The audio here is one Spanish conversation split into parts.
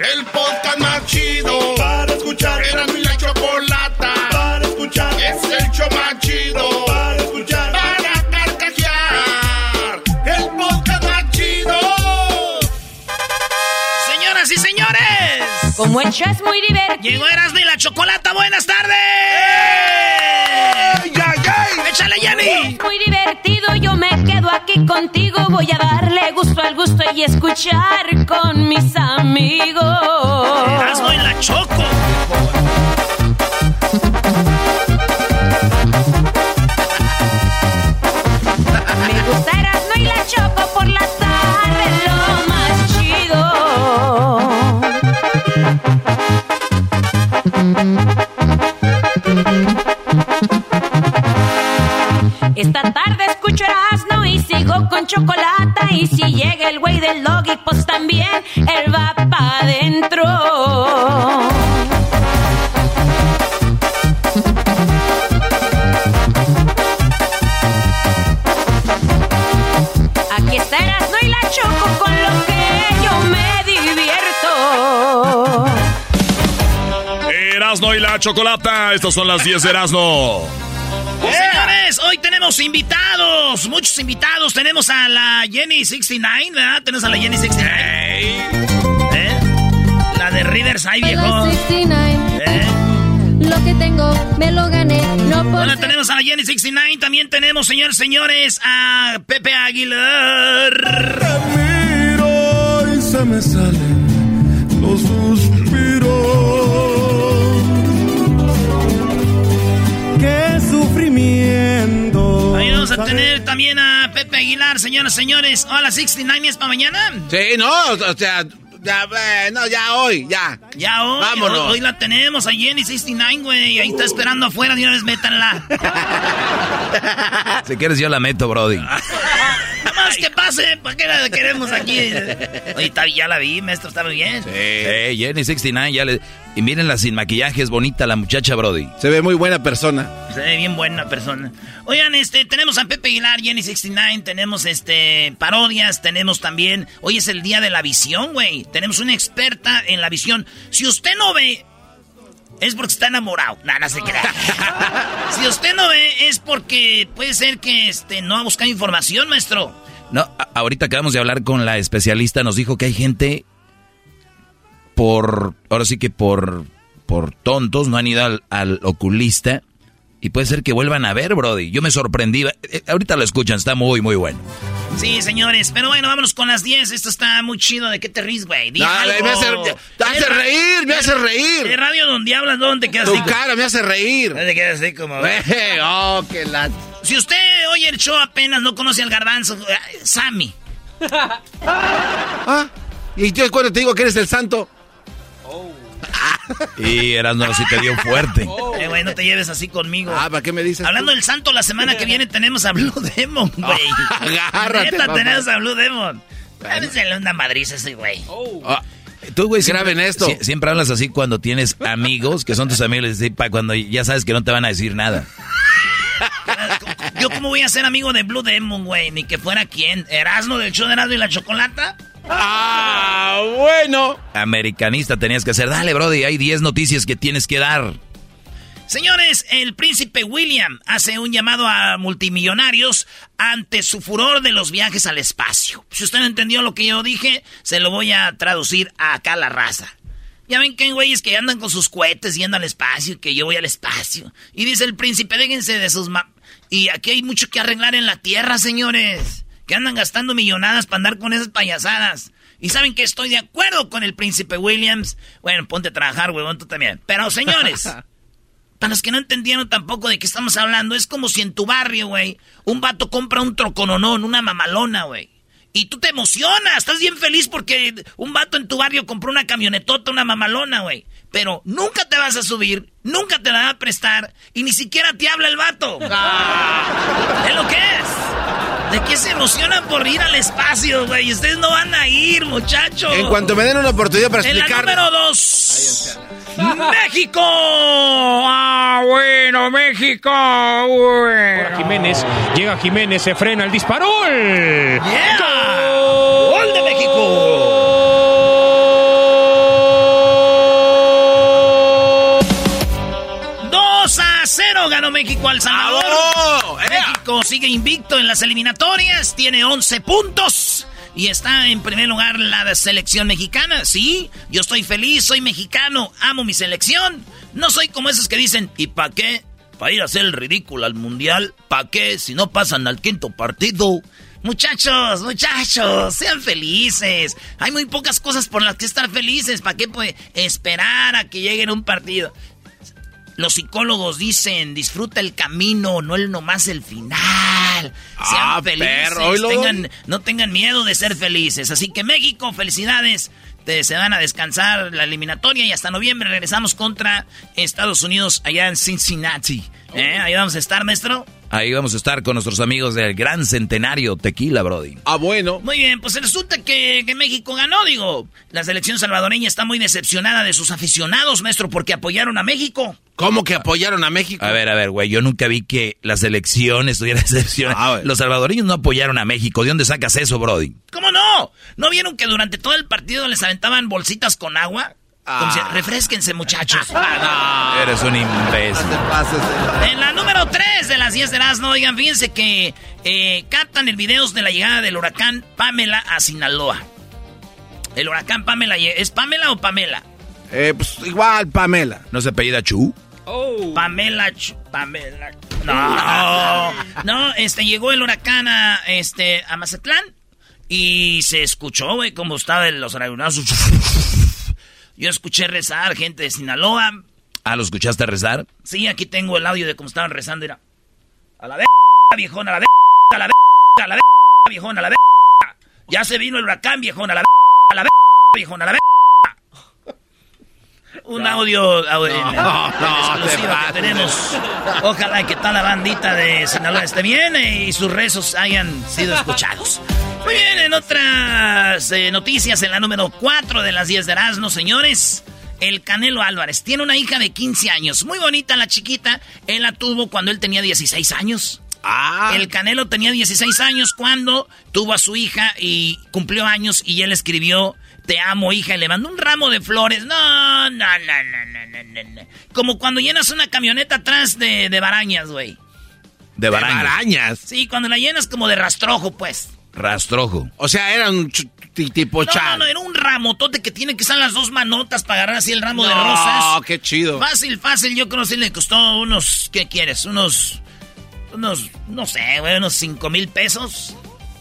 El podcast más chido para escuchar. Era mi la chocolata para escuchar. Es el show más chido para escuchar. Para carcajear. El podcast más chido. Señoras y señores. Como el es muy divertido. Llegó Erasmo y la chocolata. Buenas tardes. ¡Ya, ya! ¡Échale, Jenny! Muy divertido, aquí contigo. Voy a darle gusto al gusto y escuchar con mis amigos. Y la choco. Y si llega el güey del doggy, pues también él va pa' adentro. Aquí está Erasmo y la Choco con lo que yo me divierto. Erasno y la chocolata. Estas son las 10 de Erasno. Señores, hoy tenemos invitados, muchos invitados. Tenemos a la Jenny 69, ¿verdad? Tenemos a la Jenny 69. ¿Eh? La de Riverside, viejo. 69. ¿Eh? Lo que tengo me lo gané, no por Ahora ser- tenemos a la Jenny 69. También tenemos, señores, señores, a Pepe Aguilar. Miro y se me salen a tener también a Pepe Aguilar, señoras, señores. Hola, 69 es para mañana. Sí, no, o sea, ya, eh, no, ya hoy, ya. Ya hoy, Vámonos. hoy, hoy la tenemos a Jenny 69, güey. Ahí está esperando afuera, de una vez métanla. Si quieres, yo la meto, Brody. Nada más que pase, ¿para qué la queremos aquí? Oye, está- ya la vi, maestro, está muy bien. Eh, Jenny 69, ya le... Y mírenla sin maquillaje, es bonita la muchacha, Brody. Se ve muy buena persona. Se ve bien buena persona. Oigan, este, tenemos a Pepe Aguilar, Jenny 69, tenemos este parodias, tenemos también. Hoy es el día de la visión, güey. Tenemos una experta en la visión. Si usted no ve, es porque está enamorado. No se crea. si usted no ve, es porque puede ser que este no ha buscado información, maestro. No, ahorita acabamos de hablar con la especialista, nos dijo que hay gente por, ahora sí que por, por tontos, no han ido al oculista y puede ser que vuelvan a ver, Brody. Yo me sorprendí, eh, ahorita lo escuchan, está muy, muy bueno. Sí, señores, pero bueno, vámonos con las 10. Esto está muy chido. ¿De qué te ríes, güey? Dale, algo. me hace, te hace reír, me hace De reír. radio donde hablas, ¿dónde te quedas Tu así? cara me hace reír. Te quedas así como... Eh, oh, qué la... Si usted oye el show apenas no conoce al garbanzo, eh, Sammy. Ah, y yo cuando te digo que eres el santo. Y Erasmo sí te dio fuerte. Eh, güey, no te lleves así conmigo. Ah, ¿para qué me dices? Hablando del santo, la semana que viene tenemos a Blue Demon, güey. Agárrate, Neta, tenemos a Blue Demon. Dávensele una madriza a ese güey. Ah, Tú, güey, siempre, Graben esto. sie- siempre hablas así cuando tienes amigos que son tus amigos, así, pa- cuando ya sabes que no te van a decir nada. Yo cómo voy a ser amigo de Blue Demon, güey, ni que fuera quién. Erasmo del show de Erasmo y la Chocolata. Ah, bueno. Americanista tenías que hacer. Dale, Brody, hay 10 noticias que tienes que dar. Señores, el príncipe William hace un llamado a multimillonarios ante su furor de los viajes al espacio. Si usted no entendió lo que yo dije, se lo voy a traducir acá a la raza. Ya ven que hay güeyes que andan con sus cohetes yendo al espacio, que yo voy al espacio. Y dice el príncipe, déjense de sus... ma- y aquí hay mucho que arreglar en la Tierra, señores. Que andan gastando millonadas para andar con esas payasadas. Y saben que estoy de acuerdo con el príncipe Williams. Bueno, ponte a trabajar, huevón, tú también. Pero, señores... Para los que no entendieron tampoco de qué estamos hablando, es como si en tu barrio, güey, un vato compra un trocononón, una mamalona, güey. Y tú te emocionas, estás bien feliz porque un vato en tu barrio compró una camionetota, una mamalona, güey. Pero nunca te vas a subir, nunca te la va a prestar y ni siquiera te habla el vato. ¿Es lo que es? ¿De qué se emocionan por ir al espacio, güey? Ustedes no van a ir, muchachos. En cuanto me den una oportunidad para explicar. En número dos. ¡México! ¡Ah, bueno, México! Bueno. Ahora Jiménez, llega Jiménez, se frena el disparo. ¡Gol! Yeah. ¡Gol! ¡Gol de México! ganó México al Salvador. Ah, México sigue invicto en las eliminatorias, tiene 11 puntos. Y está en primer lugar la selección mexicana. Sí, yo estoy feliz, soy mexicano, amo mi selección. No soy como esos que dicen, ¿y para qué? ¿Para ir a hacer el ridículo al mundial? ¿Para qué? Si no pasan al quinto partido. Muchachos, muchachos, sean felices. Hay muy pocas cosas por las que estar felices. ¿Para qué puede esperar a que lleguen un partido? Los psicólogos dicen, disfruta el camino, no el nomás el final. Sean Ah, felices, perro, oílo. tengan- no tengan miedo de ser felices. Así que México, felicidades. Te- se van a descansar la eliminatoria y hasta noviembre regresamos contra Estados Unidos allá en Cincinnati. ¿Eh? Ahí vamos a estar, maestro. Ahí vamos a estar con nuestros amigos del Gran Centenario Tequila, Brody. Ah, bueno. Muy bien, pues resulta que, que México ganó, digo. La selección salvadoreña está muy decepcionada de sus aficionados, maestro, porque apoyaron a México. ¿Cómo que apoyaron a México? A ver, a ver, güey, yo nunca vi que la selección estuviera decepcionada. Ah, güey. Los salvadoreños no apoyaron a México. ¿De dónde sacas eso, Brody? ¿Cómo no? ¿No vieron que durante todo el partido les aventaban bolsitas con agua? Como si- refresquense, muchachos. Eres un imbécil. te pases de- En la número 3 de las 10 de Erasmo, oigan, fíjense que eh, captan el video de la llegada del huracán Pamela a Sinaloa. El huracán Pamela, ¿es Pamela o Pamela? Eh, pues igual, Pamela. ¿No se apellida Chu? Pamela, Ch- Pamela. No, no, este llegó el huracán a este a Mazatlán y se escuchó, güey, cómo estaba los aeronazos. Yo escuché rezar gente de Sinaloa. Ah, ¿lo escuchaste rezar? Sí, aquí tengo el audio de cómo estaban rezando. Era a la vez, viejona, a la vez, a la vez, a la vez, viejona, a la. Ya se vino el huracán, viejona, a la vez, a la vez, viejona, a la. Un audio, audio en- no, exclusivo que tenemos. Ojalá que toda la bandita de Sinaloa esté bien eh, y sus rezos hayan sido escuchados. Muy bien, en otras eh, noticias, en la número 4 de las 10 de Erasmo, señores. El Canelo Álvarez tiene una hija de 15 años. Muy bonita la chiquita. Él la tuvo cuando él tenía 16 años. Ah, El Canelo tenía 16 años cuando tuvo a su hija y cumplió años y él escribió Te amo, hija, y le mandó un ramo de flores. No, no, no, no, no, no, no, no. Como cuando llenas una camioneta atrás de, de barañas, güey. De de barañas. arañas. Sí, cuando la llenas como de rastrojo, pues. Rastrojo. O sea, era un tipo No, no, no, era un ramotote que tiene que estar las dos manotas para agarrar así el ramo de No, rosas. qué chido. Fácil, fácil, yo creo que sí le costó unos, ¿qué quieres? Unos, unos, no sé, güey, unos cinco mil pesos.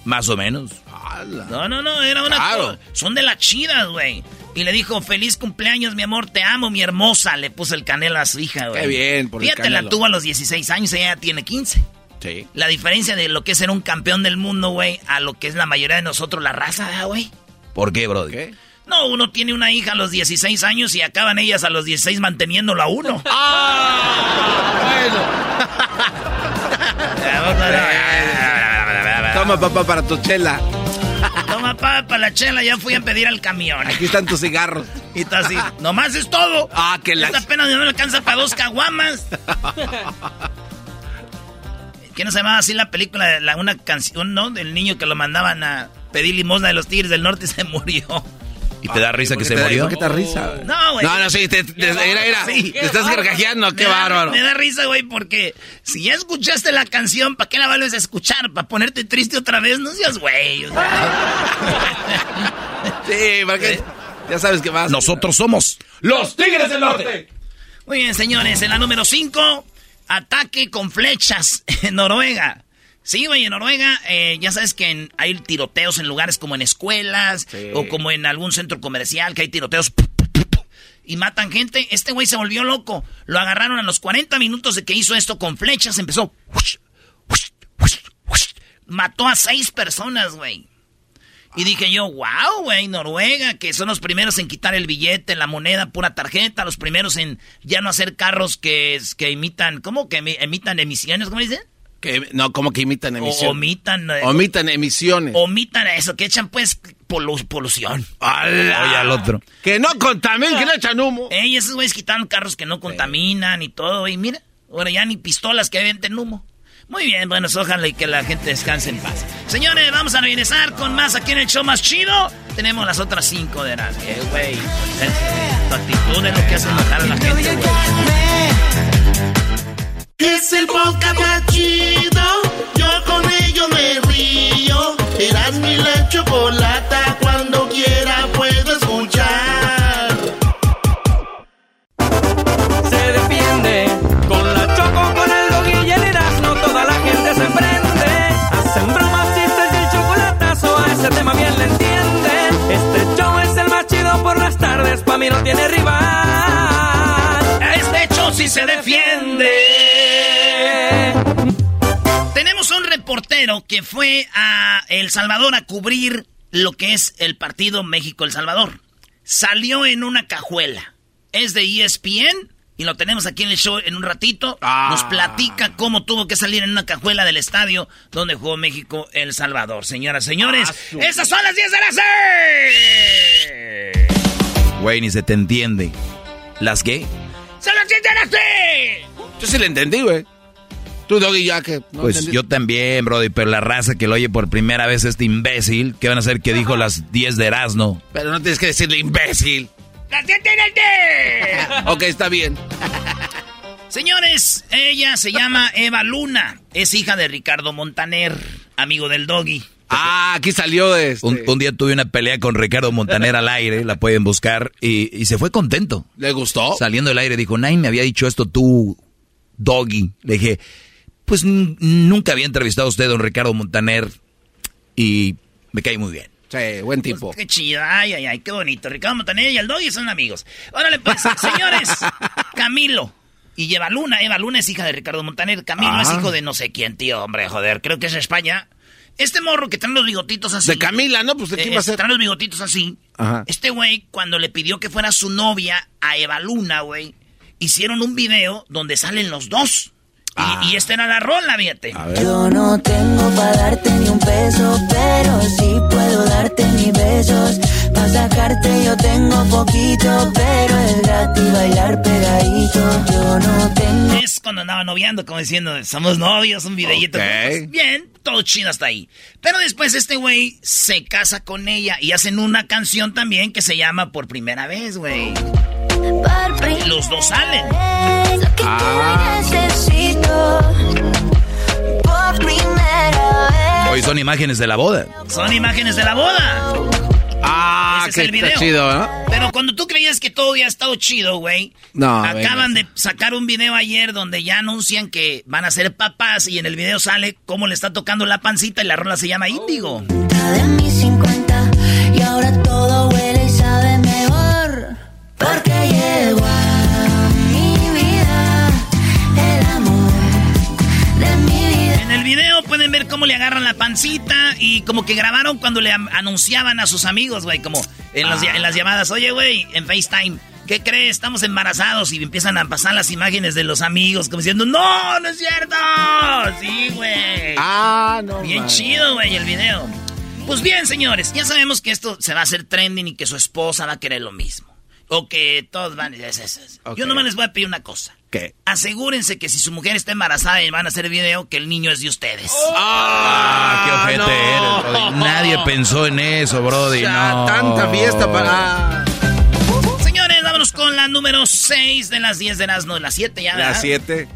Más o menos. No, no, no, era una... Claro. Son de las chidas, güey. Y le dijo, feliz cumpleaños, mi amor, te amo, mi hermosa. Le puso el canelo a su hija, güey. Qué bien, por el Fíjate, la Canelo. tuvo a los 16 años, ella tiene 15. Sí. La diferencia de lo que es ser un campeón del mundo, güey, a lo que es la mayoría de nosotros, la raza, ¿verdad, güey. ¿Por qué, Brody? ¿Qué? No, uno tiene una hija a los 16 años y acaban ellas a los 16 manteniéndola a uno. Toma, papá, para tu chela. Papá, para la chela, ya fui a pedir al camión. Aquí están tus cigarros. Y está así, nomás es todo. Ah, que Esta las... pena no me alcanza para dos caguamas. ¿Qué no se llamaba así la película? La, una canción, ¿no? Del niño que lo mandaban a pedir limosna de los tigres del norte y se murió. ¿Y te da risa que ¿Por se qué murió? ¿Por qué te da risa? No, güey. No, no, sí, te, te- era, era. Sí. Te estás gargajeando, qué Me da- bárbaro. Me da risa, güey, porque si ya escuchaste la canción, ¿para qué la vuelves a escuchar? ¿Para ponerte triste otra vez? No seas güey. o sea. Sí, porque ya sabes que vas. Nosotros somos los Tigres del Norte. Muy bien, señores, en la número 5, ataque con flechas en Noruega. Sí, güey, en Noruega, eh, ya sabes que en- hay tiroteos en lugares como en escuelas Sí. o como en algún centro comercial que hay tiroteos y matan gente. Este güey se volvió loco. Lo agarraron a los 40 minutos de que hizo esto con flechas. Empezó. Mató a seis personas, güey. Y dije yo, wow, güey, Noruega, que son los primeros en quitar el billete, la moneda, pura tarjeta, los primeros en ya no hacer carros que, que imitan, ¿cómo? Que emi- emitan emisiones, ¿cómo dicen? Que, no, como que imitan O, emisiones. omitan, eh, Omitan emisiones. omitan eso, que echan pues polu- polución. ¡Ala! Oye al otro. Que no contaminen, que no echan humo. Ey, esos güeyes quitaron carros que no contaminan y todo, y mira, ahora ya ni pistolas que venden humo. Muy bien, bueno, ojalá y que la gente descanse en paz. Señores, vamos a regresar con más aquí en el show más chido. Tenemos las otras cinco de las que, güey. Tu actitud es lo que hace enojar a la gente, güey. Es el podcast más chido. Yo con ello me río. Eras mi la chocolata. Cuando quiera puedo escuchar. Se defiende con la choco, con el doggy y el Erasmo, toda la gente se prende. Hacen bromas, chistes y el chocolatazo, a ese tema bien le entiende. Este show es el más chido por las tardes, pa' mí no tiene rival. Sí se defiende. Tenemos un reportero que fue a El Salvador a cubrir lo que es el partido México-El Salvador. Salió en una cajuela. Es de ESPN y lo tenemos aquí en el show en un ratito. Nos platica cómo tuvo que salir en una cajuela del estadio donde jugó México-El Salvador. Señoras, señores, esas son las 10 de la seis. Güey, ni se te entiende. ¿Las qué? ¡Son las 10 de la seis! Yo sí le entendí, güey. Tú, Doggy, ya que... no Pues entendí. yo también, Brody, pero la raza que lo oye por primera vez este imbécil, ¿qué van a hacer que dijo las 10 de Erasmo? Pero no tienes que decirle imbécil. ¡Las 10 de la seis! ok, está bien. Señores, ella se llama Eva Luna. Es hija de Ricardo Montaner, amigo del doggy. Ah, aquí salió de este. Un, un día tuve una pelea con Ricardo Montaner al aire, la pueden buscar, y, y se fue contento. ¿Le gustó? Saliendo del aire dijo, Nay, me había dicho esto tú, Doggy. Le dije, pues nunca había entrevistado a usted, don Ricardo Montaner, y me cae muy bien. Sí, buen tipo. Pues, qué chido, ay, ay, ay, qué bonito. Ricardo Montaner y el doggy son amigos. Órale, pues, señores, Camilo. Y Eva Luna, Eva Luna es hija de Ricardo Montaner. Camilo Ah. es hijo de no sé quién, tío, hombre, joder, creo que es España. Este morro que trae los bigotitos así. De Camila, ¿no? Pues de quién Eh, va a ser. trae los bigotitos así. Ajá. Este güey, cuando le pidió que fuera su novia a Eva Luna, güey, hicieron un video donde salen los dos. Y, Ah. y esta era la rola, fíjate. Yo no tengo para darte ni un peso, pero sí puedo darte mis besos. Para sacarte yo tengo poquito, pero es gratis bailar pegadito. Yo no tengo. Es cuando andaba noviando, como diciendo, somos novios, un videíto. Ok. Pues, bien, todo chido hasta ahí. Pero después este güey se casa con ella y hacen una canción también que se llama Por Primera Vez, güey. Los dos salen. Ah. te necesito. Por primera vez. Hoy son imágenes de la boda. Son imágenes de la boda. Ah, Ese es qué el video. está chido, ¿no? Pero cuando tú creías que todo había estado chido, güey. No, Acaban venga. de sacar un video ayer donde ya anuncian que van a ser papás y en el video sale cómo le está tocando la pancita y la rola se llama Índigo. de mis 50 y ahora todo huele y sabe mejor porque ver cómo le agarran la pancita y como que grabaron cuando le anunciaban a sus amigos, güey, como en, los- en las llamadas, oye, güey, en FaceTime. ¿Qué crees? Estamos embarazados y empiezan a pasar las imágenes de los amigos como diciendo, no, no es cierto. Sí, güey. Ah, no. Bien man. chido, güey, el video. Pues bien, señores, ya sabemos que esto se va a hacer trending y que su esposa va a querer lo mismo. O que todos van... es- es- es. Ok. Yo nomás les voy a pedir una cosa. ¿Qué? Asegúrense que si su mujer está embarazada y van a hacer video, que el niño es de ustedes. Ah, qué ojete no. eres, Brody. Nadie pensó en eso, Brody. Ya, no. tanta fiesta para... Señores, vámonos con la número 6 de las 10 de Erasmo, de las 7 ya. Las siete.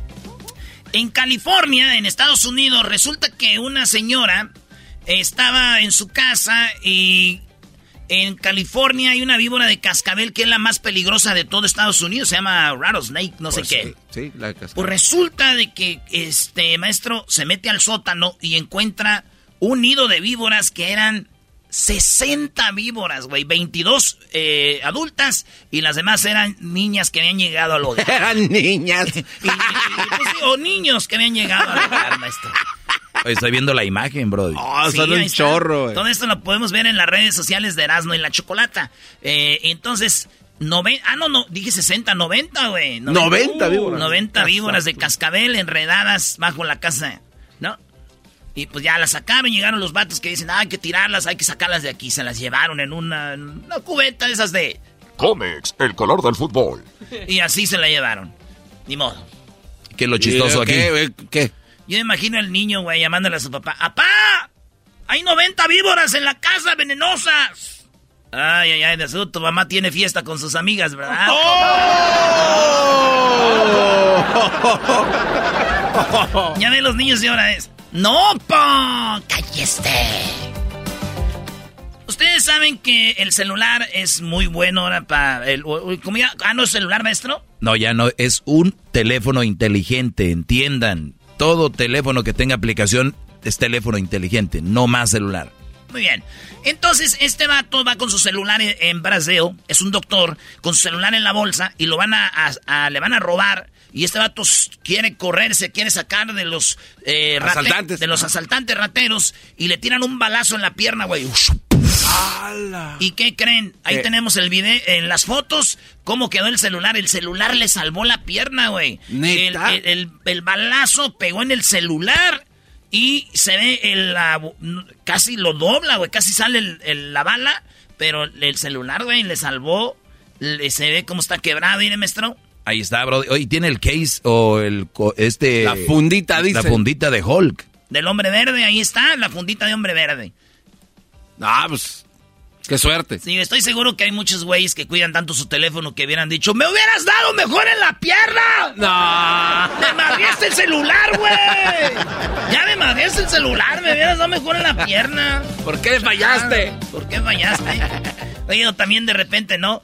En California, en Estados Unidos, resulta que una señora estaba en su casa y en California hay una víbora de cascabel que es la más peligrosa de todo Estados Unidos. Se llama rattlesnake, no sé Pues qué. Sí, sí. Pues resulta de que este maestro se mete al sótano y encuentra un nido de víboras que eran 60 víboras, güey. 22 eh, adultas y las demás eran niñas que habían llegado al hogar. Eran niñas. Y- y- y, pues, sí, o niños que habían llegado al hogar, maestro. Estoy viendo la imagen, Brody. Oh, Sí, son un está. chorro, güey. Todo esto lo podemos ver en las redes sociales de Erasmo y la Chocolata. Eh, entonces, noven- ah, no, no, dije 60, 90, güey. 90 víboras. 90 víboras de cascabel enredadas bajo la casa, ¿no? Y pues ya las sacaron, llegaron los vatos que dicen, ah, hay que tirarlas, hay que sacarlas de aquí. Se las llevaron en una, en una cubeta de esas de... Comex, el color del fútbol. Y así se la llevaron. Ni modo. ¿Qué es lo chistoso aquí? ¿Qué? ¿Qué? Yo me imagino al niño, güey, llamándole a su papá. ¡Apá! ¡Hay 90 víboras en la casa venenosas! Ay, ay, ay, de eso tu mamá tiene fiesta con sus amigas, ¿verdad? ¡Oh! ya ven los niños y ahora es. ¡No, pa! ¡Cállese! Ustedes saben que el celular es muy bueno ahora para el. ¿Cómo ya? Ah, no es celular, maestro. No, ya no, es un teléfono inteligente, entiendan. Todo teléfono que tenga aplicación es teléfono inteligente, no más celular. Muy bien. Entonces, este vato va con su celular en Brasil, es un doctor, con su celular en la bolsa y lo van a, le van a robar. Y este vato quiere correr, se quiere sacar de los eh, asaltantes. de los asaltantes rateros y le tiran un balazo en la pierna, güey. ¿Y qué creen? Ahí tenemos el video, en las fotos, cómo quedó el celular. El celular le salvó la pierna, güey. El, el, balazo pegó en el celular y se ve el, casi lo dobla, güey. Casi sale la bala, pero el celular, güey, le salvó. se ve cómo está quebrado, ¿y maestro? Ahí está, bro. Hoy tiene el case o el este la fundita dice. La fundita de Hulk. Del hombre verde, ahí está, la fundita de hombre verde. Ah, pues qué suerte. Sí, estoy seguro que hay muchos güeyes que cuidan tanto su teléfono que hubieran dicho, "Me hubieras dado mejor en la pierna." No. Me madriaste el celular, güey. Ya me madriaste el celular, me hubieras dado mejor en la pierna. ¿Por qué fallaste? ¿Por qué fallaste? Oye, también de repente, ¿no?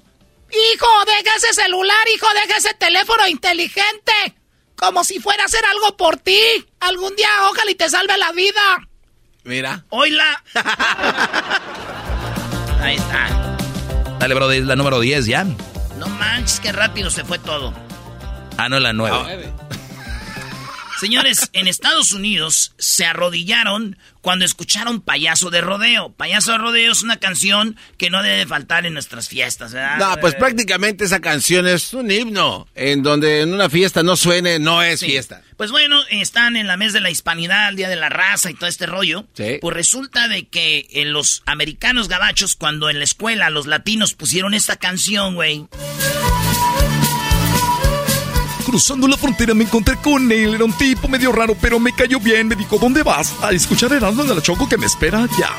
Hijo, deja ese celular, hijo, deja ese teléfono inteligente. Como si fuera a hacer algo por ti. Algún día, ojalá y te salve la vida. Mira. Oila. Ahí está. Dale, bro, es la número 10 ya. No manches, qué rápido se fue todo. Ah, no, la 9. Señores, en Estados Unidos se arrodillaron cuando escucharon Payaso de Rodeo. Payaso de Rodeo es una canción que no debe faltar en nuestras fiestas, ¿verdad? No, pues prácticamente esa canción es un himno. En donde en una fiesta no suene, no es fiesta. Pues bueno, están en la mes de la hispanidad, el día de la raza y todo este rollo. Sí. Pues resulta de que en los americanos gabachos, cuando en la escuela los latinos pusieron esta canción, güey cruzando la frontera me encontré con él. Era un tipo medio raro, pero me cayó bien. Me dijo, ¿dónde vas? A escuchar Erasmo de la Choco que me espera ya.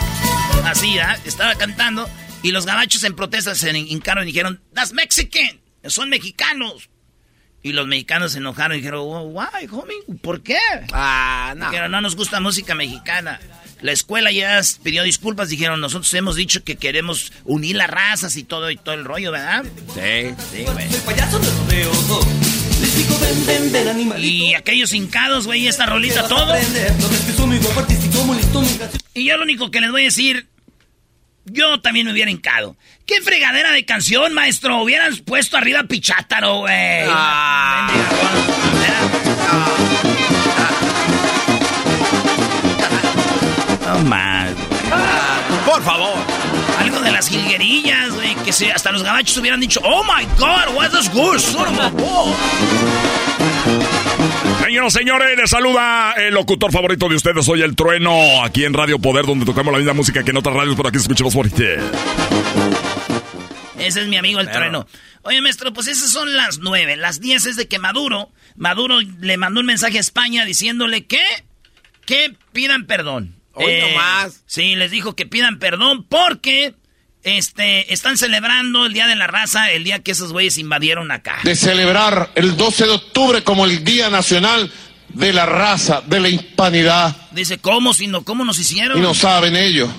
Así, ¿ah? Estaba cantando y los gabachos en protesta se hincaron y dijeron, ¡Das Mexican! Son mexicanos. Y los mexicanos se enojaron y dijeron, why, homie? ¿Por qué? Ah, no. Dijeron, no nos gusta música mexicana. La escuela ya pidió disculpas, dijeron, nosotros hemos dicho que queremos unir las razas y todo y todo el rollo, ¿verdad? Sí. Sí, güey. Y aquellos hincados, güey, esta rolita, todo. Y yo lo único que les voy a decir, yo también me hubiera hincado. ¿Qué fregadera de canción, maestro? Hubieran puesto arriba Pichátaro, güey. Ah. No más. Por favor. De las jilguerillas, güey, que se, hasta los gabachos hubieran dicho, oh my god, what's this good of Señoras, señores, les saluda el locutor favorito de ustedes, soy el Trueno, aquí en Radio Poder, donde tocamos la misma música que en otras radios, por aquí escuchamos por usted. Ese es mi amigo el Trueno. Oye, maestro, pues esas son las nueve. Las diez es de que Maduro, Maduro le mandó un mensaje a España diciéndole que, que pidan perdón. Hoy Eh, nomás. Sí, les dijo que pidan perdón porque este, están celebrando el Día de la Raza, el día que esos güeyes invadieron acá. de celebrar el 12 de octubre como el Día Nacional de la Raza, de la Hispanidad. Dice, ¿cómo, si no, cómo nos hicieron? Y no saben ellos,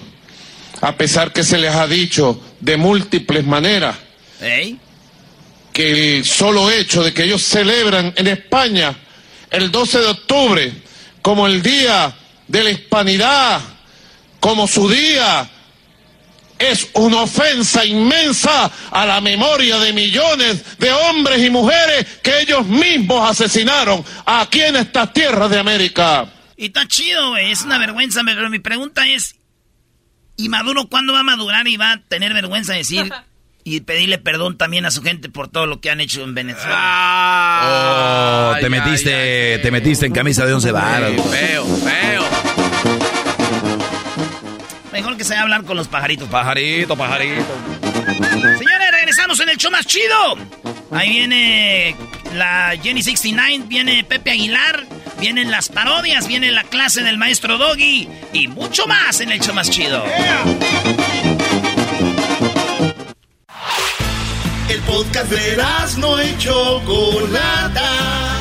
a pesar que se les ha dicho de múltiples maneras ¿Ey? que el solo hecho de que ellos celebran en España el 12 de octubre como el Día de la Hispanidad, como su día, es una ofensa inmensa a la memoria de millones de hombres y mujeres que ellos mismos asesinaron aquí en estas tierras de América. Y está chido, güey, es una vergüenza, pero mi pregunta es, ¿y Maduro cuándo va a madurar y va a tener vergüenza de decir y pedirle perdón también a su gente por todo lo que han hecho en Venezuela? Oh, te Ay, metiste, ay, ay. te metiste en camisa de once varas. Feo, feo. Mejor que se vaya a hablar con los pajaritos. Pajarito, pajarito. Señores, regresamos en el show más chido. Ahí viene la Jenny 69, viene Pepe Aguilar, vienen las parodias, viene la clase del maestro Doggy y mucho más en el show más chido. podcast de no y Chocolata.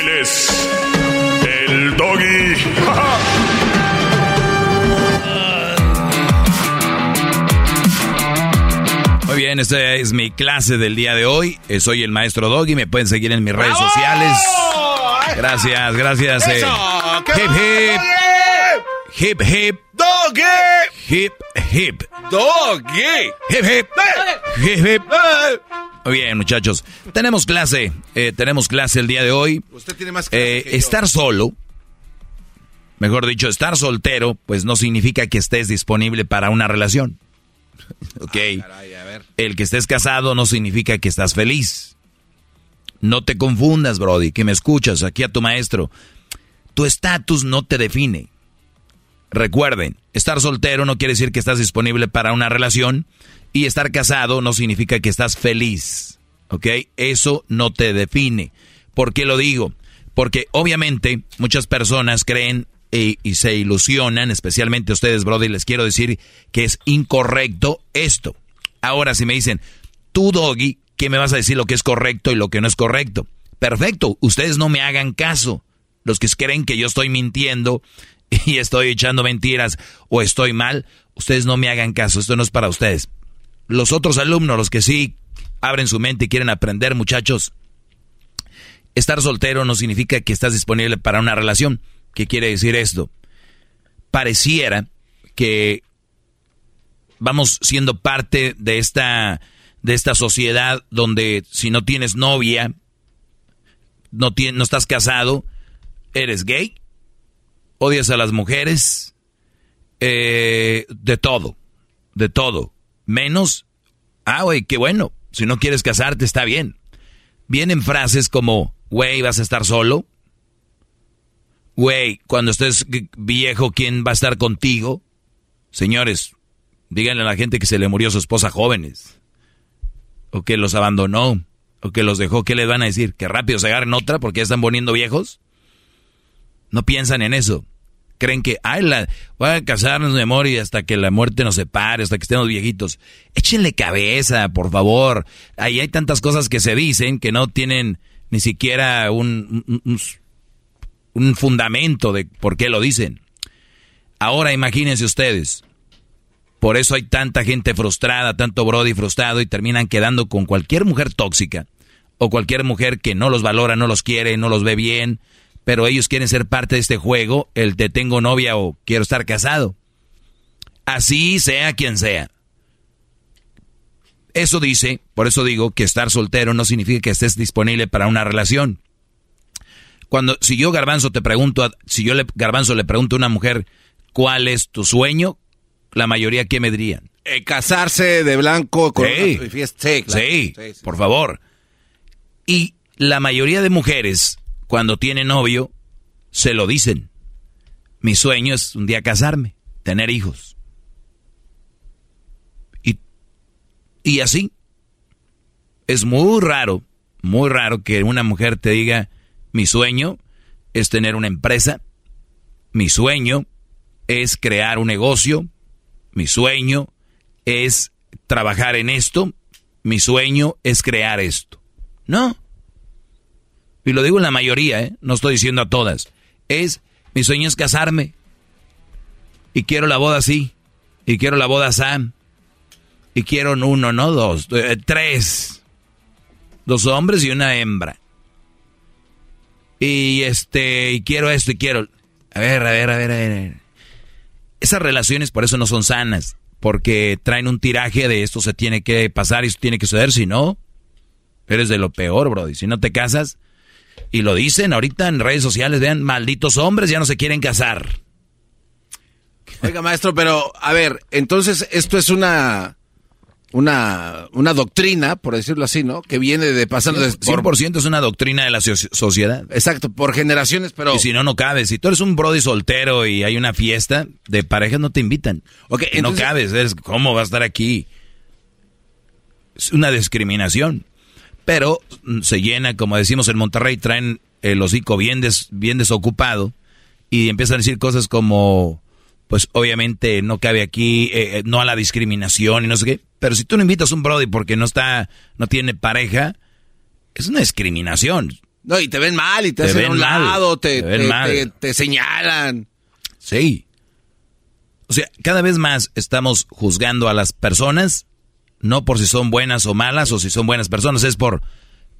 Él es el doggy. Muy bien, esta es mi clase del día de hoy. Eh, soy el maestro Doggy. Me pueden seguir en mis redes sociales. Gracias, gracias. Eh. Hip hip. Hip hip. Doggy. Hip hip. Doggy. Hip hip. Hip hip. Muy bien, muchachos. Tenemos clase. Eh, tenemos clase el día de hoy. Usted tiene más eh, Estar solo. Mejor dicho, estar soltero, pues no significa que estés disponible para una relación. ok. Ah, el que estés casado no significa que estás feliz. No te confundas, Brody, que me escuchas aquí a tu maestro. Tu estatus no te define. Recuerden, estar soltero no quiere decir que estás disponible para una relación y estar casado no significa que estás feliz. ¿Ok? Eso no te define. ¿Por qué lo digo? Porque obviamente muchas personas creen y, y se ilusionan, especialmente ustedes, Brody, les quiero decir que es incorrecto esto. Ahora, si me dicen, tú, Doggy, ¿qué me vas a decir lo que es correcto y lo que no es correcto? Perfecto, ustedes no me hagan caso. Los que creen que yo estoy mintiendo y estoy echando mentiras o estoy mal, ustedes no me hagan caso, esto no es para ustedes. Los otros alumnos, los que sí abren su mente y quieren aprender, muchachos, estar soltero no significa que estás disponible para una relación. ¿Qué quiere decir esto? Pareciera que vamos siendo parte de esta de esta sociedad donde si no tienes novia, no, no estás casado, eres gay odias a las mujeres, eh, de todo, de todo, menos, ah, güey, qué bueno, si no quieres casarte está bien. Vienen frases como, güey, vas a estar solo, güey, cuando estés viejo, ¿quién va a estar contigo? Señores, díganle a la gente que se le murió su esposa jóvenes, o que los abandonó, o que los dejó, ¿qué les van a decir? ¿Que rápido se agarren otra porque ya están poniendo viejos? No piensan en eso. Creen que, ay, la, voy a casarnos, mi amor, y hasta que la muerte nos separe, hasta que estemos viejitos. Échenle cabeza, por favor. Ahí hay tantas cosas que se dicen que no tienen ni siquiera un, un, fundamento de por qué lo dicen. Ahora imagínense ustedes. Por eso hay tanta gente frustrada, tanto Brody frustrado y terminan quedando con cualquier mujer tóxica o cualquier mujer que no los valora, no los quiere, no los ve bien, pero ellos quieren ser parte de este juego, el te tengo novia o quiero estar casado. Así sea quien sea. Eso dice, por eso digo que estar soltero no significa que estés disponible para una relación. Cuando, si yo Garbanzo te pregunto, si yo le, Garbanzo le pregunto a una mujer, ¿cuál es tu sueño? La mayoría, ¿qué me dirían? Eh, casarse de blanco con sí, sí, por favor. Y la mayoría de mujeres cuando tiene novio, se lo dicen. Mi sueño es un día casarme, tener hijos. Y, y así. Es muy raro, muy raro que una mujer te diga, mi sueño es tener una empresa, mi sueño es crear un negocio, mi sueño es trabajar en esto, mi sueño es crear esto. No, y lo digo en la mayoría, ¿eh? no estoy diciendo a todas, es, mi sueño es casarme. Y quiero la boda así. Y quiero la boda Sam. Y quiero uno, no dos, eh, tres. Dos hombres y una hembra. Y este, y quiero esto y quiero... A ver, a ver, a ver, a ver. Esas relaciones por eso no son sanas. Porque traen un tiraje de esto se tiene que pasar y esto tiene que suceder. Si no, eres de lo peor, bro. si no te casas, y lo dicen ahorita en redes sociales, vean, malditos hombres ya no se quieren casar. Oiga, maestro, pero a ver, entonces esto es una una, una doctrina, por decirlo así, ¿no? Que viene de pasando... de- 100% es una doctrina de la soci- sociedad. Exacto, por generaciones, pero... Y si no, no cabes. Si tú eres un brody soltero y hay una fiesta, de parejas no te invitan. Ok, no entonces- cabes. eres- ¿Cómo va a estar aquí? Es una discriminación. Pero mm, se llena, como decimos en Monterrey, traen el hocico bien, des- bien desocupado y empiezan a decir cosas como, pues obviamente no cabe aquí, eh, eh, no a la discriminación y no sé qué. Pero si tú no invitas a un brody porque no está, no tiene pareja, es una discriminación. No, y te ven mal y te, Te hacen a ven un mal, lado, te- te señalan. Sí. O sea, cada vez más estamos juzgando a las personas, no por si son buenas o malas o si son buenas personas, es por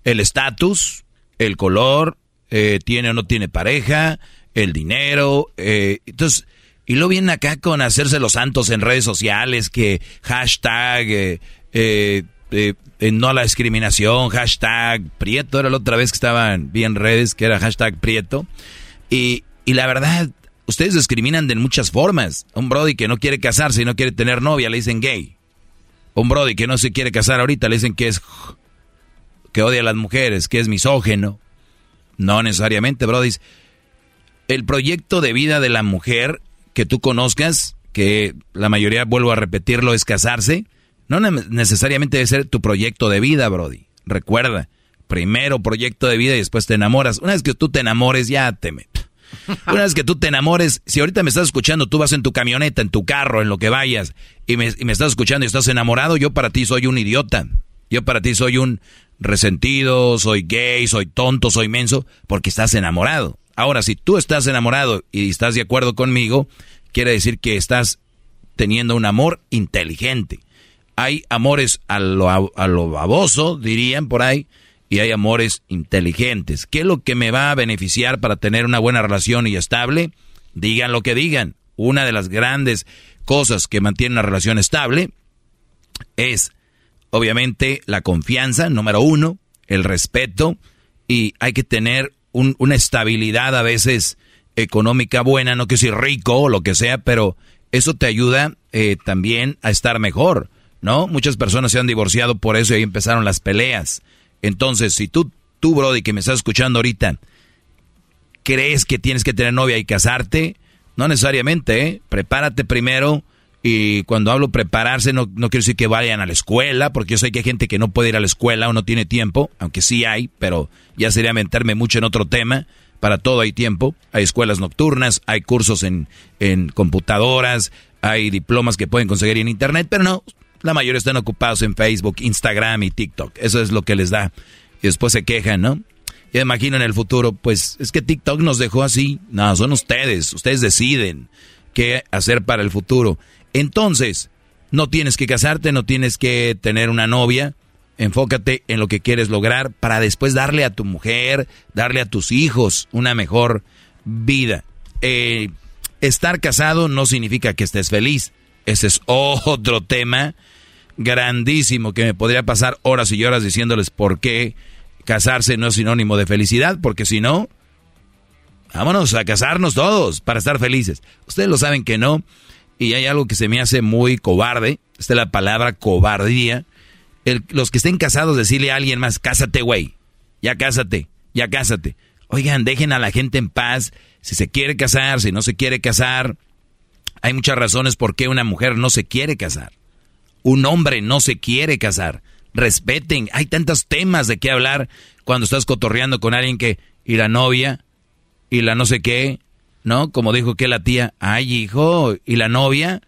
el estatus, el color, eh, tiene o no tiene pareja, el dinero. eh, entonces, y luego vienen acá con hacerse los santos en redes sociales, que hashtag, eh, eh, eh, no la discriminación, hashtag Prieto, era la otra vez que estaban bien redes, que era hashtag Prieto. Y, y la verdad, ustedes discriminan de muchas formas. Un brody que no quiere casarse y no quiere tener novia, le dicen gay. Un brody que no se quiere casar ahorita, le dicen que es que odia a las mujeres, que es misógeno. No necesariamente, brody. El proyecto de vida de la mujer que tú conozcas, que la mayoría, vuelvo a repetirlo, es casarse, no ne- necesariamente debe ser tu proyecto de vida, Brody. Recuerda, primero proyecto de vida y después te enamoras. Una vez que tú te enamores, ya te. Una vez que tú te enamores, si ahorita me estás escuchando, tú vas en tu camioneta, en tu carro, en lo que vayas, y me, y me estás escuchando y estás enamorado, yo para ti soy un idiota. Yo para ti soy un resentido, soy gay, soy tonto, soy menso, porque estás enamorado. Ahora, si tú estás enamorado y estás de acuerdo conmigo, quiere decir que estás teniendo un amor inteligente. Hay amores a lo, a lo baboso, dirían por ahí, y hay amores inteligentes. ¿Qué es lo que me va a beneficiar para tener una buena relación y estable? Digan lo que digan. Una de las grandes cosas que mantiene una relación estable es, obviamente, la confianza, número uno, el respeto, y hay que tener un- una estabilidad a veces económica buena, no que si rico o lo que sea, pero eso te ayuda eh, también a estar mejor, ¿no? Muchas personas se han divorciado por eso y ahí empezaron las peleas. Entonces, si tú, tú, Brody, que me estás escuchando ahorita, crees que tienes que tener novia y casarte, no necesariamente, ¿eh? Prepárate primero. Y cuando hablo prepararse, no, no quiero decir que vayan a la escuela, porque yo sé que hay gente que no puede ir a la escuela o no tiene tiempo, aunque sí hay, pero ya sería meterme mucho en otro tema. Para todo hay tiempo. Hay escuelas nocturnas, hay cursos en, en computadoras, hay diplomas que pueden conseguir en internet, pero no, la mayoría están ocupados en Facebook, Instagram y TikTok. Eso es lo que les da. Y después se quejan, ¿no? Ya imagino en el futuro, pues es que TikTok nos dejó así. No, son ustedes. Ustedes deciden qué hacer para el futuro. Entonces, no tienes que casarte, no tienes que tener una novia. Enfócate en lo que quieres lograr para después darle a tu mujer, darle a tus hijos una mejor vida. Eh, estar casado no significa que estés feliz. Ese es otro tema grandísimo que me podría pasar horas y horas diciéndoles por qué casarse no es sinónimo de felicidad, porque si no, vámonos a casarnos todos para estar felices. Ustedes lo saben que no, y hay algo que se me hace muy cobarde, esta es la palabra cobardía. Los que estén casados, decirle a alguien más, cásate, güey, ya cásate, ya cásate. Oigan, dejen a la gente en paz, si se quiere casar, si no se quiere casar. Hay muchas razones por qué una mujer no se quiere casar. Un hombre no se quiere casar. Respeten, hay tantos temas de qué hablar cuando estás cotorreando con alguien que, y la novia, y la no sé qué, ¿no? Como dijo que la tía, ay hijo, y la novia,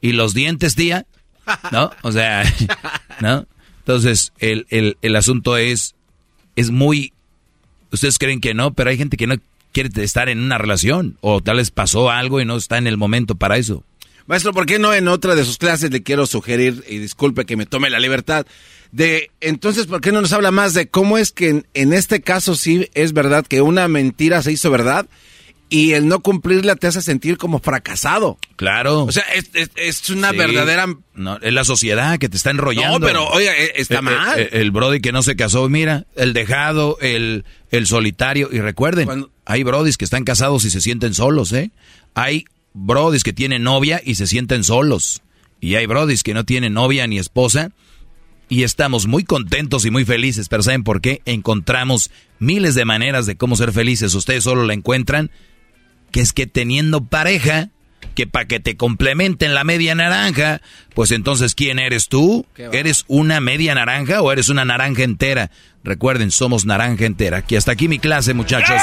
y los dientes, tía, ¿no? O sea, ¿no? Entonces, el, el, el asunto es, es muy, ustedes creen que no, pero hay gente que no quiere estar en una relación, o tal vez pasó algo y no está en el momento para eso. Maestro, ¿por qué no en otra de sus clases le quiero sugerir, y disculpe que me tome la libertad, de entonces, ¿por qué no nos habla más de cómo es que en, en este caso sí es verdad que una mentira se hizo verdad y el no cumplirla te hace sentir como fracasado? Claro. O sea, es, es- es una Sí. verdadera... No, es la sociedad que te está enrollando. No, pero, oiga, eh, está Eh, mal. eh, El, brody que no se casó, mira, el dejado, el, el solitario. Y recuerden, hay brodis que están casados y se sienten solos, ¿eh? Hay brodis que tienen novia y se sienten solos. Y hay brodis que no tienen novia ni esposa y estamos muy contentos y muy felices, pero ¿saben por qué? Encontramos miles de maneras de cómo ser felices. Ustedes solo la encuentran, que es que teniendo pareja, que para que te complementen la media naranja, pues entonces ¿quién eres tú? ¿Eres una media naranja o eres una naranja entera? Recuerden, somos naranja entera. Aquí hasta aquí mi clase, muchachos.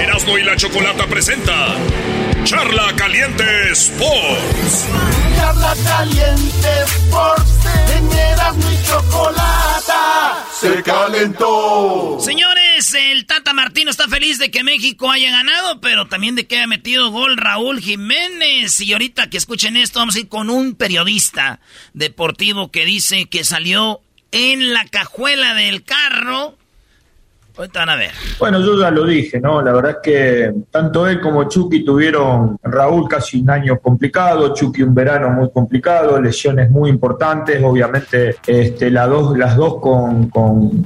Erasmo y la Chocolata presenta Charla Caliente Sports. Charla Caliente Sports, en Erasmo y Chocolata se calentó. Señores, el Tata Martino está feliz de que México haya ganado, pero también de que haya metido gol Raúl Jiménez. Y ahorita que escuchen esto, vamos a ir con un periodista deportivo que dice que salió en la cajuela del carro a ver. Bueno, yo ya lo dije, ¿no? La verdad es que tanto él como Chucky tuvieron, Raúl casi un año complicado, Chucky un verano muy complicado, lesiones muy importantes, obviamente este, las dos, las dos con,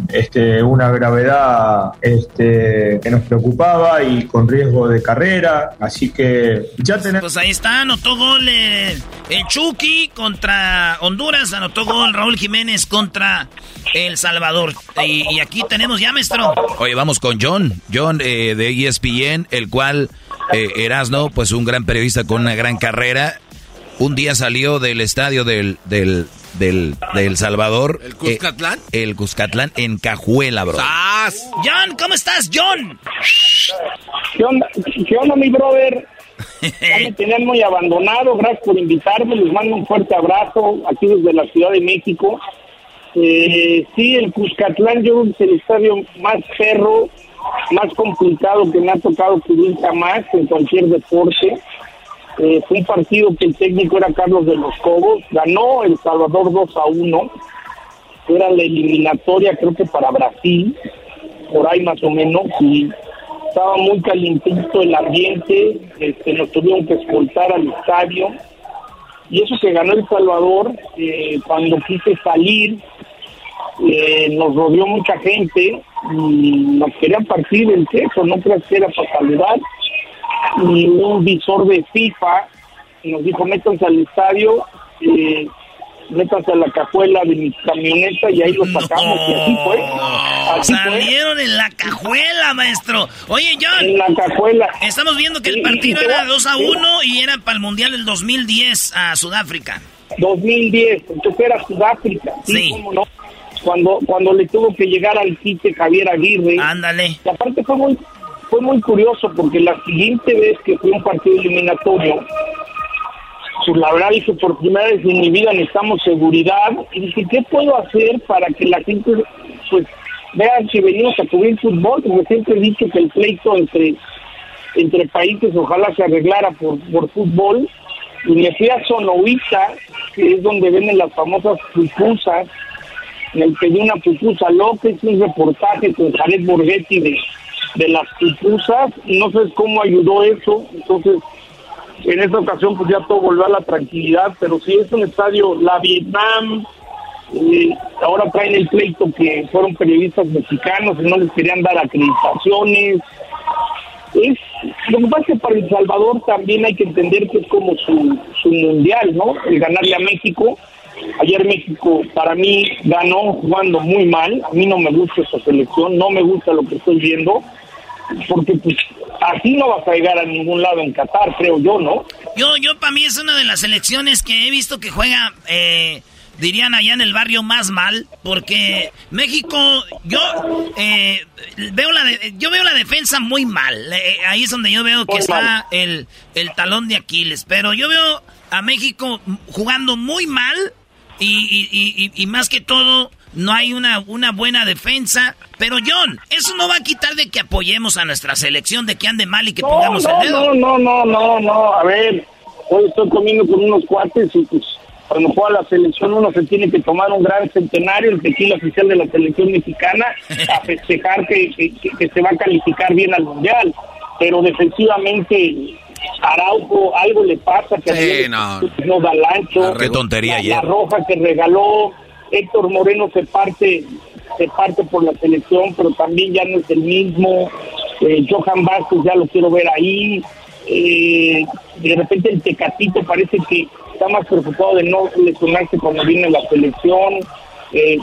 este, una gravedad este, que nos preocupaba y con riesgo de carrera, así que ya tenemos... Pues ahí está, anotó gol el Chucky contra Honduras, anotó gol Raúl Jiménez contra El Salvador. Y, y aquí tenemos ya, maestro. Oye, vamos con John. John eh, de ESPN, el cual eh, Erasno, pues un gran periodista con una gran carrera. Un día salió del estadio del, del, del, del Salvador. ¿El Cuscatlán? Eh, el Cuscatlán en Cajuela, bro. John, ¿cómo estás, John? ¿Qué onda, ¿Qué onda mi brother? Ya me tenían muy abandonado, gracias por invitarme, les mando un fuerte abrazo aquí desde la Ciudad de México. Eh, sí, el Cuscatlán yo creo que es el estadio más perro, más complicado que me ha tocado cubrir jamás en cualquier deporte. Eh, fue un partido que el técnico era Carlos de los Cobos, ganó El Salvador 2 a 1, era la eliminatoria creo que para Brasil, por ahí más o menos, y estaba muy calientito el ambiente, este, nos tuvieron que escoltar al estadio, y eso que ganó El Salvador, eh, cuando quise salir, eh, nos rodeó mucha gente nos querían partir el queso, no creo que era para saludar. Y un visor de FIFA nos dijo, métanse al estadio, eh, métanse a la cajuela de mi camioneta y ahí lo sacamos. Y así fue. Salieron en la cajuela, maestro. Oye, John. En la cajuela. Estamos viendo que el partido era 2 a 1 y era para el Mundial del 2010 a Sudáfrica. 2010, entonces era Sudáfrica. Sí, Cómo no cuando cuando le tuvo que llegar al quite Javier Aguirre. Ándale. Y aparte fue muy fue muy curioso porque la siguiente vez que fue un partido eliminatorio, pues la verdad dije por primera vez en mi vida necesitamos seguridad. Y dije qué puedo hacer para que la gente pues vea si venimos a cubrir fútbol porque siempre he dicho que el pleito entre entre países ojalá se arreglara por, por fútbol. Y me fui a Sonoita que es donde venden las famosas pupusas le pedí una pupusa López, un reportaje con Jared Borghetti de, de las pupusas, no sé cómo ayudó eso, entonces en esta ocasión pues ya todo volvió a la tranquilidad, pero sí es un estadio, la Vietnam, eh, ahora traen el pleito que fueron periodistas mexicanos y no les querían dar acreditaciones. Es, lo que pasa es que para El Salvador también hay que entender que es como su, su mundial, ¿no? El ganarle a México Ayer México para mí ganó jugando muy mal. A mí no me gusta esa selección, no me gusta lo que estoy viendo, porque pues así no vas a llegar a ningún lado en Qatar, creo yo, ¿no? Yo, yo para mí es una de las selecciones que he visto que juega, eh, dirían allá en el barrio más mal, porque México, yo eh, veo la, yo veo la defensa muy mal. Eh, ahí es donde yo veo que está el, el talón de Aquiles, pero yo veo a México jugando muy mal y, y, y, más que todo, no hay una, una buena defensa. Pero John, eso no va a quitar de que apoyemos a nuestra selección, de que ande mal y que pongamos no, el dedo. No, no, no, no, no. A ver, hoy estoy comiendo con unos cuates y pues cuando juega la selección uno se tiene que tomar un gran centenario, el tequila oficial de la selección mexicana, a festejar que, que, que se va a calificar bien al mundial. Pero defensivamente Araujo, algo le pasa, que Sí, no. no da el ancho. Qué tontería la, ayer. la roja que regaló, Héctor Moreno se parte, se parte por la selección, pero también ya no es el mismo. Eh, Johan Vázquez ya lo quiero ver ahí. Eh, de repente el Tecatito parece que está más preocupado de no lesionarse cuando viene la selección. Eh,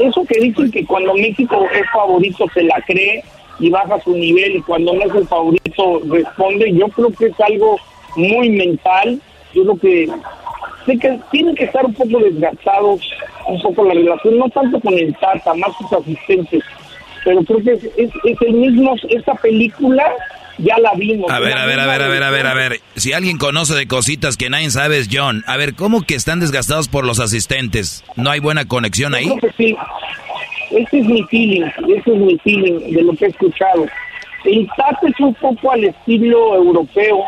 eso que dicen que cuando México es favorito se la cree y baja su nivel y cuando no es el favorito responde, yo creo que es algo muy mental. Yo creo que sé que tienen que estar un poco desgastados, un poco la relación, no tanto con el Tata, más sus asistentes, pero creo que es, es, es el mismo, esta película ya la vimos. A ver, a ver, a ver, a ver, a ver, a ver. Si alguien conoce de cositas que nadie sabe es John. A ver, ¿cómo que están desgastados por los asistentes? ¿No hay buena conexión ahí? Yo creo que sí. Ese es mi feeling, ese es mi feeling de lo que he escuchado. El Tata es un poco al estilo europeo,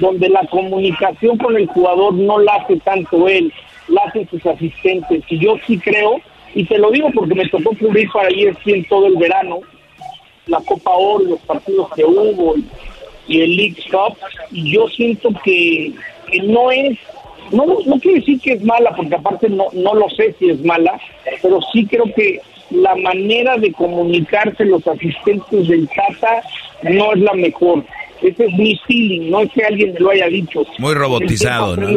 donde la comunicación con el jugador no la hace tanto él, la hacen sus asistentes. Y yo sí creo, y te lo digo porque me tocó cubrir para ESPN todo el verano, la Copa Oro, los partidos que hubo y, el League Cup, y yo siento que, que no es, no, no quiere decir que es mala, porque aparte no, no lo sé si es mala, pero sí creo que la manera de comunicarse los asistentes del Tata no es la mejor. Ese es mi feeling, no es que alguien me lo haya dicho. Muy robotizado, ¿no?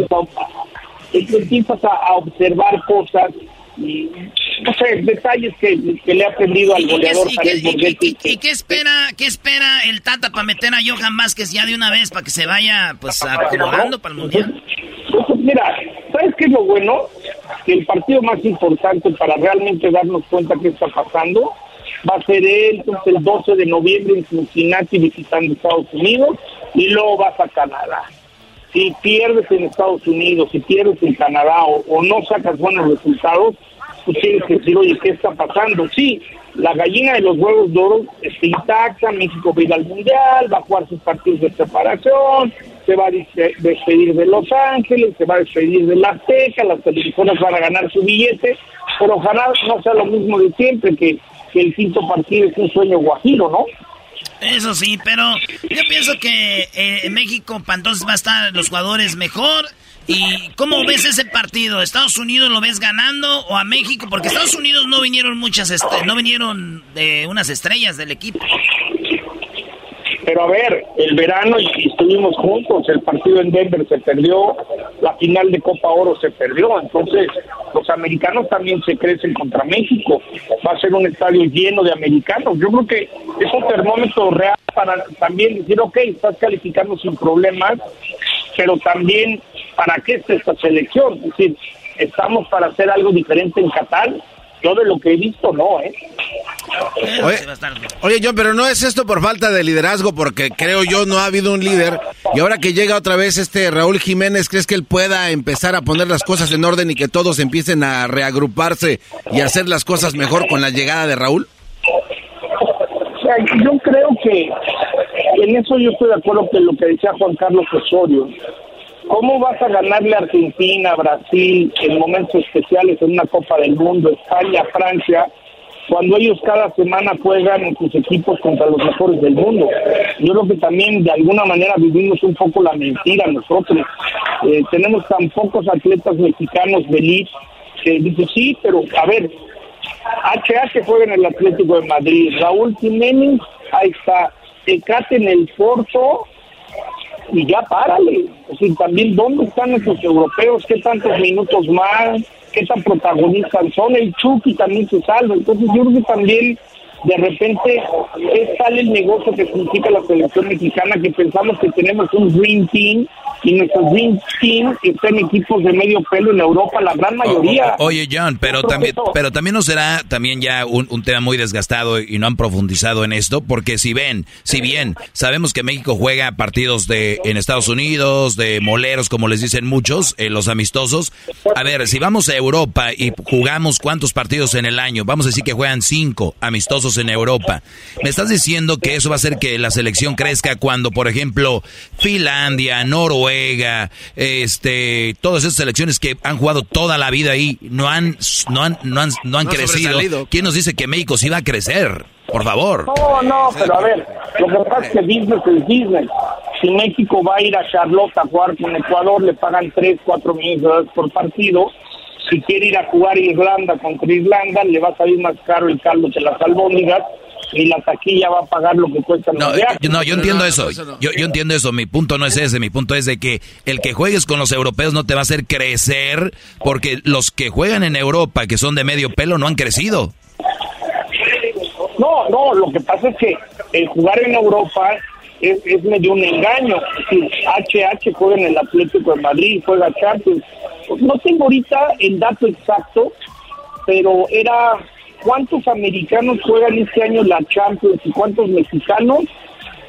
Empiezas a, a observar cosas y, no sé, detalles que, que le ha aprendido al ¿Y goleador y qué- y qué- Borghetti. y qué espera, qué espera el Tata para meter a Johan Vázquez ya de una vez para que se vaya pues acomodando para el Mundial? Pues, mira, ¿sabes qué es lo bueno? Que el partido más importante para realmente darnos cuenta qué está pasando va a ser entonces, el 12 de noviembre en Cincinnati visitando Estados Unidos y luego vas a Canadá. Si pierdes en Estados Unidos, si pierdes en Canadá o, no sacas buenos resultados, tú tienes que decir, oye, ¿qué está pasando? Sí, la gallina de los huevos de oro está intacta, México va a ir al Mundial, va a jugar sus partidos de preparación, se va a despedir de Los Ángeles, se va a despedir de la Azteca, las televisoras van a ganar su billete, pero ojalá no sea lo mismo de siempre, que, que el quinto partido es un sueño guajiro, ¿no? Eso sí, pero yo pienso que eh, México para entonces va a estar los jugadores mejor. ¿Y cómo ves ese partido? ¿Estados Unidos lo ves ganando o a México? Porque Estados Unidos no vinieron muchas, este, no vinieron de unas estrellas del equipo. Pero a ver, el verano y, estuvimos juntos, el partido en Denver se perdió, la final de Copa Oro se perdió, entonces los americanos también se crecen contra México, va a ser un estadio lleno de americanos, yo creo que es un termómetro real para también decir, ok, estás calificando sin problemas, pero también para qué está esta selección, es decir, estamos para hacer algo diferente en Qatar, yo de lo que he visto no, ¿eh? Oye, oye, John, pero no es esto por falta de liderazgo, porque creo yo no ha habido un líder. Y ahora que llega otra vez este Raúl Jiménez, ¿crees que él pueda empezar a poner las cosas en orden y que todos empiecen a reagruparse y hacer las cosas mejor con la llegada de Raúl? O sea, yo creo que en eso yo estoy de acuerdo con lo que decía Juan Carlos Osorio. ¿Cómo vas a ganarle a Argentina, Brasil en momentos especiales en una Copa del Mundo, España, Francia, cuando ellos cada semana juegan en sus equipos contra los mejores del mundo? Yo creo que también de alguna manera vivimos un poco la mentira nosotros. Eh, tenemos tan pocos atletas mexicanos de que dicen, sí, pero a ver, HH juega en el Atlético de Madrid, Raúl Jiménez, ahí está, Tecate en el Porto, y ya párale. Es decir, también, ¿dónde están nuestros europeos? ¿Qué tantos minutos más? ¿Qué tan protagonistas son? El Chucky también se salva. Entonces, yo creo que también, de repente, es tal el negocio que significa la selección mexicana que pensamos que tenemos un Dream Team y nuestro Dream Team está en equipos de medio pelo en Europa, la gran mayoría. O- o- oye, John, pero también, pero también no será también ya un, un tema muy desgastado y no han profundizado en esto, porque si ven, si bien sabemos que México juega partidos de en Estados Unidos, de moleros, como les dicen muchos, en los amistosos. A ver, si vamos a Europa y jugamos cuántos partidos en el año, vamos a decir que juegan cinco amistosos en Europa. Me estás diciendo que eso va a hacer que la selección crezca cuando, por ejemplo, Finlandia, Noruega, este, todas esas selecciones que han jugado toda la vida ahí no han, no han, no han, no han No crecido. ¿Quién nos dice que México sí va a crecer? Por favor. No, no, pero a ver, lo que pasa es que business es business. si México va a ir a Charlotte a jugar con Ecuador, le pagan 3, 4 millones de dólares por partido. Si quiere ir a jugar Irlanda contra Irlanda, le va a salir más caro el caldo que las albóndigas y la taquilla va a pagar lo que cuesta no, yo, no, yo entiendo eso. Yo, yo entiendo eso. Mi punto no es ese. Mi punto es de que el que juegues con los europeos no te va a hacer crecer porque los que juegan en Europa, que son de medio pelo, no han crecido. No, no, lo que pasa es que el jugar en Europa es, es medio un engaño. Si HH juega en el Atlético de Madrid, juega Champions. No tengo ahorita el dato exacto, pero era cuántos americanos juegan este año la Champions y cuántos mexicanos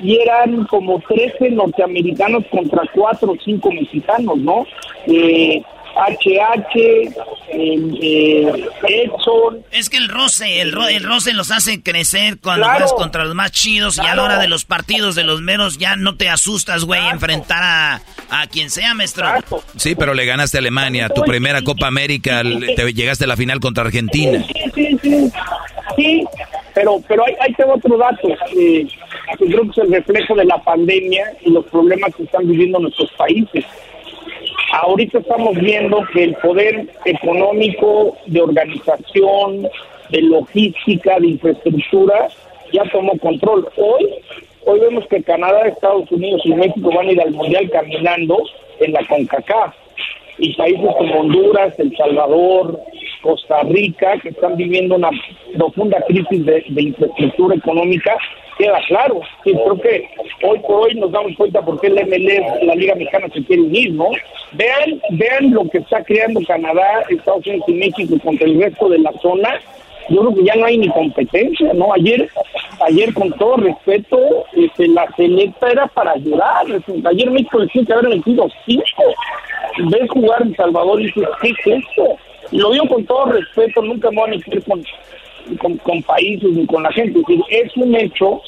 y eran como 13 norteamericanos contra 4 o 5 mexicanos, ¿no? Eh, HH, eh, Edson. Es que el roce, el, el roce los hace crecer cuando vas contra los más chidos y a la hora de los partidos de los menos ya no te asustas, güey, enfrentar a, a quien sea, maestro. Sí, pero le ganaste a Alemania, tu primera Copa América, te llegaste a la final contra Argentina. Sí, sí, sí. Sí, pero, pero hay, hay otro dato. Eh, creo que es el reflejo de la pandemia y los problemas que están viviendo nuestros países. Ahorita estamos viendo que el poder económico, de organización, de logística, de infraestructura, ya tomó control. Hoy, hoy vemos que Canadá, Estados Unidos y México van a ir al Mundial caminando en la CONCACAF. Y países como Honduras, El Salvador, Costa Rica, que están viviendo una profunda crisis de, infraestructura económica, queda claro. Sí, creo que hoy por hoy nos damos cuenta por qué el MLS, la Liga Mexicana, se quiere unir, ¿no? Vean, vean lo que está creando Canadá, Estados Unidos y México contra el resto de la zona. Yo creo que ya no hay ni competencia, ¿no? Ayer, ayer con todo respeto, este, la selecta era para llorar. Ayer México le tiene que haber metido cinco. Ves jugar en Salvador y dices, ¿qué es esto? Lo digo con todo respeto, nunca me voy a meter con, con, países ni con la gente. Es, decir, es un hecho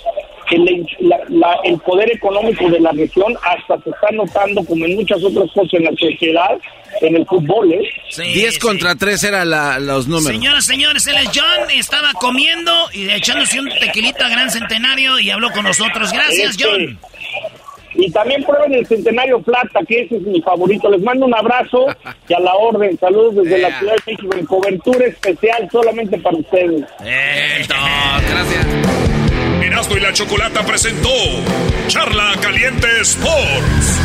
que el poder económico de la región hasta se está notando, como en muchas otras cosas en la sociedad, en el fútbol. ¿eh? 10 contra 3 eran los números. Señoras, señores, él es John, estaba comiendo y echándose un tequilita gran centenario y habló con nosotros. Gracias, este, John. Y también prueben el Centenario Plata, que ese es mi favorito. Les mando un abrazo y a la orden. Saludos desde la Ciudad de México en cobertura especial solamente para ustedes. gracias. Erasmo y la Chocolata presentó Charla Caliente Sports.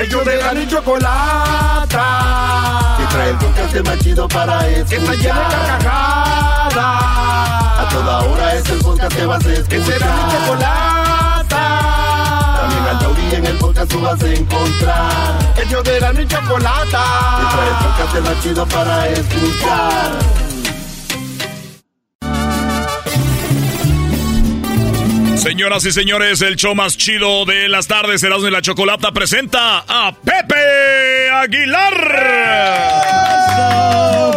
Ellos de la chocolata. Que trae el podcast más chido para escuchar. Que está llena de carcajadas toda hora es el podcast que vas a escuchar. Que será mi chocolata. También al taurí en el podcast tú vas a encontrar. El yo de la mi chocolata. Y trae el podcast más chido para escuchar. Señoras y señores, el show más chido de las tardes, Erasmo y la Chocolata, presenta a Pepe Aguilar.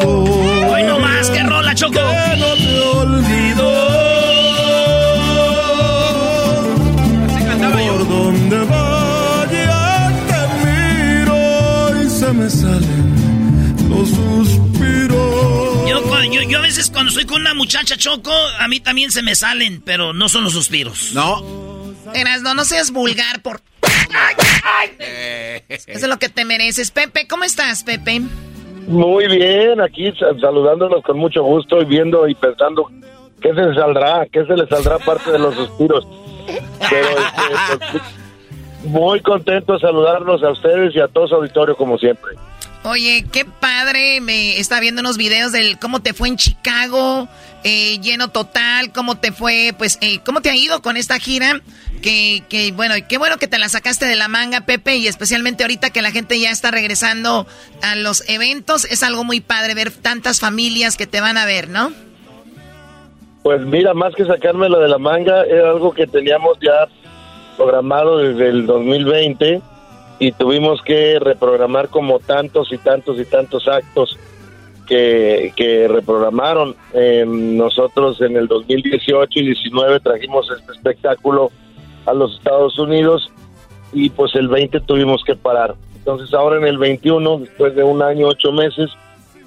Hoy no más, que rola, Choco. me Yo, a veces cuando estoy con una muchacha choco, a mí también se me salen, pero no son los suspiros. No. Eras, no, no seas vulgar por... Eso es lo que te mereces. Pepe, ¿cómo estás, Pepe? Muy bien, aquí saludándonos con mucho gusto y viendo y pensando qué se le saldrá, qué se le saldrá parte de los suspiros. Pero este, pues, muy contento de saludarlos a ustedes y a todo su auditorio como siempre. Oye, qué padre, me está viendo unos videos del cómo te fue en Chicago, eh, lleno total, cómo te fue, pues, eh, cómo te ha ido con esta gira, que, que, bueno, qué bueno que te la sacaste de la manga, Pepe, y especialmente ahorita que la gente ya está regresando a los eventos, es algo muy padre ver tantas familias que te van a ver, ¿no? Pues mira, más que sacármelo de la manga, era algo que teníamos ya programado desde el 2020 y tuvimos que reprogramar como tantos y tantos y tantos actos que, que reprogramaron. nosotros en el 2018 y 19 trajimos este espectáculo a los Estados Unidos y pues el 20 tuvimos que parar. Entonces ahora en el 21, después de un año, ocho meses,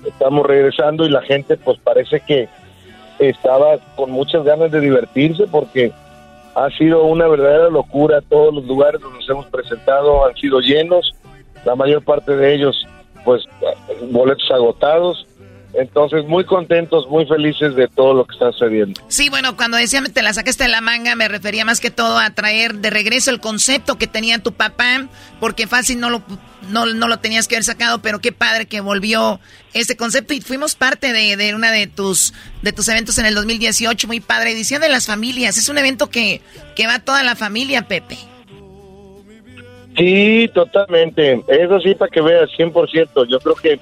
estamos regresando y la gente pues parece que estaba con muchas ganas de divertirse porque ha sido una verdadera locura. Todos los lugares donde nos hemos presentado han sido llenos, la mayor parte de ellos, pues, boletos agotados. Entonces, muy contentos, muy felices de todo lo que está sucediendo. Sí, bueno, cuando decía te la sacaste de la manga, me refería más que todo a traer de regreso el concepto que tenía tu papá, porque fácil no lo, no, no lo tenías que haber sacado, pero qué padre que volvió ese concepto y fuimos parte de, de una de tus, de tus eventos en el 2018, muy padre, edición de las familias. Es un evento que, que va toda la familia, Pepe. Sí, totalmente. Eso sí, para que veas, 100%. Yo creo que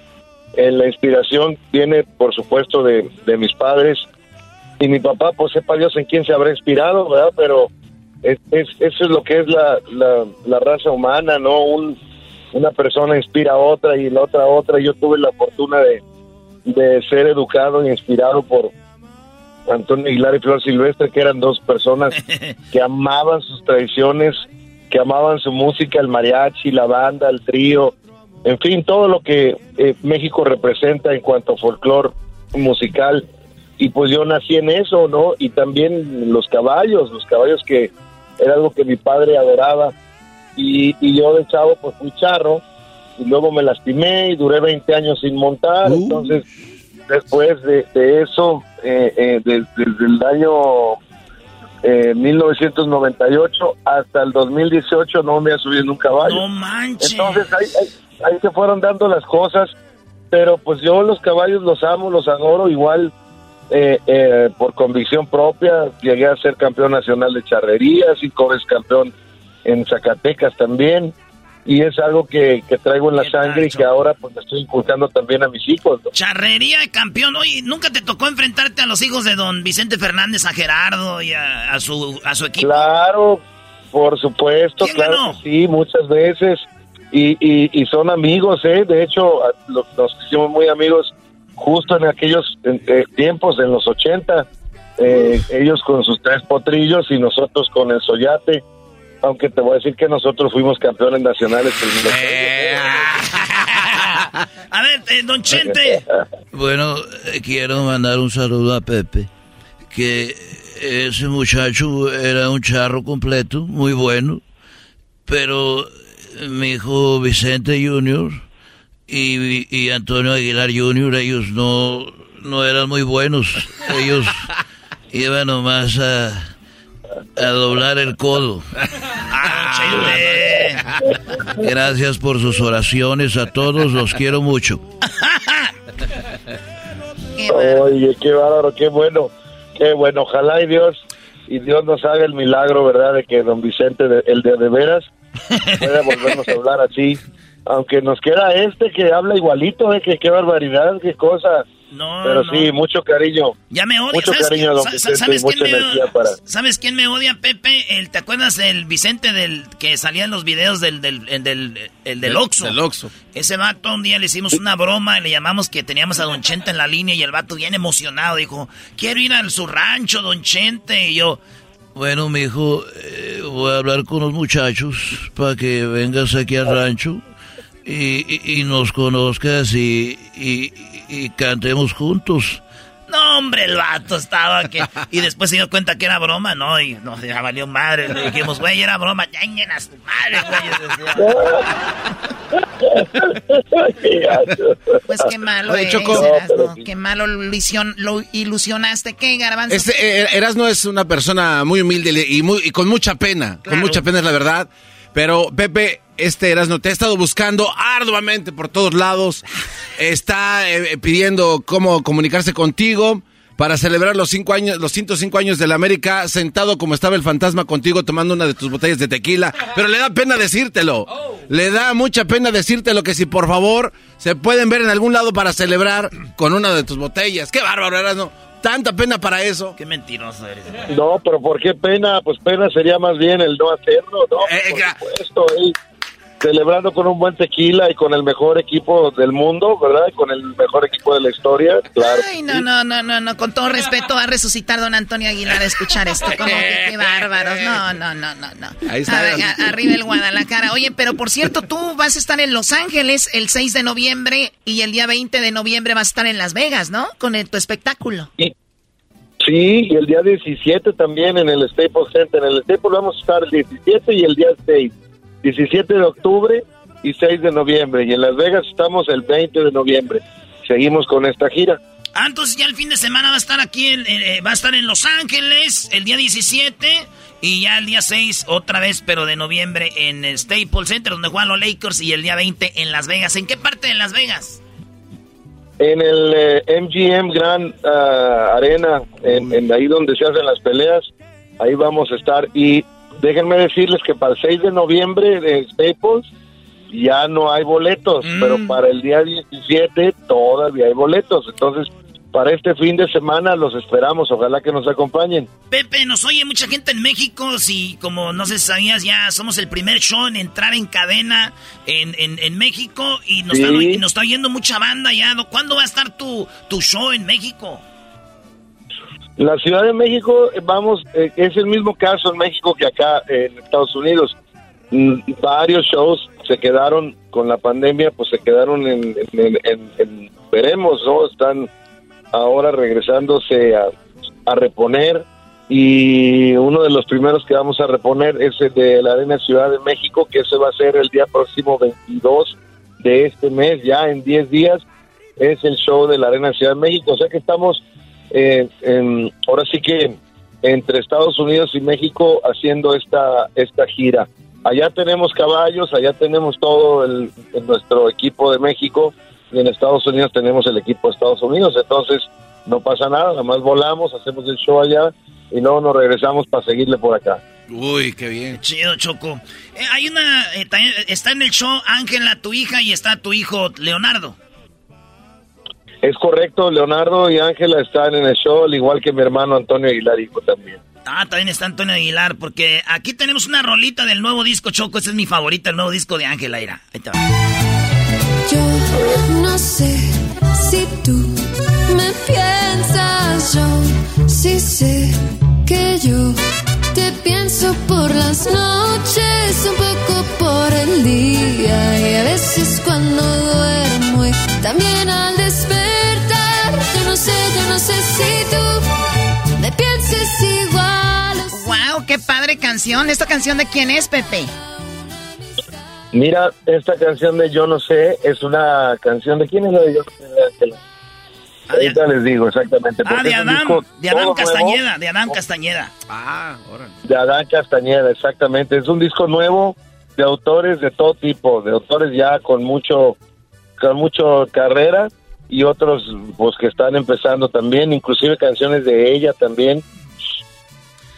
eh, la inspiración viene, por supuesto, de, de, mis padres. Y mi papá, pues sepa Dios en quién se habrá inspirado, ¿verdad? Pero es, es, eso es lo que es la, la, la raza humana, ¿no? Un, una persona inspira a otra y la otra a otra. Yo tuve la fortuna de, de ser educado e inspirado por Antonio Aguilar y Flor Silvestre, que eran dos personas que amaban sus tradiciones, que amaban su música, el mariachi, la banda, el trío, en fin, todo lo que eh, México representa en cuanto a folclore musical. Y pues yo nací en eso, ¿no? Y también los caballos, los caballos que era algo que mi padre adoraba. Y, y yo de chavo pues fui charro y luego me lastimé y duré 20 años sin montar. Entonces, después de, de eso, eh, eh, desde, desde el año eh, 1998 hasta el 2018 no me ha subido en un caballo. No manches. Entonces ahí, ahí, se fueron dando las cosas, pero pues yo los caballos los amo, los adoro igual. Eh, eh, por convicción propia, llegué a ser campeón nacional de charrería, cinco veces campeón en Zacatecas también, y es algo que, que traigo en la sangre y que ahora pues estoy inculcando también a mis hijos. ¿no? Charrería de campeón, oye, ¿nunca te tocó enfrentarte a los hijos de don Vicente Fernández, a Gerardo y a, a su, a su equipo? Claro, por supuesto, claro que sí, muchas veces, y, y, y son amigos, ¿eh? De hecho, a- lo- nos hicimos muy amigos justo en aquellos en- eh, tiempos, en los 80, eh, ellos con sus tres potrillos y nosotros con el Soyate. Aunque te voy a decir que nosotros fuimos campeones nacionales. el A ver, eh, don Chente. Bueno, eh, quiero mandar un saludo a Pepe, que ese muchacho era un charro completo, muy bueno, pero eh, mi hijo Vicente Junior y, y Antonio Aguilar Junior, ellos no, no eran muy buenos, ellos iban nomás a, a doblar el codo. Gracias por sus oraciones a todos, los quiero mucho. Oye, qué bárbaro, qué bueno, qué bueno. Ojalá y Dios y Dios nos haga el milagro, ¿verdad? De que don Vicente, de- el de de veras, pueda volvernos a hablar así. Aunque nos queda este que habla igualito, ¿eh? Que qué barbaridad, qué cosa. No, Pero no. sí, mucho cariño. Ya me odia. Mucho ¿Sabes, cariño don sa- Vicente ¿sabes y quién mucha me energía odia? para... ¿Sabes quién me odia, Pepe? El, ¿Te acuerdas del Vicente del que salía en los videos del, del, el del, el del Del- Oxxo? del Oxxo. Ese vato un día le hicimos una broma y le llamamos que teníamos a Don Chente en la línea y el vato bien emocionado dijo, quiero ir a su rancho, Don Chente. Y yo, Bueno, mijo, eh, voy a hablar con los muchachos para que vengas aquí al rancho y, y- y nos conozcas y- y cantemos juntos. No hombre, el vato estaba que... Y después se dio cuenta que era broma, ¿no? Y nos ya valió madre. Le dijimos, güey, era broma, ya a su madre, güey. Pues qué malo Oye, Qué malo lo, ilusion- lo ilusionaste. ¿Qué, Garbanzo? Este, eh, Erasno es una persona muy humilde y, muy, y con mucha pena. Con mucha pena es la verdad. Pero Pepe, este Erasno te ha estado buscando arduamente por todos lados. Está eh, pidiendo cómo comunicarse contigo para celebrar los cinco años, los 105 años de la América, sentado como estaba el fantasma contigo tomando una de tus botellas de tequila. Pero le da pena decírtelo. Le da mucha pena decírtelo que si por favor se pueden ver en algún lado para celebrar con una de tus botellas. Qué bárbaro, Erasno. Tanta pena para eso. Qué mentiroso eres. No, pero ¿por qué pena? Pues pena sería más bien el no hacerlo, ¿no? Eh, Por supuesto, él celebrando con un buen tequila y con el mejor equipo del mundo, ¿verdad? Con el mejor equipo de la historia, claro. Ay, no, no, no, no, no. Con todo respeto, va a resucitar don Antonio Aguilar a escuchar esto. Como que qué bárbaros. No, no, no, no, no. Ahí está. A ver, a- arriba el Guadalajara. Oye, pero por cierto, tú vas a estar en Los Ángeles el 6 de noviembre y el día 20 de noviembre vas a estar en Las Vegas, ¿no? Con el- tu espectáculo. Sí, y el día 17 también en el Staples Center. En el Staples vamos a estar el 17 y el día 6. 17 de octubre y 6 de noviembre. Y en Las Vegas estamos el 20 de noviembre. Seguimos con esta gira. Ah, entonces ya el fin de semana va a estar aquí, en, eh, va a estar en Los Ángeles el día 17 y ya el día 6 otra vez, pero de noviembre en el Staples Center donde juegan los Lakers y el día 20 en Las Vegas. ¿En qué parte de Las Vegas? En el MGM Grand ah, Arena, en, en ahí donde se hacen las peleas, ahí vamos a estar. Y déjenme decirles que para el 6 de noviembre de Staples ya no hay boletos, pero para el día 17 todavía hay boletos. Entonces, para este fin de semana los esperamos, ojalá que nos acompañen. Pepe, nos oye mucha gente en México, si como no sé si sabías, ya somos el primer show en entrar en cadena en, en, México y nos, está, y nos está oyendo mucha banda ya. ¿Cuándo va a estar tu, tu show en México? La Ciudad de México, eh, vamos, eh, es el mismo caso en México que acá en Estados Unidos. Mm, varios shows se quedaron con la pandemia, pues se quedaron en, en veremos, ¿no? Están ahora regresándose a, reponer y uno de los primeros que vamos a reponer es el de la Arena Ciudad de México, que se va a ser el día próximo 22 de este mes, ya en 10 días, es el show de la Arena Ciudad de México. O sea que estamos, eh, en, ahora sí que entre Estados Unidos y México haciendo esta, esta gira. Allá tenemos caballos, allá tenemos todo el, nuestro equipo de México y en Estados Unidos tenemos el equipo de Estados Unidos, entonces no pasa nada, nada más volamos, hacemos el show allá y luego nos regresamos para seguirle por acá. Uy, qué bien. Chido, Choco. Eh, hay una, eh, está en el show Ángela, tu hija, y está tu hijo Leonardo. Es correcto, Leonardo y Ángela están en el show, al igual que mi hermano Antonio Aguilar, hijo también. Ah, también está Antonio Aguilar, porque aquí tenemos una rolita del nuevo disco Choco, ese es mi favorita, el nuevo disco de Ángela, Ahí está. Yo no sé si tú me piensas, yo sí sé que yo te pienso por las noches, un poco por el día y a veces cuando duermo y también al ¡Wow! ¡Qué padre canción! ¿Esta canción de quién es, Pepe? Mira, esta canción de Yo no sé es una canción de quién es la de Yo no sé. Ahorita les digo exactamente. Ah, de Adán, de Adán Castañeda, de Adán Castañeda. Ah, órale. De Adán Castañeda, exactamente. Es un disco nuevo de autores de todo tipo, de autores ya con mucho, con mucho carrera y otros pues que están empezando también, inclusive canciones de ella también.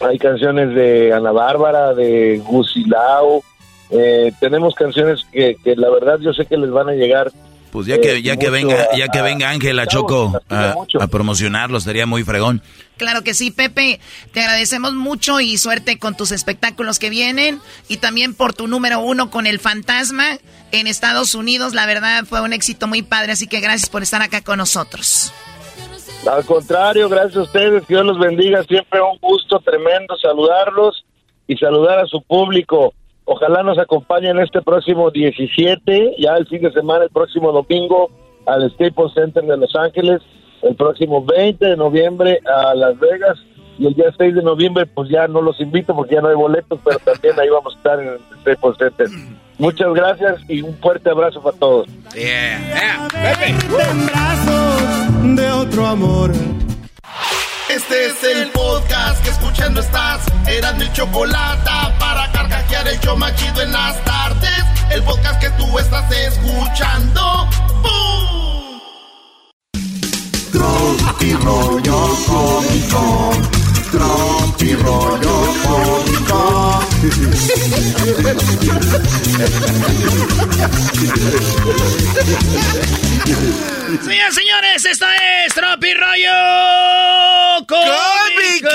Hay canciones de Ana Bárbara, de Gusilao, eh, tenemos canciones que, la verdad yo sé que les van a llegar. Pues ya que, ya que venga, ya que venga Ángela Choco a, a, promocionarlo, sería muy fregón. Claro que sí, Pepe. Te agradecemos mucho y suerte con tus espectáculos que vienen y también por tu número uno con el fantasma en Estados Unidos. La verdad fue un éxito muy padre, así que gracias por estar acá con nosotros. Al contrario, gracias a ustedes, que Dios los bendiga. Siempre un gusto tremendo saludarlos y saludar a su público. Ojalá nos acompañen este próximo 17, ya el fin de semana, el próximo domingo, al Staples Center de Los Ángeles, el próximo 20 de noviembre a Las Vegas y el día 6 de noviembre pues ya no los invito porque ya no hay boletos, pero también ahí vamos a estar en el Staples Center. Muchas gracias y un fuerte abrazo para todos. Yeah. de otro amor. Este es el podcast que escuchando estás. Eran mi chocolate para carcajear el yo machido en las tardes. El podcast que tú estás escuchando. Señoras señores, esto es Tropi Rollo Cómico.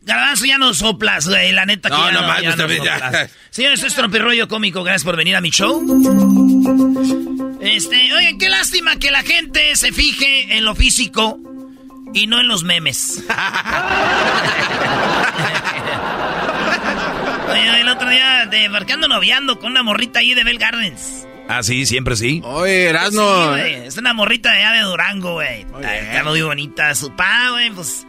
Garbanzo, ya no soplas, güey, la neta que no, ya no, no, ya no soplas. Señores, esto es Tropi Rollo Cómico, gracias por venir a mi show. Este, oye, qué lástima que la gente se fije en lo físico y no en los memes. Oye, el otro día de marcando noviando con una morrita ahí de Bell Gardens. Ah, sí, siempre sí. Oye, Erasno. Sí, es una morrita de allá de Durango, güey. Está muy bonita. Su pa, güey, pues.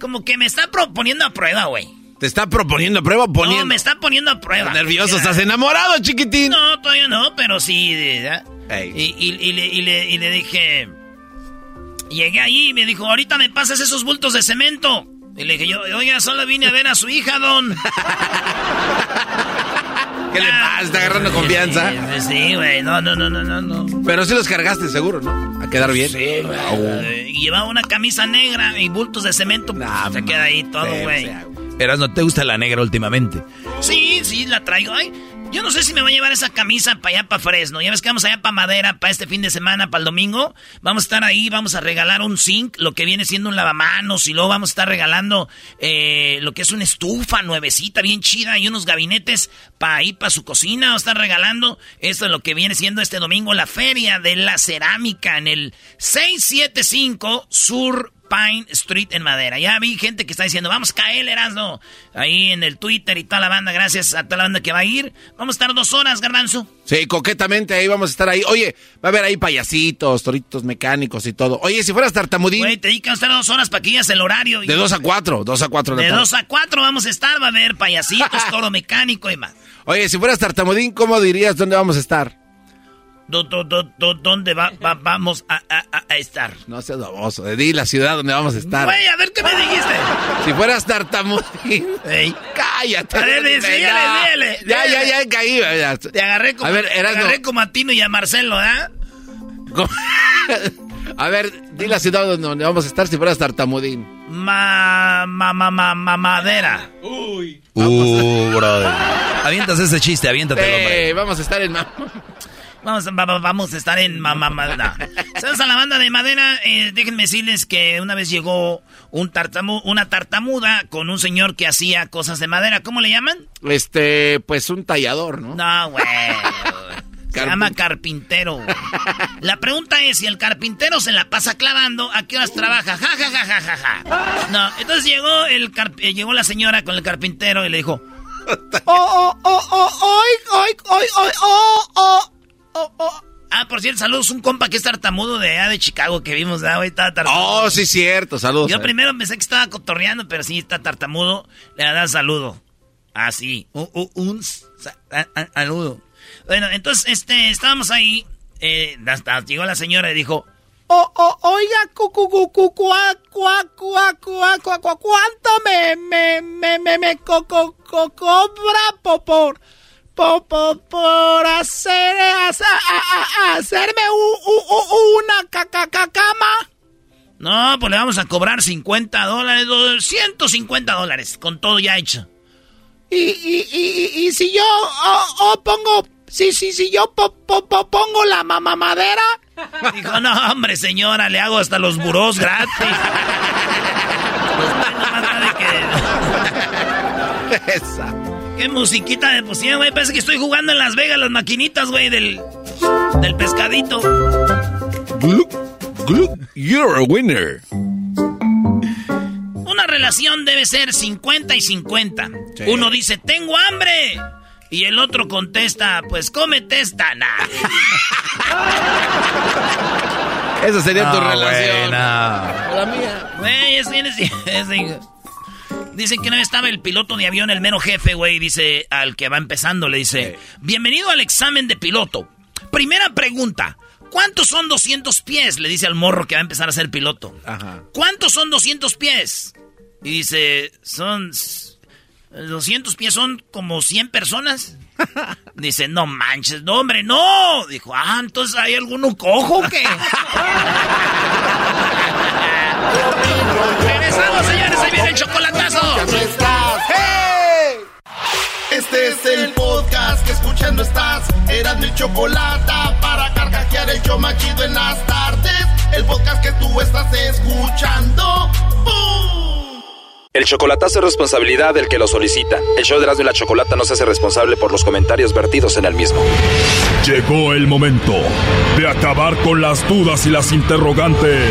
Como que me está proponiendo a prueba, güey. Te está proponiendo a prueba o poniendo. No, me está poniendo a prueba. Nervioso, Mira. estás enamorado, chiquitín. No, todavía no, pero sí. ¿verdad? Ey. Y, y- y le, y le- y le dije. Llegué ahí y me dijo, ahorita me pasas esos bultos de cemento. Y le dije, yo, oiga, solo vine a ver a su hija, don. ¿Qué le pasa? Está agarrando confianza. Sí, Sí, güey, no, no, no, no, no, no. Pero sí los cargaste, seguro, ¿no? A quedar bien. Sí, güey. Y llevaba una camisa negra y bultos de cemento. pues, se queda ahí todo, güey. Eras, ¿no te gusta la negra últimamente? Sí, sí, la traigo. Ay, yo no sé si me voy a llevar esa camisa para allá, para Fresno. Ya ves que vamos allá para Madera, para este fin de semana, para el domingo. Vamos a estar ahí, vamos a regalar un zinc, lo que viene siendo un lavamanos. Y luego vamos a estar regalando eh, lo que es una estufa nuevecita, bien chida. Y unos gabinetes para ir para su cocina. Vamos a estar regalando esto es lo que viene siendo este domingo la Feria de la Cerámica en el 675 Sur Pine Street en Madera. Ya vi gente que está diciendo, vamos a caer, Erasmo. Ahí en el Twitter y toda la banda, gracias a toda la banda que va a ir. Vamos a estar dos horas, Garbanzo. Sí, coquetamente ahí vamos a estar ahí. Oye, va a haber ahí payasitos, toritos mecánicos y todo. Oye, si fueras tartamudín. Güey, te dedican a estar dos horas para que el horario. De dos a cuatro, dos a cuatro de De dos a cuatro vamos a estar, va a haber payasitos, toro mecánico y más. Oye, si fueras tartamudín, ¿cómo dirías dónde vamos a estar? Do- do- do- do- ¿Dónde va, va- vamos a, a- a- estar? No seas baboso, di la ciudad donde vamos a estar. Güey, a ver qué me dijiste. Si fueras tartamudín. cállate. A ver, No, síguele, síguele. Ya, ya, ya caí. ya. Te agarré como, A ver, te agarré como a Tino y a Marcelo, ¿eh? A ver, di la ciudad donde vamos a estar si fueras tartamudín. Ma, ma, ma, ma, ma- madera. Uy. Uh, brother. Avientas ese chiste, aviéntatelo, hombre. Eh, vamos a estar en... ma- Vamos, va- va- vamos a estar en Mamá Madera. Saludos a la banda de Madera. Eh, déjenme decirles que una vez llegó un tartamu- una tartamuda con un señor que hacía cosas de madera. ¿Cómo le llaman? Este, pues un tallador, ¿no? No, güey. Se llama carpintero. güey. La pregunta es, si el carpintero se la pasa clavando, ¿a qué horas trabaja? Ja, ja, ja, ja, ja, ja. No, entonces llegó, el carp- eh, llegó la señora con el carpintero y le dijo... Oh, oh, oh, oh, ay, ay, ay, ay, oh, oh, oh, oh. Ah, por cierto, saludos, un compa que es tartamudo de allá de Chicago que vimos, ¿verdad, güey? Estaba tartamudo. Oh, sí, cierto, saludos. Yo primero pensé que estaba cotorreando, pero sí está tartamudo. Le da saludo. Así. un, un- un saludo. Bueno, entonces, este, estábamos ahí. eh, hasta llegó la señora y dijo: Oh, oh, oiga, cu, cu, cu, cu, cua, cua, cua, cua, cua, cua, ¿cuánto me, me, me, me, me co, co, co- cobra po- por, po- po- por hacer, hacer- a- a- a- hacerme u- u- u- una? No, pues le vamos a cobrar 50 dólares, 150 dólares, con todo ya hecho. Y, y, y, y, y si yo, oh, oh, pongo, si, si, si yo po- po- po- pongo la mama madera, Dijo, no, hombre, señora, le hago hasta los burós gratis. Pues, más vale que- Esa. ¿Qué musiquita de pusieron, güey? Parece que estoy jugando en Las Vegas las maquinitas, güey, del, del pescadito. You're a winner. Una relación debe ser 50 y 50. Sí. Uno dice, tengo hambre. Y el otro contesta, pues cómete esta. Nah. Esa sería tu No, relación. no. La mía. Güey, es, es- es- Dicen que vez estaba el piloto de avión, el mero jefe, güey, dice al que va empezando, le dice, bienvenido al examen de piloto. Primera pregunta, ¿cuántos son 200 pies? Le dice al morro que va a empezar a ser piloto. Ajá. ¿Cuántos son 200 pies? Y dice, son... 200 pies son como 100 personas. Dice, no manches, no, hombre, no. Dijo, ah, entonces hay alguno cojo o qué. Regresamos, señores, ahí viene el chocolatazo. Este es el podcast que escuchando estás. Eran mi chocolate para carcajear el yo machido en las tardes. El podcast que tú estás escuchando. ¡Bum! El chocolatazo es responsabilidad del que lo solicita. El show de Erasmo y la Chocolata no se hace responsable por los comentarios vertidos en el mismo. Llegó el momento de acabar con las dudas y las interrogantes.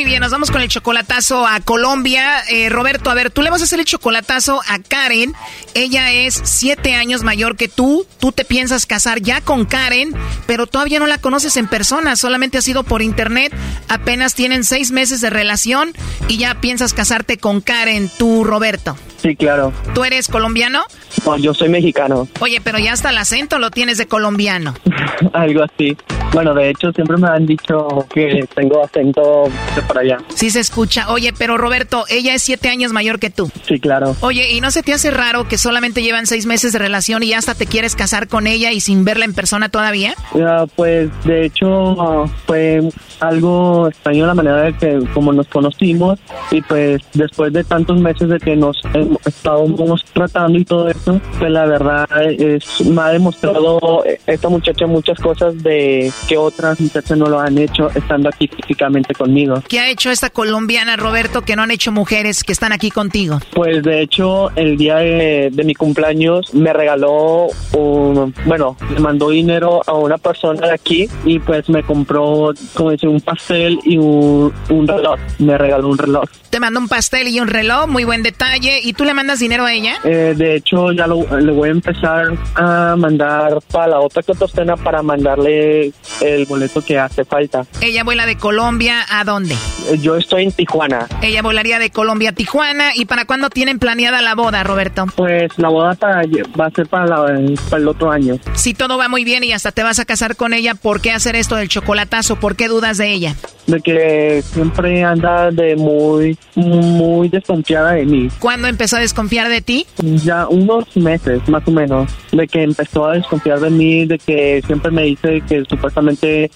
Muy bien, nos vamos con el chocolatazo a Colombia. Eh, Roberto, a ver, tú le vas a hacer el chocolatazo a Karen. Ella es siete años mayor que tú. Tú te piensas casar ya con Karen, pero todavía no la conoces en persona. Solamente ha sido por internet. Apenas tienen seis meses de relación y ya piensas casarte con Karen, tú, Roberto. Sí, claro. ¿Tú eres colombiano? No, yo soy mexicano. Oye, pero ya hasta el acento lo tienes de colombiano. Algo así. Bueno, de hecho, siempre me han dicho que tengo acento por allá. Sí se escucha. Oye, pero Roberto, ella es siete años mayor que tú. Sí, claro. Oye, ¿y no se te hace raro que solamente llevan seis meses de relación y hasta te quieres casar con ella y sin verla en persona todavía? Ya, pues, de hecho, fue algo extraño la manera de que como nos conocimos y pues después de tantos meses de que nos hemos- estábamos tratando y todo eso, pues la verdad es, me ha demostrado esta muchacha muchas cosas de que otras muchachas no lo han hecho estando aquí físicamente conmigo. ¿Qué ha hecho esta colombiana, Roberto, que no han hecho mujeres que están aquí contigo? Pues de hecho, el día de, de mi cumpleaños me regaló un, bueno, le mandó dinero a una persona de aquí y pues me compró, como dice, un pastel y un, un reloj. Me regaló un reloj. Te mandó un pastel y un reloj, muy buen detalle. ¿Y tú le mandas dinero a ella? Eh, de hecho, ya lo, le voy a empezar a mandar para la otra cotostena para mandarle el boleto que hace falta. Ella vuela de Colombia a dónde? Yo estoy en Tijuana. Ella volaría de Colombia a Tijuana. ¿Y para cuándo tienen planeada la boda, Roberto? Pues la boda para, va a ser para, la- para el otro año. Si todo va muy bien y hasta te vas a casar con ella, ¿por qué hacer esto del chocolatazo? ¿Por qué dudas de ella? De que siempre anda de muy, muy desconfiada de mí. ¿Cuándo empezó a desconfiar de ti? Ya unos meses, más o menos, de que empezó a desconfiar de mí, de que siempre me dice que supuestamente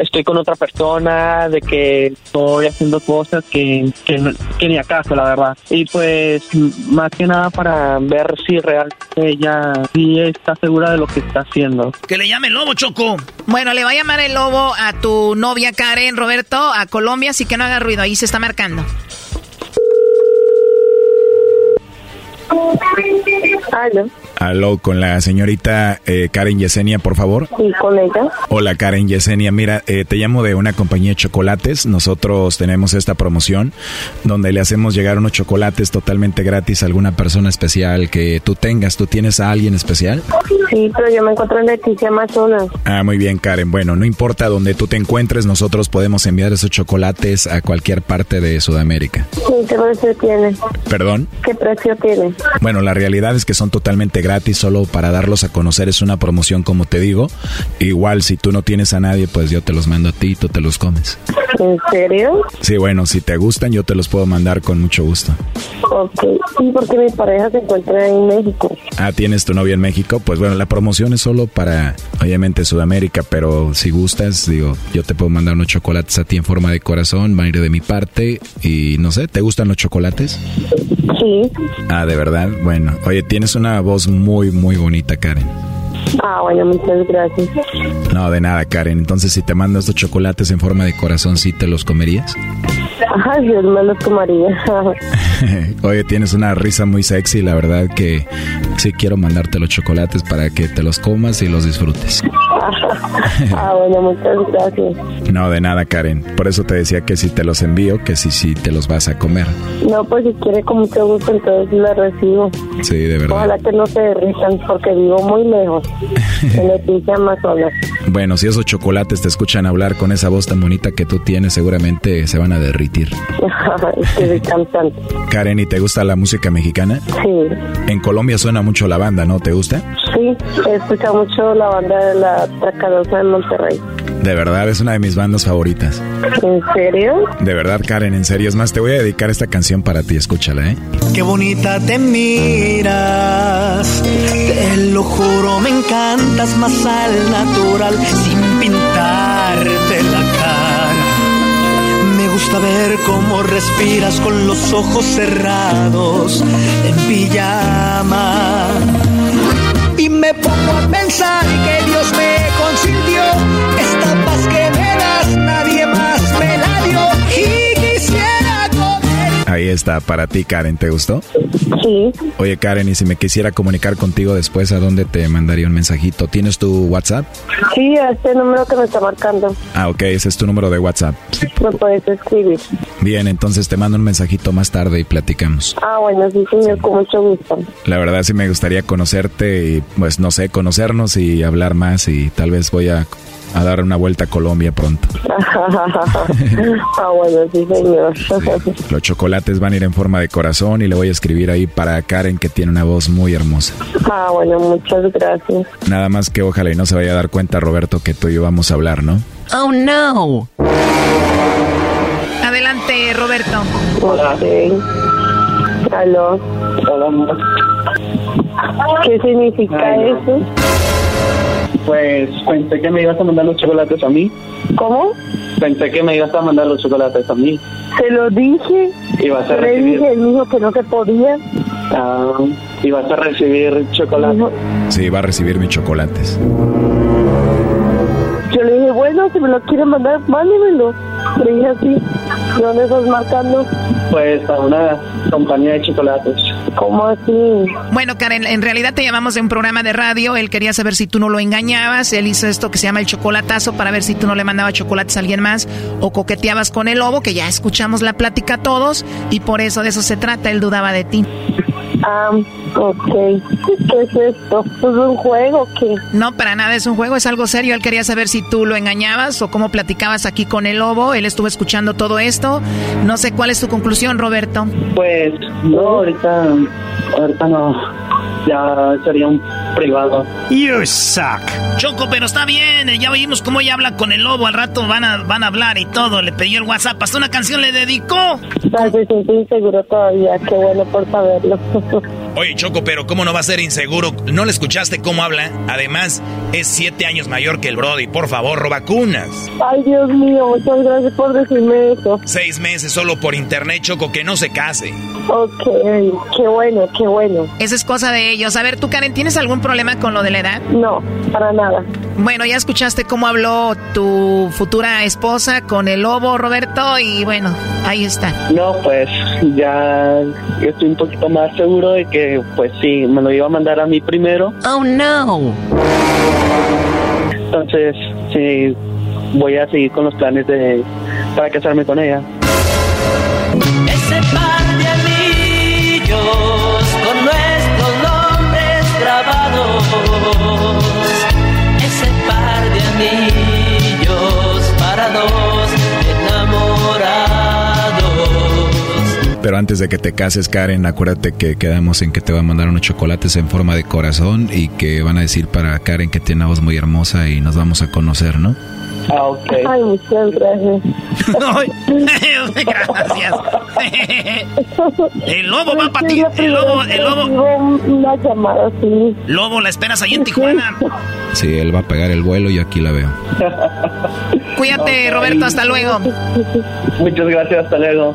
estoy con otra persona, de que estoy haciendo cosas que, que, no- que ni acaso, la verdad. Y pues, más que nada para ver si realmente ella sí está segura de lo que está haciendo. Que le llame el lobo, Choco. Bueno, le va a llamar el lobo a tu novia Karen, Roberto, a Colombia, así que no haga ruido, ahí se está marcando. Aló, Aló, con la señorita eh, Karen Yesenia, por favor. y con ella. Hola Karen Yesenia, mira, eh, te llamo de una compañía de chocolates. Nosotros tenemos esta promoción donde le hacemos llegar unos chocolates totalmente gratis a alguna persona especial que tú tengas. ¿Tú tienes a alguien especial? Sí, pero yo me encuentro en Leticia, Amazonas. Ah, muy bien Karen. Bueno, no importa donde tú te encuentres, nosotros podemos enviar esos chocolates a cualquier parte de Sudamérica. Sí, ¿Qué precio tiene? ¿Perdón? ¿Qué precio tiene? Bueno, la realidad es que son totalmente gratis, solo para darlos a conocer es una promoción, como te digo. Igual, si tú no tienes a nadie, pues yo te los mando a ti y tú te los comes. ¿En serio? Sí, bueno, si te gustan, yo te los puedo mandar con mucho gusto. Ok. ¿Y porque mi pareja se encuentra en México? Ah, ¿tienes tu novia en México? Pues bueno, la promoción es solo para, obviamente, Sudamérica, pero si gustas, digo, yo te puedo mandar unos chocolates a ti en forma de corazón, va a ir de mi parte y no sé, ¿te gustan los chocolates? Sí. Ah, de verdad, bueno. Oye, tienes una voz muy, muy bonita, Karen. Ah, bueno, muchas gracias. No, de nada, Karen. Entonces, si te mando estos chocolates en forma de corazón, ¿sí te los comerías? Ay, Dios me los tomaría. Oye, tienes una risa muy sexy, la verdad que sí quiero mandarte los chocolates para que te los comas y los disfrutes. ah, bueno, muchas gracias. No, de nada, Karen. Por eso te decía que si te los envío, que sí, sí te los vas a comer. No, pues si quiere con mucho gusto, entonces la recibo. Sí, de verdad. Ojalá que no se derritan porque vivo muy lejos. en Leticia, Amazonas. Bueno, si esos chocolates te escuchan hablar con esa voz tan bonita que tú tienes, seguramente se van a derritir. es que. Karen, ¿y te gusta la música mexicana? Sí. En Colombia suena mucho la banda, ¿no? ¿Te gusta? Sí, he escuchado mucho la banda de la Tracadosa de Monterrey. De verdad, es una de mis bandas favoritas. ¿En serio? De verdad, Karen, en serio. Es más, te voy a dedicar esta canción para ti, escúchala, ¿eh? Qué bonita te miras, te lo juro, me encantas más al natural, sin pintarte la cara. Gusta ver cómo respiras con los ojos cerrados en pijama. Y me pongo a pensar que Dios me consintió esta paz que Ahí está para ti, Karen. ¿Te gustó? Sí. Oye, Karen, y si me quisiera comunicar contigo después, ¿a dónde te mandaría un mensajito? ¿Tienes tu WhatsApp? Sí, a este número que me está marcando. Ah, ok, ese es tu número de WhatsApp. Me puedes escribir. Bien, entonces te mando un mensajito más tarde y platicamos. Ah, bueno, sí, señor, con mucho gusto. La verdad sí me gustaría conocerte y, pues, no sé, conocernos y hablar más y tal vez voy a a dar una vuelta a Colombia pronto. ah, bueno, sí, señor. Los chocolates van a ir en forma de corazón y le voy a escribir ahí para Karen que tiene una voz muy hermosa. Ah, bueno, muchas gracias. Nada más que ojalá y no se vaya a dar cuenta Roberto que tú y yo vamos a hablar, ¿no? Oh, no. Adelante, Roberto. Hola. Aló. Hola, ¿Qué significa eso? Pues pensé que me ibas a mandar los chocolates a mí. ¿Cómo? Pensé que me ibas a mandar los chocolates a mí. Se lo dije. Y vas a Le recibir. dije, él dijo que no se podía. Ah, y vas a recibir chocolate. Sí, va a recibir mis chocolates. Yo le dije, bueno, si me lo quiere mandar, mándemelo. Así. ¿De dónde estás marcando? Pues a una compañía de chocolates. ¿Cómo así? Bueno, Karen, en realidad te llamamos de un programa de radio. Él quería saber si tú no lo engañabas. Él hizo esto que se llama el chocolatazo para ver si tú no le mandabas chocolates a alguien más o coqueteabas con el lobo, que ya escuchamos la plática todos y por eso de eso se trata. Él dudaba de ti. Ah, ok. ¿Qué es esto? ¿Es un juego o qué? No, para nada es un juego, es algo serio. Él quería saber si tú lo engañabas o cómo platicabas aquí con el lobo. Él estuvo escuchando todo esto. No sé cuál es tu conclusión, Roberto. Pues no, ahorita, ahorita no. Ya sería un privado. You suck. Choco, pero está bien. eh, Ya oímos cómo ella habla con el lobo. Al rato van a, van a hablar y todo. Le pidió el WhatsApp. Hasta una canción le dedicó. Ay, me siento inseguro todavía. Qué bueno por saberlo. Oye, Choco, pero ¿cómo no va a ser inseguro? ¿No le escuchaste cómo habla? Además, es siete años mayor que el Brody. Por favor, vacunas. Ay, Dios mío, muchas gracias por decirme eso. Seis meses solo por internet, Choco, que no se case. Ok, qué bueno, qué bueno. Esa es cosa de ellos. A ver, tú, Karen, ¿tienes algún problema con lo de la edad? No, para nada. Bueno, ya escuchaste cómo habló tu futura esposa con el lobo, Roberto, y bueno, ahí está. No, pues ya estoy un poquito más seguro de que, pues sí, me lo iba a mandar a mí primero. Oh, no. Entonces, sí, voy a seguir con los planes de para casarme con ella. Ese par de anillos con nuestros nombres grabados. Ese par de anillos para dos Pero antes de que te cases, Karen, acuérdate que quedamos en que te va a mandar unos chocolates en forma de corazón y que van a decir para Karen que tiene una voz muy hermosa y nos vamos a conocer, ¿no? Ah, ok. Ay, muchas gracias. Gracias. El lobo va para ti. El lobo, el lobo. Una llamada así. Lobo, la esperas ahí en Tijuana. Sí, él va a pegar el vuelo y aquí la veo. Cuídate, Roberto, hasta luego. Muchas gracias, hasta luego.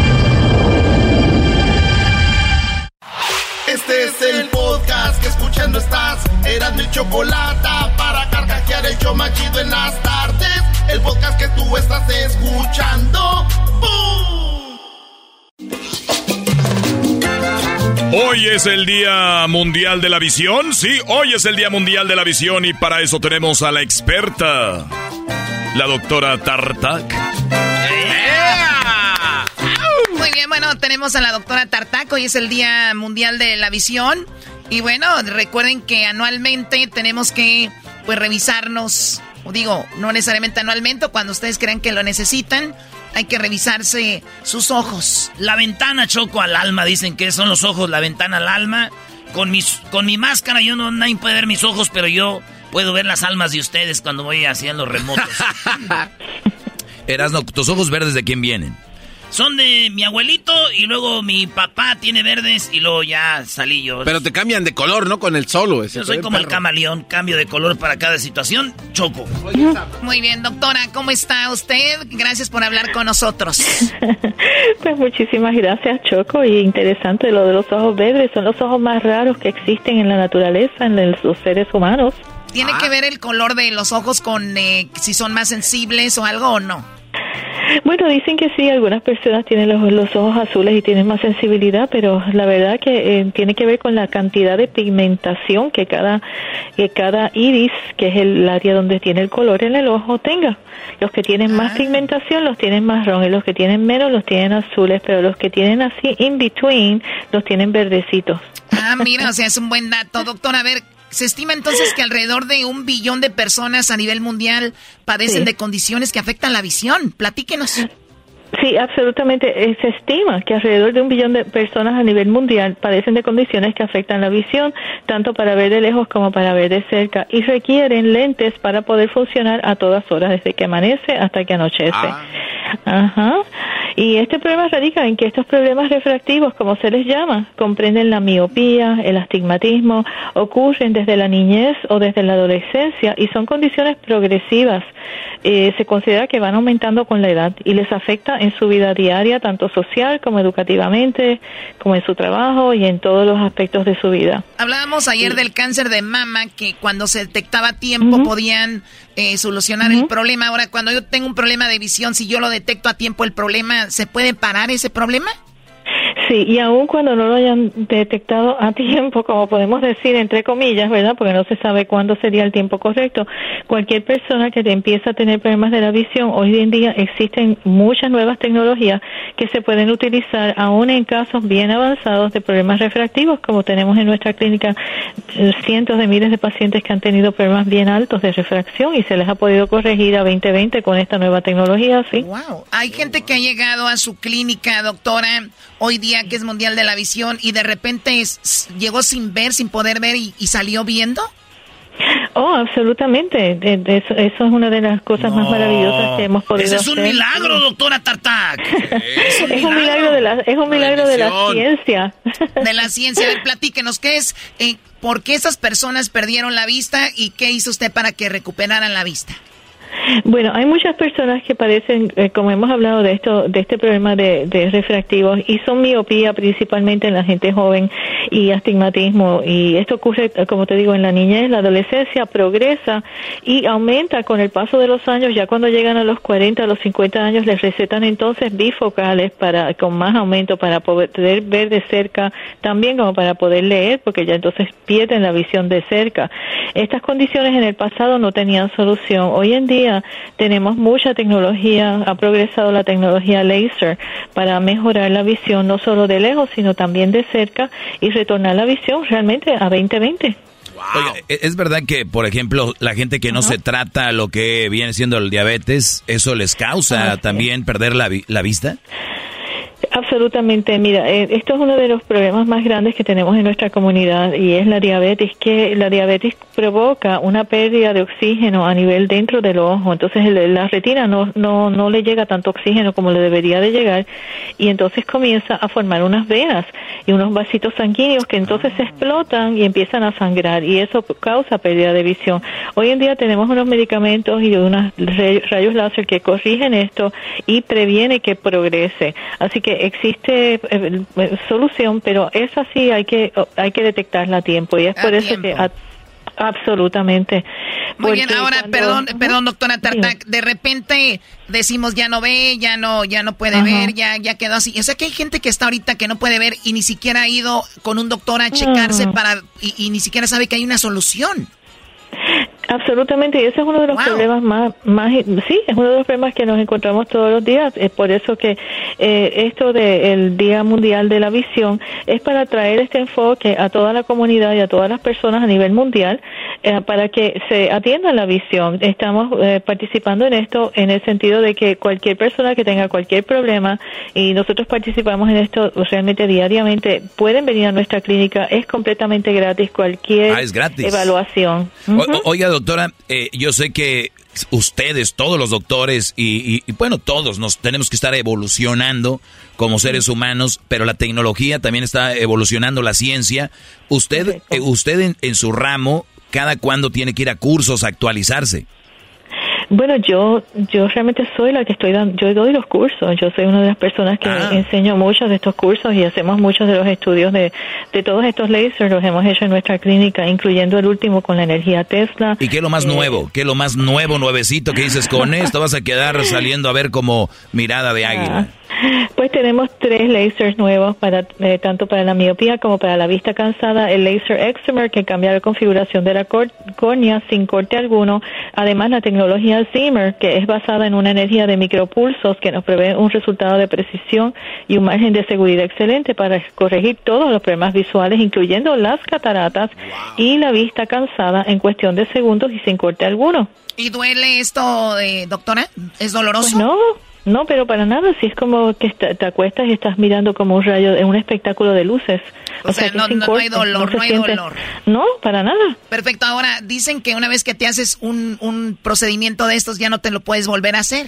Este es el podcast que escuchando estás. Eran mi chocolate para carcajear el show más chido en las tardes. El podcast que tú estás escuchando. ¡Bum! Hoy es el Día Mundial de la Visión. Sí, hoy es el Día Mundial de la Visión y para eso tenemos a la experta, la doctora Tartak. Bueno, tenemos a la doctora Tartaco y es el Día Mundial de la Visión. Y bueno, recuerden que anualmente tenemos que pues revisarnos, o digo, no necesariamente anualmente, cuando ustedes crean que lo necesitan, hay que revisarse sus ojos. La ventana, Choco, al alma. Dicen que son los ojos la ventana al alma. Con, mis, con mi máscara, yo no nadie puede ver mis ojos, pero yo puedo ver las almas de ustedes cuando voy haciendo remotos. Erasno, ¿tus ojos verdes de quién vienen? Son de mi abuelito y luego mi papá tiene verdes y luego ya salí yo. Pero te cambian de color, ¿no? Con el solo. Yo soy como el camaleón, cambio de color para cada situación, choco. Muy bien, doctora, ¿cómo está usted? Gracias por hablar con nosotros. pues muchísimas gracias, Choco. Y interesante lo de los ojos verdes. Son los ojos más raros que existen en la naturaleza, en los seres humanos. ¿Tiene que ver el color de los ojos con eh, si son más sensibles o algo o no? Bueno, dicen que sí, algunas personas tienen los, ojos azules y tienen más sensibilidad, pero la verdad que eh, tiene que ver con la cantidad de pigmentación que cada, que cada iris, que es el área donde tiene el color en el ojo, tenga. Los que tienen más ah. pigmentación los tienen marrón y los que tienen menos los tienen azules, pero los que tienen así in between los tienen verdecitos. Ah, mira, o sea, es un buen dato. Doctor, a ver, se estima entonces que alrededor de un billón de personas a nivel mundial padecen de condiciones que afectan la visión. Platíquenos. Sí, absolutamente. Eh, se estima que alrededor de un billón de personas a nivel mundial padecen de condiciones que afectan la visión, tanto para ver de lejos como para ver de cerca, y requieren lentes para poder funcionar a todas horas, desde que amanece hasta que anochece. Ah. Ajá. Y este problema radica en que estos problemas refractivos, como se les llama, comprenden la miopía, el astigmatismo, ocurren desde la niñez o desde la adolescencia y son condiciones progresivas. Eh, se considera que van aumentando con la edad y les afecta en su vida diaria, tanto social como educativamente, como en su trabajo y en todos los aspectos de su vida. Hablábamos ayer del cáncer de mama, que cuando se detectaba a tiempo podían eh, solucionar el problema. Ahora, cuando yo tengo un problema de visión, si yo lo detecto a tiempo el problema, ¿se puede parar ese problema? Sí, y aun cuando no lo hayan detectado a tiempo, como podemos decir, entre comillas, ¿verdad? Porque no se sabe cuándo sería el tiempo correcto, cualquier persona que empieza a tener problemas de la visión, hoy en día existen muchas nuevas tecnologías que se pueden utilizar aún en casos bien avanzados de problemas refractivos, como tenemos en nuestra clínica eh, cientos de miles de pacientes que han tenido problemas bien altos de refracción y se les ha podido corregir a 2020 con esta nueva tecnología, ¿sí? Wow. Hay gente que ha llegado a su clínica, doctora, hoy día que es Mundial de la Visión y de repente llegó sin ver, sin poder ver y, salió viendo? Oh, absolutamente. Eso, es una de las cosas más maravillosas que hemos podido Ese es un milagro, doctora Tartac. Es un milagro, de la, es un milagro de la ciencia. De la ciencia. platíquenos, ¿qué es? Eh, ¿Por qué esas personas perdieron la vista y qué hizo usted para que recuperaran la vista? Bueno, hay muchas personas que padecen, eh, como hemos hablado de esto, de este problema de, refractivos y son miopía principalmente en la gente joven y astigmatismo y esto ocurre, eh, como te digo, en la niñez, la adolescencia progresa y aumenta con el paso de los años. Ya cuando llegan a los 40, a los 50 años les recetan entonces bifocales para con más aumento para poder ver de cerca, también como para poder leer, porque ya entonces pierden la visión de cerca. Estas condiciones en el pasado no tenían solución. Hoy en día tenemos mucha tecnología, ha progresado la tecnología laser para mejorar la visión no solo de lejos, sino también de cerca y retornar la visión realmente a 2020. ¿e-, ¿es verdad que, por ejemplo, la gente que no se trata lo que viene siendo el diabetes, eso les causa también perder la, la vista? Absolutamente, mira, eh, esto es uno de los problemas más grandes que tenemos en nuestra comunidad y es la diabetes, que la diabetes provoca una pérdida de oxígeno a nivel dentro del ojo, entonces la retina no, no, no le llega tanto oxígeno como le debería de llegar y entonces comienza a formar unas venas y unos vasitos sanguíneos que entonces se explotan y empiezan a sangrar y eso causa pérdida de visión. Hoy en día tenemos unos medicamentos y unos rayos láser que corrigen esto y previene que progrese. Así que existe eh, eh, solución, pero es así, hay que, hay que detectarla a tiempo y es por eso que... absolutamente. Muy bien, ahora, perdón, perdón, doctora Tartac, de repente decimos ya no ve, ya no, ya no puede ver, ya, ya quedó así. O sea que hay gente que está ahorita que no puede ver y ni siquiera ha ido con un doctor a checarse para, y ni siquiera sabe que hay una solución. Absolutamente, y ese es uno de los problemas más, más, sí, es uno de los problemas que nos encontramos todos los días. Es por eso que eh, esto del Día Mundial de la Visión es para traer este enfoque a toda la comunidad y a todas las personas a nivel mundial eh, para que se atienda la visión. Estamos eh, participando en esto en el sentido de que cualquier persona que tenga cualquier problema y nosotros participamos en esto realmente diariamente pueden venir a nuestra clínica. Es completamente gratis cualquier ah, evaluación. oiga, doctora, eh, yo sé que ustedes, todos los doctores y, bueno, todos nos tenemos que estar evolucionando como seres humanos, pero la tecnología también está evolucionando, la ciencia. Usted, eh, usted en, en, su ramo, cada cuándo tiene que ir a cursos, a actualizarse. Bueno, yo yo realmente soy la que estoy dando, yo doy los cursos, yo soy una de las personas que Ah. enseño muchos de estos cursos y hacemos muchos de los estudios de, de todos estos lasers, los hemos hecho en nuestra clínica, incluyendo el último con la energía Tesla. ¿Y qué es lo más Eh, nuevo? ¿Qué es lo más nuevo, nuevecito que dices con esto? Vas a quedar saliendo a ver como mirada de águila. Pues tenemos tres lasers nuevos para eh, tanto para la miopía como para la vista cansada. El laser Excimer que cambia la configuración de la córnea sin corte alguno. Además la tecnología Zimmer que es basada en una energía de micropulsos que nos provee un resultado de precisión y un margen de seguridad excelente para corregir todos los problemas visuales, incluyendo las cataratas y la vista cansada en cuestión de segundos y sin corte alguno. ¿Y duele esto, eh, doctora? ¿Es doloroso? Pues no, no, pero para nada. Si es como que te acuestas y estás mirando como un rayo, un espectáculo de luces. O sea, no- no- no hay dolor, no hay siente- dolor. No, para nada. Perfecto, ahora dicen que una vez que te haces un, un procedimiento de estos ya no te lo puedes volver a hacer.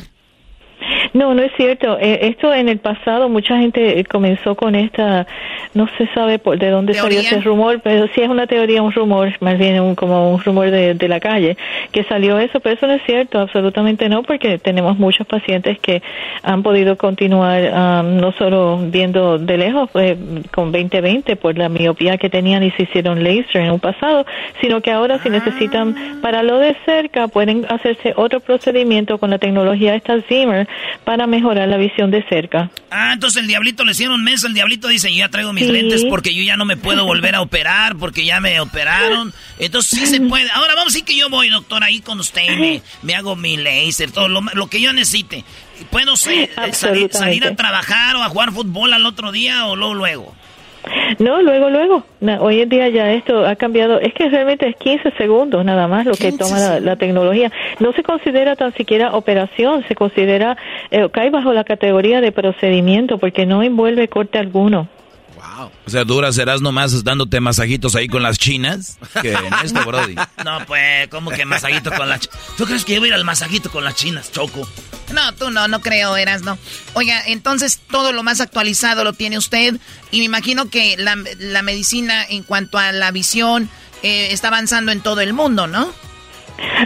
No, no es cierto. Eh, esto en el pasado mucha gente eh, comenzó con esta, no se sabe por de dónde salió ese rumor, pero sí es una teoría, un rumor, más bien un, como un rumor de, de la calle, que salió eso, pero eso no es cierto, absolutamente no, porque tenemos muchos pacientes que han podido continuar am, no solo viendo de lejos eh, con 2020 por la miopía que tenían y se hicieron laser en un pasado, sino que ahora si necesitan para lo de cerca pueden hacerse otro procedimiento con la tecnología esta Zimmer para mejorar la visión de cerca. Ah, entonces el diablito le hicieron mes. El diablito dice: Yo ya traigo mis Sí. lentes porque yo ya no me puedo volver a operar porque ya me operaron. Entonces sí se puede. Ahora vamos a decir que yo voy, doctor, ahí con usted. y Me, me hago mi laser, todo lo, lo que yo necesite. ¿Puedo se- salir, salir a trabajar o a jugar fútbol al otro día o luego luego? No, luego, luego. Hoy en día ya esto ha cambiado. Es que realmente es 15 segundos nada más lo que 15 toma la, la tecnología. No se considera tan siquiera operación, se considera, eh, cae bajo la categoría de procedimiento porque no envuelve corte alguno. O sea, duras serás nomás dándote masajitos ahí con las chinas. Que en esto, Brody. No, pues, ¿cómo que masajito con las chinas? ¿Tú crees que yo voy a ir al masajito con las chinas, Choco? No, tú no, no creo, eras no. Oiga, entonces todo lo más actualizado lo tiene usted y me imagino que la, la medicina en cuanto a la visión eh, está avanzando en todo el mundo, ¿no?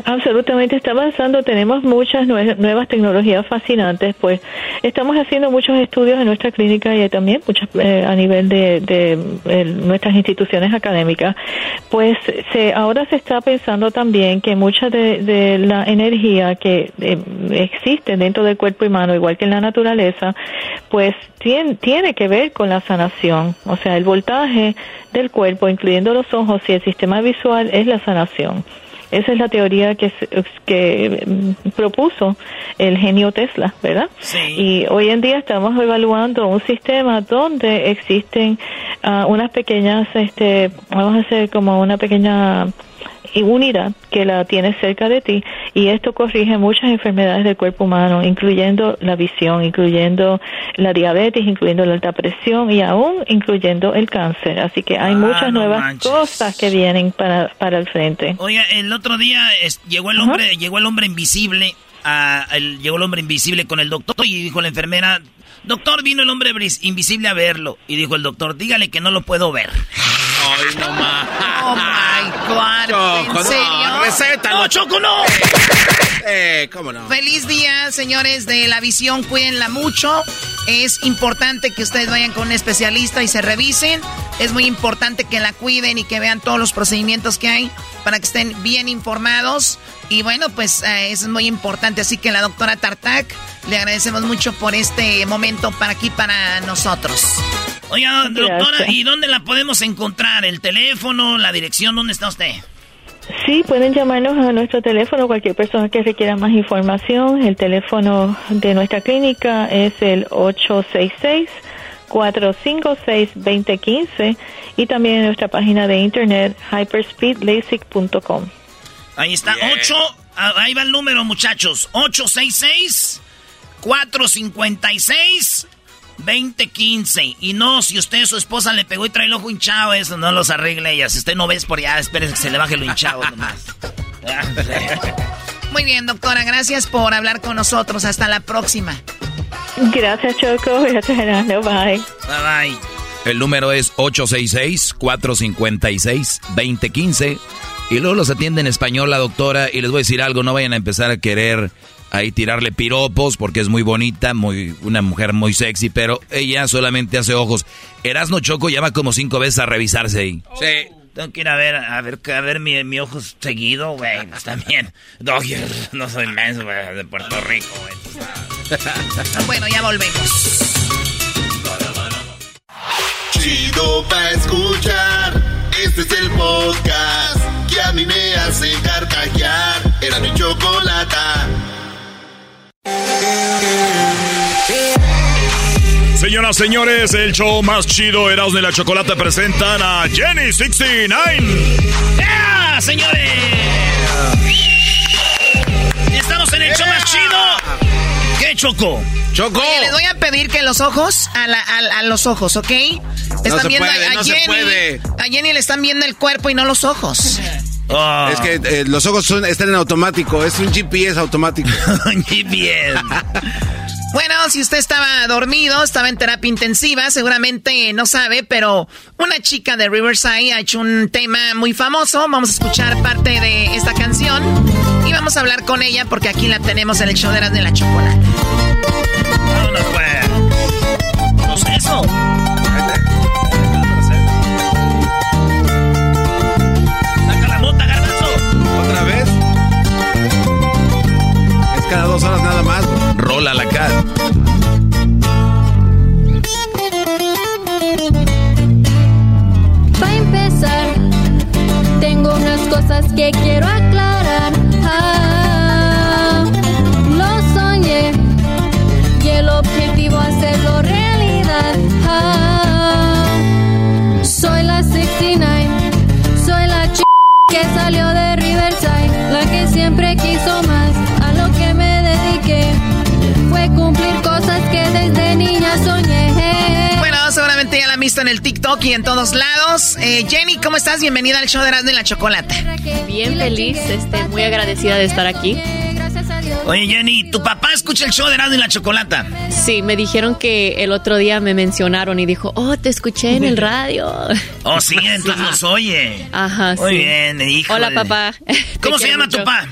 Absolutamente está avanzando, tenemos muchas nue- nuevas tecnologías fascinantes, pues estamos haciendo muchos estudios en nuestra clínica y también muchas eh, a nivel de, de, eh, nuestras instituciones académicas. Pues se, ahora se está pensando también que mucha de, la energía que eh, existe dentro del cuerpo humano, igual que en la naturaleza, pues tiene que ver con la sanación, o sea, el voltaje del cuerpo, incluyendo los ojos y el sistema visual, es la sanación. Esa es la teoría que, que mm, propuso el genio Tesla, ¿verdad? Y hoy en día estamos evaluando un sistema donde existen ah, unas pequeñas, este, vamos a hacer como una pequeña unidad que la tienes cerca de ti y esto corrige muchas enfermedades del cuerpo humano, incluyendo la visión, incluyendo la diabetes, incluyendo la alta presión y aún incluyendo el cáncer. Así que hay muchas Ah, no nuevas manches. cosas que vienen para, para el frente. Oiga, el otro día es- llegó el hombre, llegó el hombre invisible, a, el- llegó el hombre invisible con el doctor y dijo la enfermera, doctor, vino el hombre invisible a verlo. Y dijo el doctor, dígale que no lo puedo ver. Ay, no más. Oh my God. Choco, ¿En serio? no, recétalo. No, Choco, no. Eh, ¿cómo no? Feliz día, señores de la visión, cuídenla mucho. Es importante que ustedes vayan con un especialista y se revisen. Es muy importante que la cuiden y que vean todos los procedimientos que hay para que estén bien informados. Y bueno, pues eh, eso es muy importante. Así que la doctora Tartak, le agradecemos mucho por este momento para aquí, para nosotros. Oiga, doctora, Gracias. ¿y dónde la podemos encontrar? ¿El teléfono, la dirección? ¿Dónde está usted? Sí, pueden llamarnos a nuestro teléfono, cualquier persona que requiera más información. El teléfono de nuestra clínica es el 866-456-2015 y también en nuestra página de internet hyperspeedlasic.com. Ahí está, 8, ahí va el número, muchachos. 866 456 2015. Y no, si usted su esposa le pegó y trae el ojo hinchado, eso no los arregle ella. Si usted no ves por allá, espérese que se le baje lo hinchado nomás. Muy bien, doctora, gracias por hablar con nosotros. Hasta la próxima. Gracias, Choco. Gracias. Bye. Bye bye. El número es 866-456-2015. Y luego los atiende en español la doctora. Y les voy a decir algo, no vayan a empezar a querer ahí tirarle piropos porque es muy bonita, muy una mujer muy sexy, pero ella solamente hace ojos. Erasno Choco llama como cinco veces a revisarse ahí. Sí. Tengo que ir a ver, a ver, a ver mi, mi ojo seguido, güey. Pues también. No, yo no soy menso, güey, de Puerto Rico, güey. bueno, ya volvemos. Chido pa' escuchar. Este es el podcast que a mí me hace carcajear. Era mi chocolata. Señoras, señores, el show más chido Erasmo de la Chocolata presentan a Jenny69. ¡Ya, señores! Estamos en el show más chido. ¿Qué, Choco? Choco. Oye, les voy a pedir que los ojos, a, la- a- a los ojos, ¿ok? Están se viendo a- puede, a, no se Jenny. puede. A Jenny le están viendo el cuerpo y no los ojos. Ah. Es que eh, los ojos son- están en automático, es un GPS automático. GPS. Bueno, si usted estaba dormido, estaba en terapia intensiva, seguramente no sabe, pero una chica de Riverside ha hecho un tema muy famoso. Vamos a escuchar parte de esta canción y vamos a hablar con ella porque aquí la tenemos en el show de las de la chocolate. Vámonos, pues. ¿Cómo es eso? Dos horas nada más. Rola la cara. Para empezar, tengo unas cosas que quiero aclarar. Ah, lo soñé y el objetivo hacerlo realidad. Ah, soy la 69, que desde niña soñé. Bueno, seguramente ya la han visto en el TikTok y en todos lados. Eh, Jenny, ¿cómo estás? Bienvenida al show de Erasmo y la Chocolata. Bien feliz, este, muy agradecida de estar aquí. Oye, Jenny, ¿tu papá escucha el show de Erasmo y la Chocolata? Sí, me dijeron que el otro día me mencionaron y dijo, oh, te escuché en el radio. Oh, sí, entonces nos oye. Ajá, Muy sí. bien, híjole. Hola, papá. ¿Cómo se llama mucho. tu papá?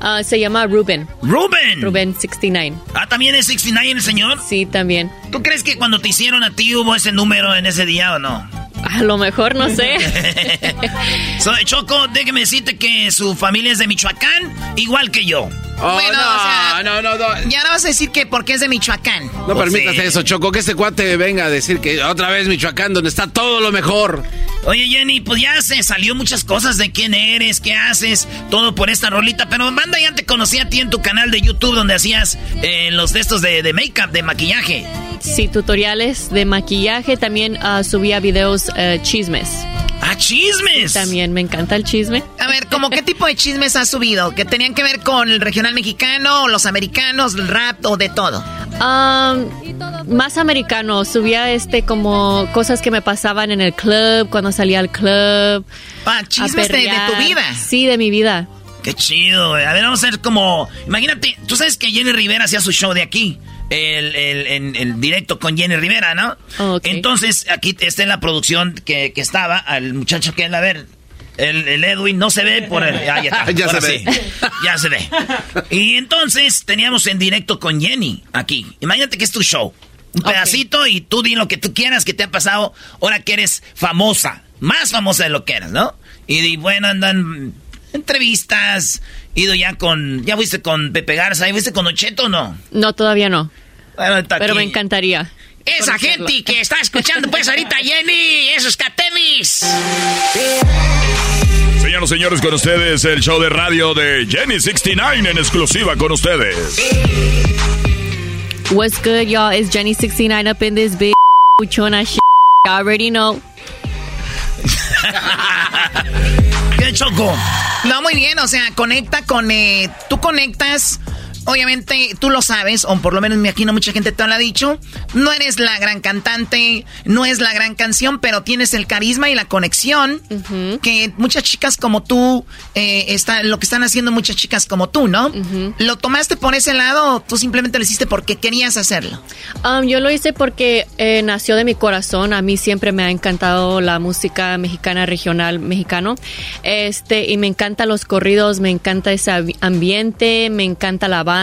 Ah, se llama Ruben. Ruben. Ruben 69. Ah, ¿también es 69 el señor? Sí, también. ¿Tú crees que cuando te hicieron a ti hubo ese número en ese día o no? A lo mejor, no sé. Soy Choco, déjeme decirte que su familia es de Michoacán, igual que yo. bueno, no, o sea, no, no, no. ya no vas a decir que porque es de Michoacán. No Pues permitas sí. eso, Choco, que este cuate venga a decir que otra vez Michoacán, donde está todo lo mejor. Oye, Jenny, pues ya se salió muchas cosas de quién eres, qué haces, todo por esta rolita. Pero banda, ya te conocí a ti en tu canal de YouTube donde hacías eh, los de estos de, de make-up, de maquillaje. Sí, tutoriales de maquillaje. También ah, subía videos eh, chismes. ¡Ah, chismes! También me encanta el chisme. A ver, ¿cómo qué tipo de chismes has subido? ¿Que tenían que ver con el regional mexicano, o los americanos, el rap o de todo? Um, más americano, subía este como cosas que me pasaban en el club, cuando salía al club. Ah, chismes de- de tu vida. Sí, de mi vida. Qué chido, güey. A ver, vamos a ver como... Imagínate, tú sabes que Jenny Rivera hacía su show de aquí. El, el, en- el directo con Jenny Rivera, ¿no? Entonces, aquí está en la producción que, que estaba, al muchacho que, a ver, el, el Edwin no se ve por el... ah, ya está, Ya se sí. ve. Ya se ve. Y entonces teníamos en directo con Jenny aquí. Imagínate que es tu show. Un pedacito y tú di lo que tú quieras que te ha pasado ahora que eres famosa. Más famosa de lo que eras, ¿no? Y, di, bueno, andan entrevistas. Ido ya con... ¿Ya fuiste con Pepe Garza? ¿Ya fuiste con Ocheto o no? No, todavía no. Bueno, Pero me encantaría. Esa gente que está escuchando pues ahorita Jenny, esos catemis. Señoras y señores, con ustedes el show de radio de Jenny69 en exclusiva con ustedes. What's good, y'all? It's Jenny69 up in this big chona shit. You already know. ¿Qué choco? No, muy bien, o sea, conecta con... eh, tú conectas obviamente tú lo sabes, o por lo menos me imagino mucha gente te lo ha dicho, no eres la gran cantante, no es la gran canción, pero tienes el carisma y la conexión que muchas chicas como tú, eh, está, lo que están haciendo muchas chicas como tú, ¿no? ¿Lo tomaste por ese lado o tú simplemente lo hiciste porque querías hacerlo? Um, yo lo hice porque eh, nació de mi corazón. A mí siempre me ha encantado la música mexicana regional mexicano. Este, y me encantan los corridos, me encanta ese ambi- ambiente, me encanta la banda,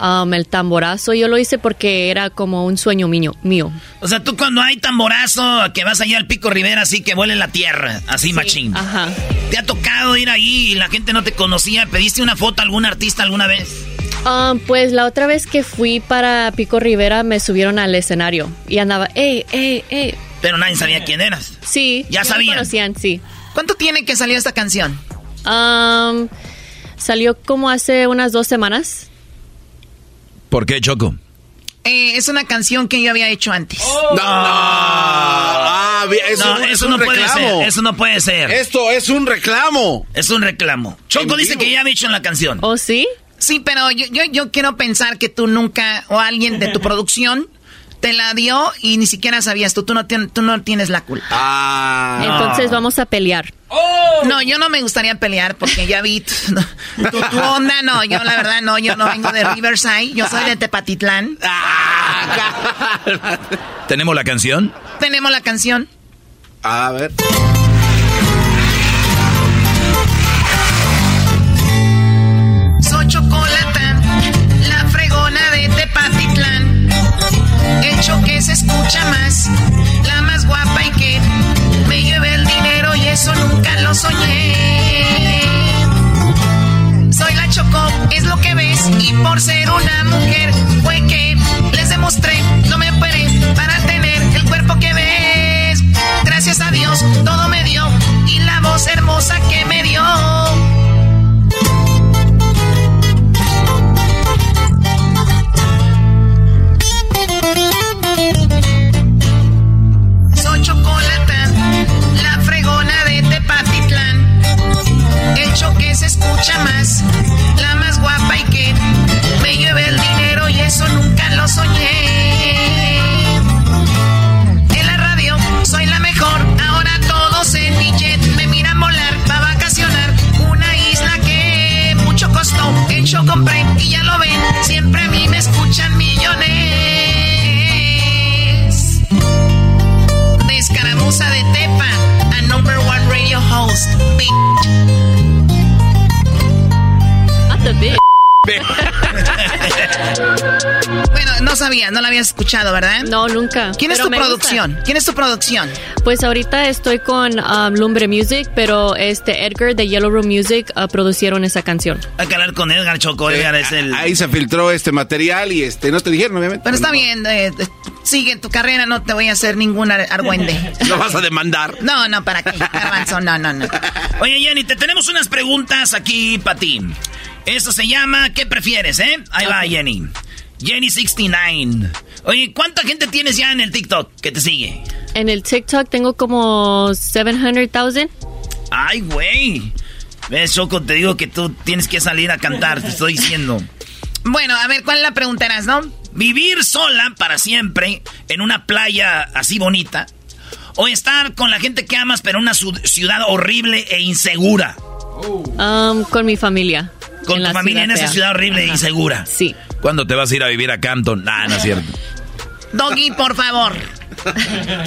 um, el tamborazo. Yo lo hice porque era como un sueño mío. mío. O sea, tú cuando hay tamborazo, que vas allá al Pico Rivera, así que vuele la tierra, así machín. Ajá. ¿Te ha tocado ir ahí y la gente no te conocía? ¿Pediste una foto a algún artista alguna vez? Um, pues la otra vez que fui para Pico Rivera me subieron al escenario y andaba, ¡ey, ey, ey! Pero nadie sabía quién eras. Sí. Ya me sabían. conocían, sí. ¿Cuánto tiene que salió esta canción? Um, salió como hace unas dos semanas. ¿Por qué, Choco? Eh, es una canción que yo había hecho antes. No, no. Ah, eso, No, es eso un no puede reclamo. ser. Eso no puede ser. Esto es un reclamo. Es un reclamo. Choco En dice vivo. que ya ha dicho en la canción. ¿Oh, sí? Sí, pero yo, yo, yo quiero pensar que tú nunca, o alguien de tu producción, te la dio y ni siquiera sabías tú. Tú no, tú no tienes la culpa. Ah. Entonces vamos a pelear. No, yo no me gustaría pelear porque ya vi tu, tu- tu onda. No, yo la verdad no. Yo no vengo de Riverside. Yo soy de Tepatitlán. ¿Tenemos la canción? Tenemos la canción. A ver. Más, la más guapa y que me lleve el dinero y eso nunca lo soñé. Soy la Choco, es lo que ves, y por ser una mujer fue que les demostré, no me operé para tener el cuerpo que ves. Gracias a Dios todo me dio y la voz hermosa que me dio. Más, la más guapa y que me lleve el dinero y eso nunca lo soñé. En la radio soy la mejor, ahora todos en mi jet me miran volar para vacacionar. Una isla que mucho costó, yo compré y ya lo ven, siempre a mí me escuchan millones. De escaramuza de Tepa, a number one radio host. bitch. The bitch. Bueno, no sabía, no la habías escuchado, ¿verdad? No, nunca. ¿Quién es tu producción? gusta. ¿Quién es tu producción? Pues ahorita estoy con um, Lumbre Music, pero este Edgar de Yellow Room Music uh, producieron esa canción. Hay que hablar con Edgar Choco. Edgar es el. Ahí se filtró este material y este no te dijeron, obviamente. Pero está bien, eh, eh, sigue tu carrera, no te voy a hacer ningún ar- argüende. Lo vas a demandar. No, no, ¿para qué? Garbanzo, no, no, no. Oye, Jenny, te tenemos unas preguntas aquí para ti. Eso se llama ¿Qué prefieres, eh? Ahí va, Jenny. Jenny69. Oye, ¿cuánta gente tienes ya en el TikTok que te sigue? En el TikTok tengo como 700,000. Ay, güey. ¿Ves, Choco? Te digo que tú tienes que salir a cantar, te estoy diciendo. Bueno, a ver, ¿cuál la preguntarás, no? ¿Vivir sola para siempre en una playa así bonita? ¿O estar con la gente que amas pero en una ciudad horrible e insegura? Um, con mi familia. Con En tu la familia en esa ciudad horrible e insegura. Sí. ¿Cuándo te vas a ir a vivir a Campton? Ah, no es cierto. Doggy, por favor.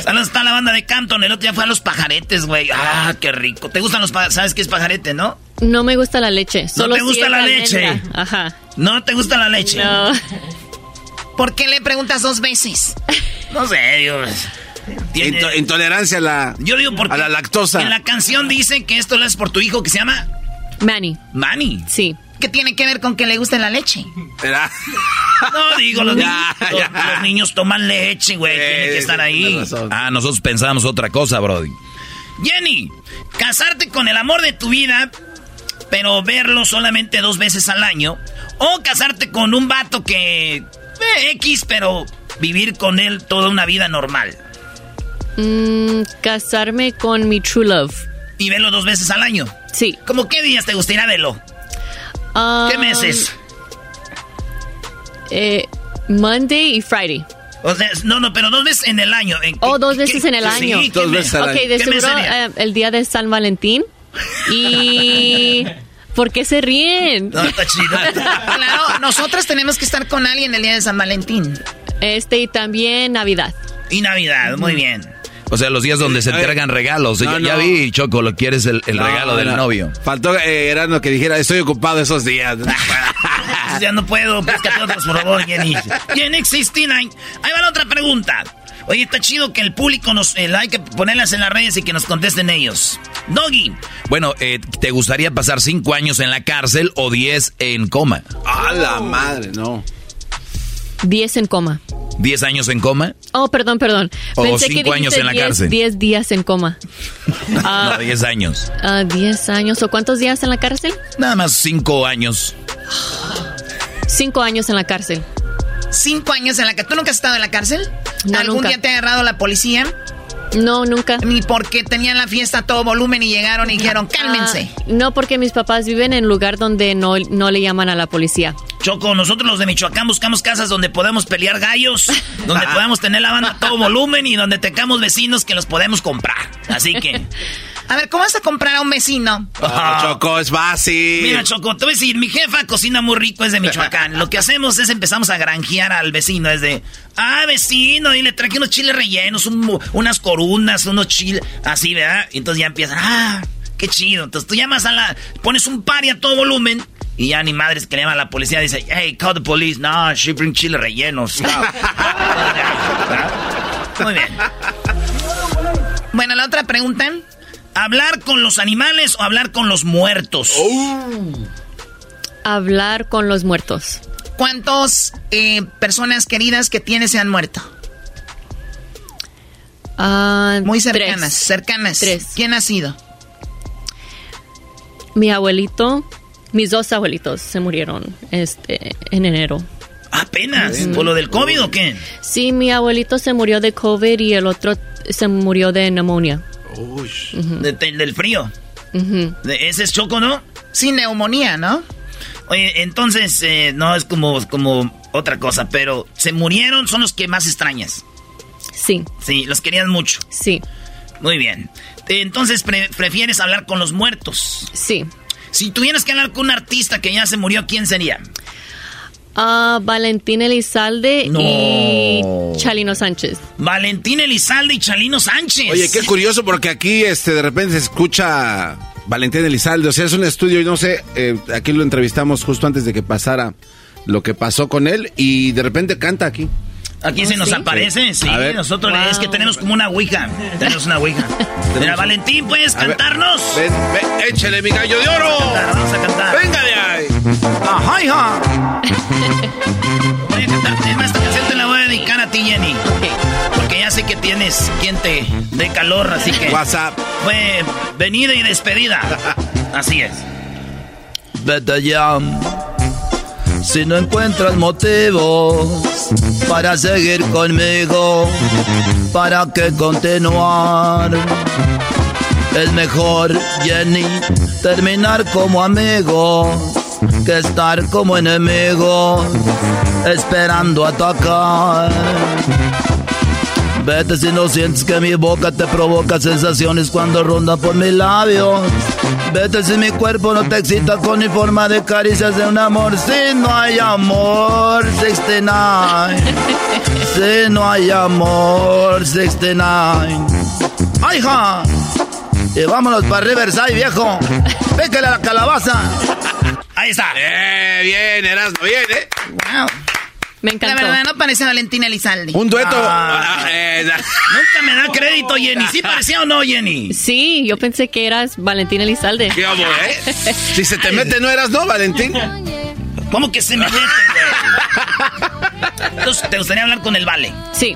Saludos está la banda de Canton. El otro día fue a los pajaretes, güey. Ah, qué rico. ¿Te gustan los pajaretes? ¿Sabes qué es pajarete, no? No me gusta la leche. Solo te gusta si la leche? Ajá. ¿No te gusta la leche? No. ¿Por qué le preguntas dos veces? No sé, Dios. Tiene- Into- intolerancia a la, Yo digo porque a la lactosa. en la canción dice que esto lo es por tu hijo que se llama Manny. Manny. Sí. ¿Qué tiene que ver con que le guste la leche? Era- No, digo, los, Ya, niños, los- ya. los niños toman leche, güey. Tiene que estar ahí. Ah, nosotros pensábamos otra cosa, Brody. Jenny, casarte con el amor de tu vida, pero verlo solamente dos veces al año. O casarte con un vato que... eh, X, pero vivir con él toda una vida normal. Mm, casarme con mi true love. Y verlo dos veces al año. Sí. ¿Cómo qué días te gustaría verlo? ¿Qué Um, meses? Eh, Monday y Friday. O sea, no, no, pero dos veces en el año. ¿En Oh, dos qué- veces en el sí, año. ¿qué mes? Ok, de ¿Qué mes seguro eh, el día de San Valentín. Y... ¿Por qué se ríen? No, está chido. Claro, nosotros tenemos que estar con alguien el día de San Valentín. Este y también Navidad. Y Navidad, muy bien. O sea, los días donde se entregan regalos. No, ya, ya no. vi, Choco, lo quieres el, el No, regalo del no. novio. Faltó eh, Erasmo que dijera, estoy ocupado esos días. ya no puedo, búscate otros, por favor, Jenny. Jenny 69. Ahí va la otra pregunta. Oye, está chido que el público nos... eh, hay que ponerlas en las redes y que nos contesten ellos. Doggy. Bueno, eh, ¿te gustaría pasar cinco años en la cárcel o diez en coma? A la madre, no. 10 en coma. ¿Diez años en coma? Oh, perdón, perdón. O Pensé años en la 10 cárcel. 10 días en coma. Ah, No, diez años. ah, 10 años. ¿O cuántos días en la cárcel? Nada más cinco años. 5 años en la cárcel. Cinco años en la cárcel. ¿Tú nunca has estado en la cárcel? No, ¿Algún nunca. día te ha agarrado la policía? No, nunca. Ni porque tenían la fiesta a todo volumen y llegaron y dijeron, cálmense. Ah, no, porque mis papás viven en un lugar donde no, no le llaman a la policía. Choco, nosotros los de Michoacán buscamos casas donde podemos pelear gallos, donde podemos tener la banda a todo volumen y donde tengamos vecinos que los podemos comprar. Así que... A ver, ¿cómo vas a comprar a un vecino? Ah, Choco, es fácil. Mira, Choco, te voy a decir, mi jefa cocina muy rico, es de Michoacán. Lo que hacemos es empezamos a granjear al vecino, es de, ah, vecino, y le traje unos chiles rellenos, un- unas corunas, unos chiles, así, ¿verdad? Y entonces ya empiezan, ah, qué chido. Entonces tú llamas a la, pones un party a todo volumen, y ya ni madres que le llaman a la policía, dice, hey, call the police, no, she bring chiles rellenos. Stop. Muy bien. Bueno, la otra pregunta. ¿Hablar con los animales o hablar con los muertos? Hablar con los muertos. ¿Cuántas personas queridas que tienes se han muerto? Ah, Muy cercanas, tres. cercanas. Tres. ¿Quién ha sido? Mi abuelito, mis dos abuelitos se murieron este, en enero. Apenas. ¿Por lo del COVID o qué? Sí, mi abuelito se murió de COVID y el otro se murió de neumonía. De- de- del frío. De- ese es Choco, ¿no? Sin neumonía, ¿no? Oye, entonces, eh, no es como, como otra cosa, pero se murieron, son los que más extrañas. Sí. Sí, los querías mucho. Sí. Muy bien. Entonces, pre- prefieres hablar con los muertos. Sí. Si tuvieras que hablar con un artista que ya se murió, ¿quién sería? Ah, Valentín Elizalde No. y Chalino Sánchez. Valentín Elizalde y Chalino Sánchez. Oye, qué curioso porque aquí este de repente se escucha Valentín Elizalde. O sea, es un estudio y no sé, eh, aquí lo entrevistamos justo antes de que pasara lo que pasó con él y de repente canta aquí. Aquí ¿Oh, se nos sí? aparece, sí. A ver. Nosotros le- Wow. es que tenemos como una ouija. Tenemos una ouija. Mira, Valentín, ¿puedes A cantarnos? Ven, ven, échale mi gallo de oro. Cantar, Vamos a cantar. Venga de ahí. Ajá, hija. Voy a cantar. Es más, esta canción te la voy a dedicar a ti, Jenny. Ya sé que tienes quien te dé calor, así que. WhatsApp. Fue venida y despedida. Así es. Vete ya. Si no encuentras motivos para seguir conmigo, ¿para qué continuar? Es mejor, Jenny, terminar como amigos que estar como enemigos, esperando atacar. Vete si no sientes que mi boca te provoca sensaciones cuando ronda por mis labios. Vete si mi cuerpo no te excita con mi forma de caricias de un amor. Si no hay amor, 69. Si no hay amor, 69. ¡Ay, ja! Y vámonos para Riverside, viejo. Pécale a la calabaza. Ahí está. Eh, bien, Erasmo, bien, ¿eh? Wow. Me La encantó. verdad no parece Valentín Elizalde. Un dueto. Ah. Ah, eh, Nunca me da crédito, Jenny. ¿Sí parecía o no, Jenny? Sí, yo pensé que eras Valentín Elizalde. ¿Qué hago, eh? Si se te mete, ¿no eras, no, Valentín? ¿Cómo que se me mete, güey? Entonces, ¿te gustaría hablar con el Vale? Sí.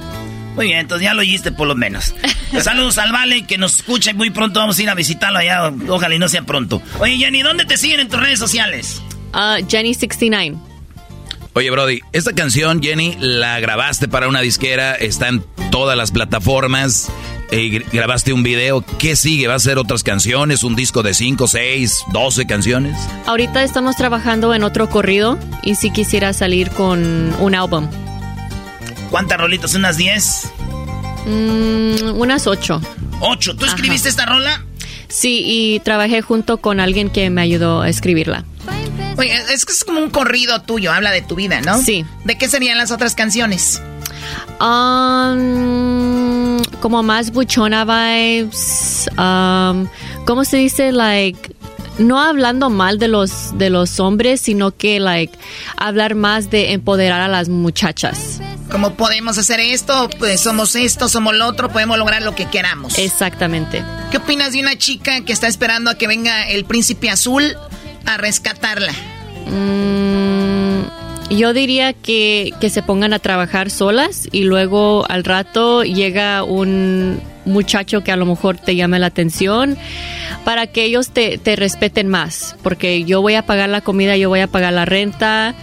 Muy bien, entonces ya lo oíste por lo menos. Saludos al Vale que nos escucha y muy pronto vamos a ir a visitarlo allá. Ojalá y no sea pronto. Oye, Jenny, ¿dónde te siguen en tus redes sociales? Ah, Jenny69. Oye, Brody, esta canción, Jenny, la grabaste para una disquera, está en todas las plataformas. Eh, grabaste un video. ¿Qué sigue? ¿Va a ser otras canciones? ¿Un disco de 5, 6, 12 canciones? Ahorita estamos trabajando en otro corrido y si quisiera salir con un álbum. ¿Cuántas rolitas? ¿Unas 10? Mm, unas 8. ¿8? ¿Tú escribiste esta rola? Sí, y trabajé junto con alguien que me ayudó a escribirla. Oye, es que es como un corrido tuyo, habla de tu vida, ¿no? Sí. ¿De qué serían las otras canciones? Um, como más buchona vibes. Um, ¿Cómo se dice? Like, no hablando mal de los, de los hombres, sino que, like, hablar más de empoderar a las muchachas. Como podemos hacer esto, pues somos esto, somos lo otro, podemos lograr lo que queramos. Exactamente. ¿Qué opinas de una chica que está esperando a que venga el príncipe azul a rescatarla? Mm, yo diría que, que se pongan a trabajar solas y luego al rato llega un muchacho que a lo mejor te llame la atención para que ellos te, te respeten más, porque yo voy a pagar la comida, yo voy a pagar la renta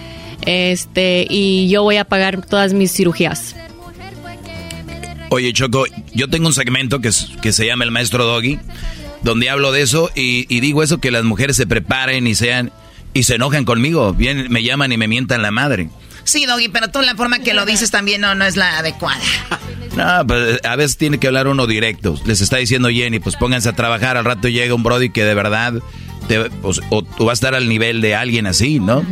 este y yo voy a pagar todas mis cirugías. Oye, Choco, yo tengo un segmento que, es- que se llama El Maestro Doggy, donde hablo de eso y, y digo eso, que las mujeres se preparen y sean y se enojan conmigo. Bien, me llaman y me mientan la madre. Sí, Doggy, pero tú la forma que lo dices también no, no es la adecuada. No, pues a veces tiene que hablar uno directo. Les está diciendo Jenny, pues pónganse a trabajar. Al rato llega un Brody que de verdad, te- pues, o tú vas a estar al nivel de alguien así, ¿no?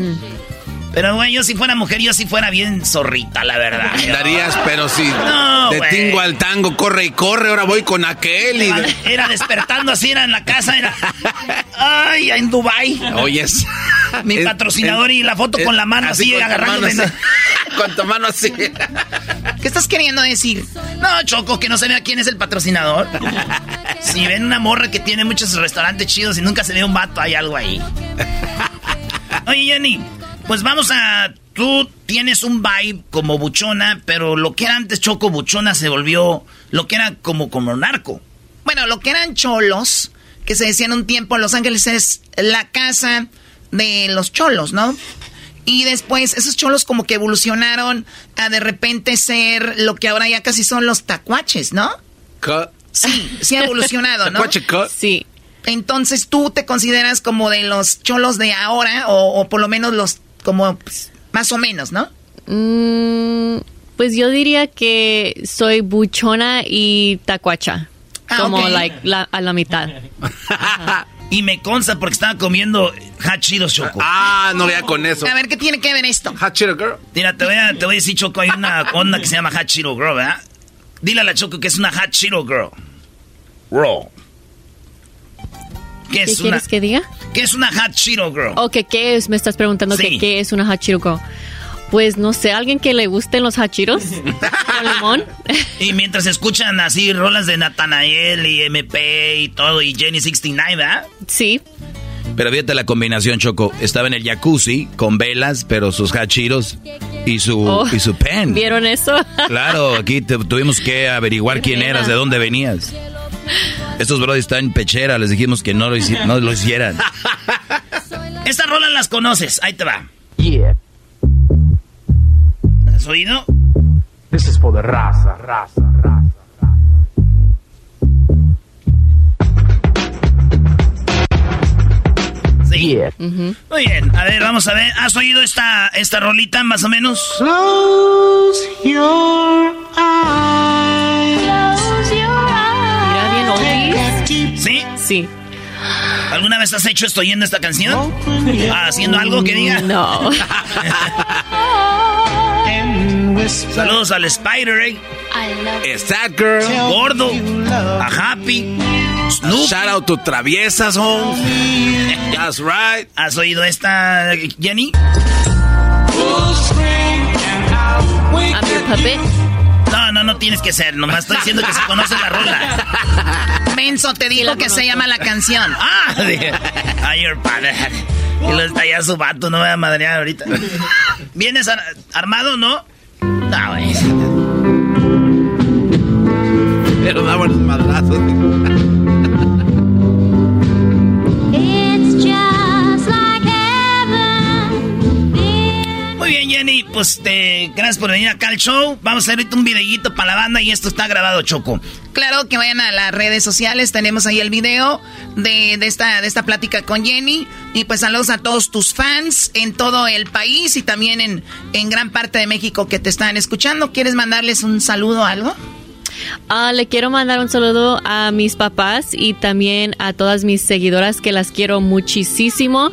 Pero, güey, yo si fuera mujer, yo si fuera bien zorrita, la verdad. Darías, pero si No, de tingo al tango, corre y corre, ahora voy con aquel y... Era despertando así, era en la casa, era... Ay, en Dubai. Oyes. Mi Es- patrocinador es- y la foto es- con la mano así, así. con tu mano así. ¿Qué estás queriendo decir? No, Choco, que no se vea quién es el patrocinador. Si ven una morra que tiene muchos restaurantes chidos y nunca se ve un vato, hay algo ahí. Oye, Jenny, pues vamos a... Tú tienes un vibe como buchona, pero lo que era antes Choco buchona se volvió lo que era como, como narco. Bueno, lo que eran cholos, que se decía en un tiempo, Los Ángeles es la casa de los cholos, ¿no? Y después esos cholos como que evolucionaron a de repente ser lo que ahora ya casi son los tacuaches, ¿no? Sí, sí ha evolucionado, ¿no? Tacuache cut. Sí. Entonces tú te consideras como de los cholos de ahora, o, o por lo menos los como pues, más o menos, ¿no? Mm, pues yo diría que soy buchona y tacuacha. Ah, como like la- a la mitad. Y me consta porque estaba comiendo hot Cheetos, Choco. Ah, no vea con eso. A ver, ¿qué tiene que ver esto? Hot Cheeto Girl. Mira, te voy, a, te voy a decir, Choco, hay una onda que se llama Hot Cheeto Girl, ¿verdad? Dile a la Choco que es una Hot Cheeto Girl. Girl. ¿Qué ¿Qué es una, quieres que diga? ¿Qué es una Hot Cheeto Girl? Ok, ¿qué es? Me estás preguntando que Sí. qué es una hachiruko. Pues no sé, alguien que le gusten los hachiros con limón. Y mientras escuchan así rolas de Natanael y MP y todo, y Jenny 69, ¿verdad? Sí. Pero fíjate la combinación, Choco. Estaba en el jacuzzi con velas, pero sus hachiros y su, Oh. y su pen. ¿Vieron eso? Claro, aquí te- tuvimos que averiguar quién eras, de dónde venías. Estos brothers están en pechera, les dijimos que no lo, hici- no lo hicieran. Estas rolas las conoces, ahí te va. Yeah, ¿Has oído? this is for the raza, raza, raza. Sí. Yeah. Muy bien, a ver, vamos a ver. ¿Has oído esta, esta rolita más o menos? Close your eyes. ¿Sí? ¿Alguna vez has hecho esto oyendo esta canción? ¿Haciendo algo que diga? No. Saludos al Spider, eh. Es that girl. Gordo. A Happy. Snoop. Shout out to Traviesa Song. That's right. ¿Has oído esta, Jenny? I'm your puppet. No, no, tienes que ser. Nomás estoy diciendo que se conoce la rola. Menso te digo que se llama la canción. Ah, dije, ay, your padre. Y lo está ya su vato, no me va a madrear ahorita. ¿Vienes ar- armado, no? No, güey. Pero da buenos madrazos. Muy bien, Jenny. Pues te, gracias por venir acá al show. Vamos a hacer ahorita un videíto para la banda y esto está grabado, Choco. Claro que vayan a las redes sociales, tenemos ahí el video de, esta, de esta plática con Jenny. Y pues saludos a todos tus fans en todo el país y también en, en gran parte de México que te están escuchando. ¿Quieres mandarles un saludo o algo? Ah, le quiero mandar un saludo a mis papás y también a todas mis seguidoras que las quiero muchísimo.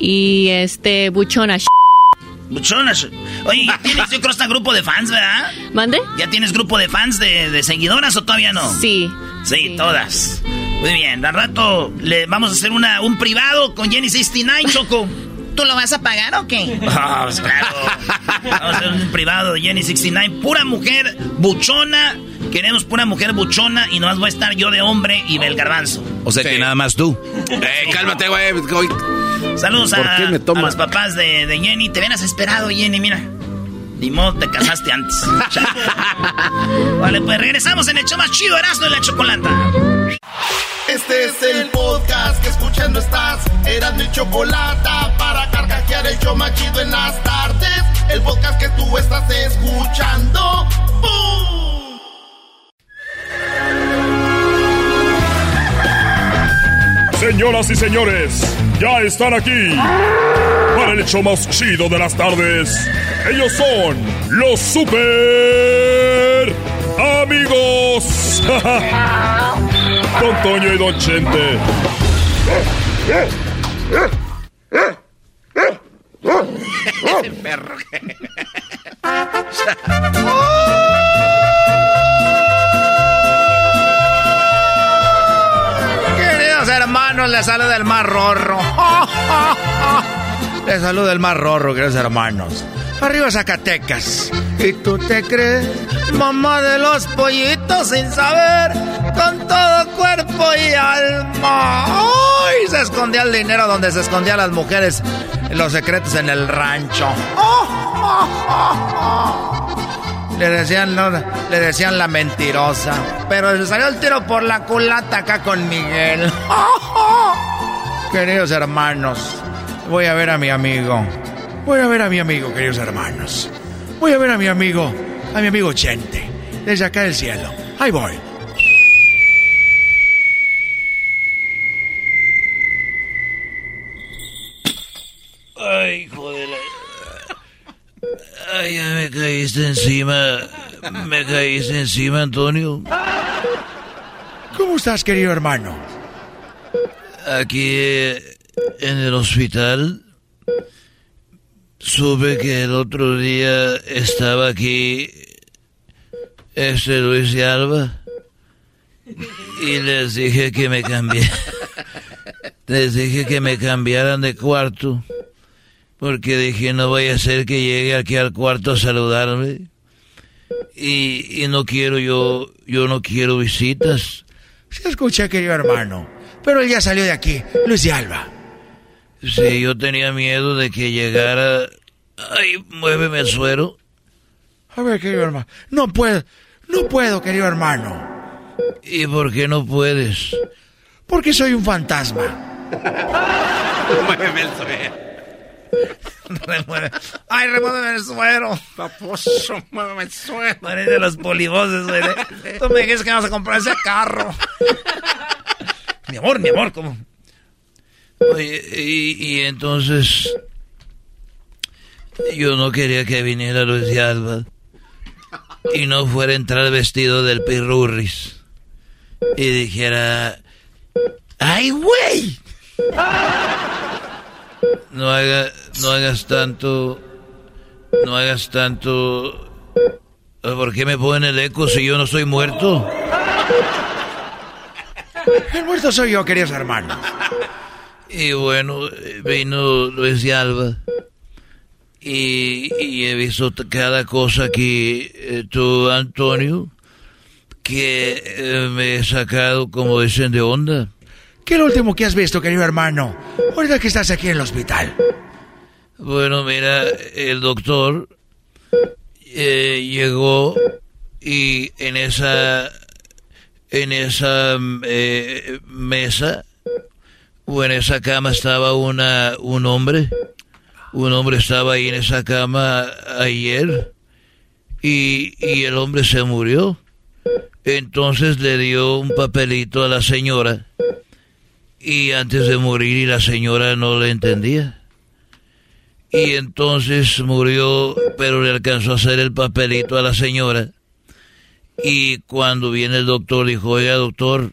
Y este, buchona. Buchona. Oye, ya tienes, yo creo, este grupo de fans, ¿verdad? ¿Mande? ¿Ya tienes grupo de fans de, seguidoras o todavía no? Sí. Sí, todas. Muy bien, al rato le vamos a hacer una, un privado con Jenny 69, Choco. ¿Tú lo vas a pagar o qué? Ah, pues claro. Vamos a hacer un privado de Jenny 69. Pura mujer buchona. Queremos pura mujer buchona y nomás voy a estar yo de hombre y del garbanzo. O sea que nada más tú. Eh, cálmate, güey. Saludos a, los papás de, Jenny. Te hubieras esperado, Jenny, mira. Ni modo, te casaste antes. vale, pues regresamos en el show más chido, Erasmo y la Chocolata. Este es el podcast que escuchando estás. Eran mi Chocolata para carcajear el show más chido en las tardes. El podcast que tú estás escuchando. ¡Bum! Señoras y señores, ya están aquí para el hecho más chido de las tardes. Ellos son los super amigos. Don Toño y Don Chente. perro. hermanos, le saluda el más rorro. Le saluda el más rorro, queridos hermanos. Arriba Zacatecas. ¿Y tú te crees? Mamá de los pollitos sin saber, con todo cuerpo y alma. ¡Ay! Se escondía el dinero donde se escondían las mujeres, los secretos en el rancho. Le decían, le decían la mentirosa. Pero se salió el tiro por la culata acá con Miguel. Queridos hermanos, voy a ver a mi amigo. Voy a ver a mi amigo, queridos hermanos. Voy a ver a mi amigo, a mi amigo Chente, desde acá del cielo. Ahí voy. Ay, ya me caíste encima. Me caíste encima, Antonio. ¿Cómo estás, querido hermano? Aquí eh, en el hospital. Supe que el otro día estaba aquí este Luis de Alba y les dije que me cambié. Les dije que me cambiaran de cuarto porque dije no voy a hacer que llegue aquí al cuarto a saludarme y, y no quiero yo yo no quiero visitas. Se escucha querido hermano, pero él ya salió de aquí, Luis de Alba. Sí, yo tenía miedo de que llegara. Ay, muéveme el suero. A ver, querido hermano. No puedo, no puedo, querido hermano. ¿Y por qué no puedes? Porque soy un fantasma. muéveme el suero. Ay, remuéveme el suero. Paposo, muéveme el suero. Parece los polivoces, güey. Tú me dijiste que vamos a comprar ese carro. mi amor, mi amor, ¿cómo? Oye, y, entonces yo no quería que viniera Luis de Alba y no fuera a entrar vestido del pirurris y dijera, ¡ay, güey! No, haga, no hagas tanto, no hagas tanto... ¿Por qué me ponen el eco si yo no soy muerto? El muerto soy yo, queridos hermanos. Y bueno, vino Luis de Alba. Y, he visto cada cosa que eh, tú, Antonio, que eh, me he sacado, como dicen, de onda. ¿Qué es lo último que has visto, querido hermano? Ahorita que estás aquí en el hospital. Bueno, mira, el doctor eh, llegó y en esa en esa mesa o en esa cama estaba una, un hombre. Un hombre estaba ahí en esa cama ayer y, y el hombre se murió. Entonces le dio un papelito a la señora y antes de morir y la señora no le entendía. Y entonces murió, pero le alcanzó a hacer el papelito a la señora. Y cuando viene el doctor, dijo, oiga doctor,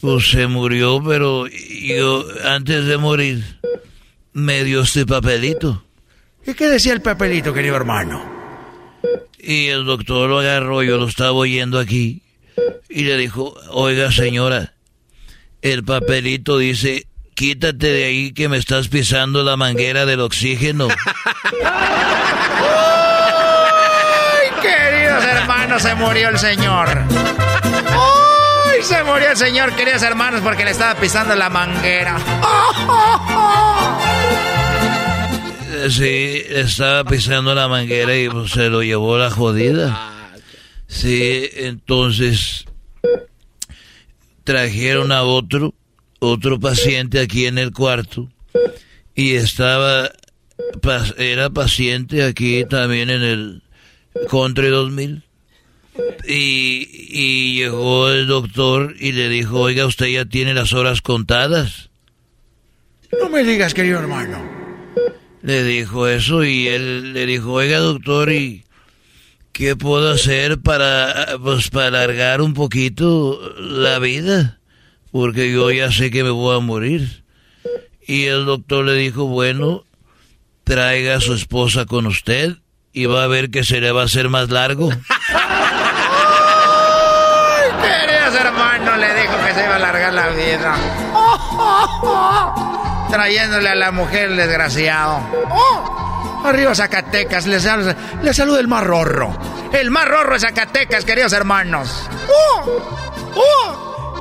pues se murió, pero yo antes de morir me dio este papelito. ¿Y qué decía el papelito, querido hermano? Y el doctor lo agarró, yo lo estaba oyendo aquí, y le dijo, oiga señora, el papelito dice, quítate de ahí que me estás pisando la manguera del oxígeno. ¡Ay, queridos hermanos, se murió el señor! ¡Ay, se murió el señor, queridos hermanos, porque le estaba pisando la manguera! Sí, estaba pisando la manguera y pues, se lo llevó la jodida. Sí, entonces trajeron a otro, otro paciente aquí en el cuarto y estaba, era paciente aquí también en el Country 2000. Y, y llegó el doctor y le dijo, oiga, usted ya tiene las horas contadas. No me digas, querido hermano. Le dijo eso y él le dijo, oiga, doctor, ¿y qué puedo hacer para, pues, para alargar un poquito la vida? Porque yo ya sé que me voy a morir. Y el doctor le dijo, bueno, traiga a su esposa con usted y va a ver que se le va a hacer más largo. ¡Ay, queridos hermanos! Le dijo que se iba a alargar la vida. Trayéndole a la mujer el desgraciado. Arriba Zacatecas, les, les saluda el más rorro. El más rorro de Zacatecas, queridos hermanos.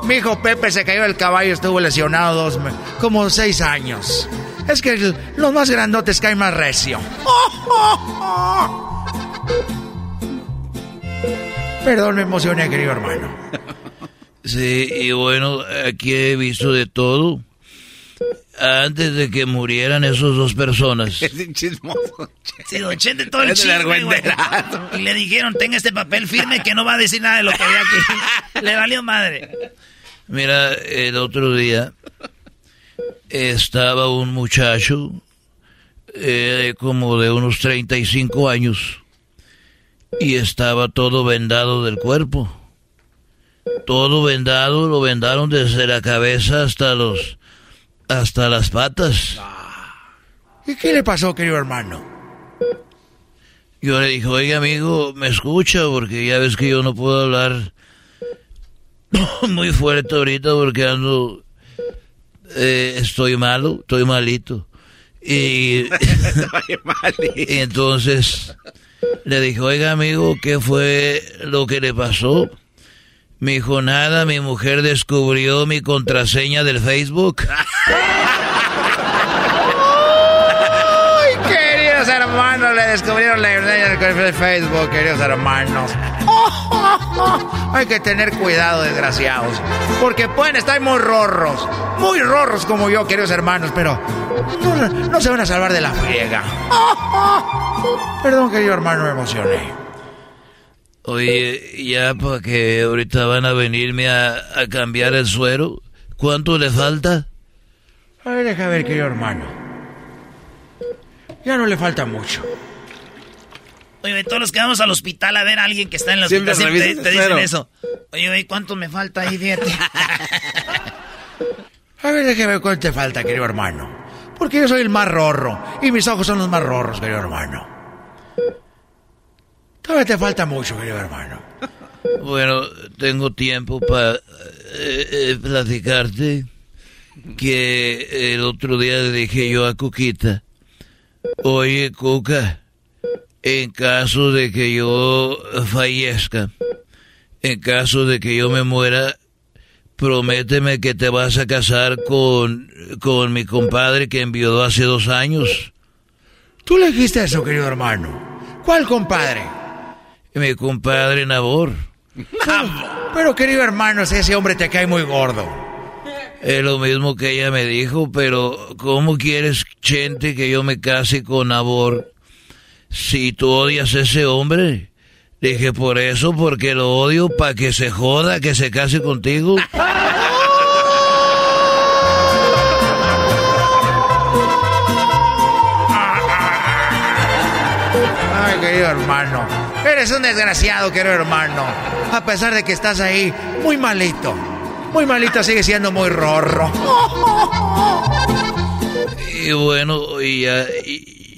Mi hijo Pepe se cayó del caballo, estuvo lesionado dos, como seis años. Es que los más grandotes caen más recio. Perdón, me emocioné, querido hermano. Sí, y bueno, aquí he visto de todo. Antes de que murieran esos dos personas. chismoso. Sí, don Chente, todo el Es chisme, güey. Y le dijeron, tenga este papel firme que no va a decir nada de lo que había aquí. Le valió madre. Mira, el otro día estaba un muchacho eh, como de unos 35 años y estaba todo vendado del cuerpo. Todo vendado, lo vendaron desde la cabeza hasta los hasta las patas. ¿Y qué le pasó, querido hermano? Yo le dije, oiga amigo, me escucha porque ya ves que yo no puedo hablar muy fuerte ahorita porque ando, eh, estoy malo, estoy malito. Y, y entonces le dije, oiga amigo, ¿qué fue lo que le pasó? Me dijo, nada, mi mujer descubrió mi contraseña del Facebook. ¡Ay, queridos hermanos! Le descubrieron la verdad del Facebook, queridos hermanos. Hay que tener cuidado, desgraciados. Porque pueden estar muy rorros. Muy rorros como yo, queridos hermanos, pero no, no se van a salvar de la friega. Perdón, querido hermano, me emocioné. Oye, ya para que ahorita van a venirme a, a cambiar el suero, ¿cuánto le falta? A ver, deja ver, querido hermano. Ya no le falta mucho. Oye, todos los que vamos al hospital a ver a alguien que está en el Siempre hospital siempre te, dicen eso. Oye, güey, ¿cuánto me falta ahí? Fíjate. A ver, déjeme ver cuánto te falta, querido hermano. Porque yo soy el más rorro. Y mis ojos son los más rorros, querido hermano. Todavía te falta mucho, querido hermano. Bueno, tengo tiempo para platicarte que el otro día le dije yo a Cuquita, oye Cuca, en caso de que yo fallezca, en caso de que yo me muera, prométeme que te vas a casar con, con mi compadre que envió hace dos años. ¿Tú le dijiste eso, querido hermano? ¿Cuál compadre? Mi compadre Nabor. Pero, querido hermano, si ese hombre te cae muy gordo. Es lo mismo que ella me dijo, pero ¿cómo quieres, Chente, que yo me case con Nabor si tú odias a ese hombre? Dije, por eso, porque lo odio, para que se joda, que se case contigo. Ay, querido hermano. Eres un desgraciado, querido hermano. A pesar de que estás ahí muy malito. Muy malito, sigue siendo muy rorro. Y bueno, y ya,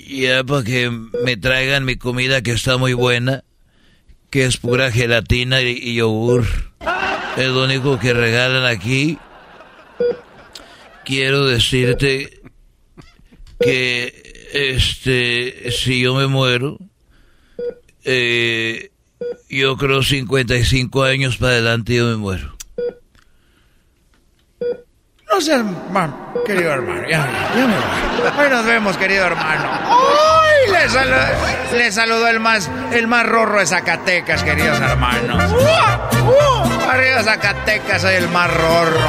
ya para que me traigan mi comida que está muy buena, que es pura gelatina y, y yogur. Es lo único que regalan aquí. Quiero decirte que, este, si yo me muero, eh, yo creo 55 años para adelante yo me muero. No seas mal, querido hermano. Ya, ya. Hoy nos vemos, querido hermano. ¡Ay! Le, salu- le saludó el más, el más rorro de Zacatecas, queridos hermanos. Arriba Zacatecas, soy el más rorro.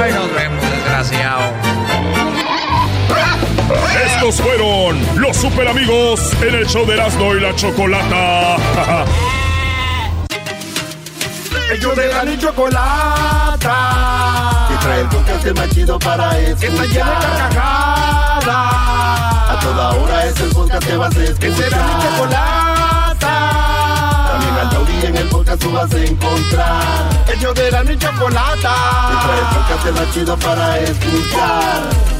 Ahí nos vemos, desgraciado. Estos fueron los super amigos en el show de Erasmo y la Chocolata. Ellos de la ni chocolata. Que trae el podcast más chido para escuchar. Que está llena de carcajadas. A toda hora es el podcast que vas a escuchar. Que será mi chocolata. También al taurí en el podcast tú vas a encontrar. Ellos de la ni chocolata. Que trae el podcast más chido para escuchar.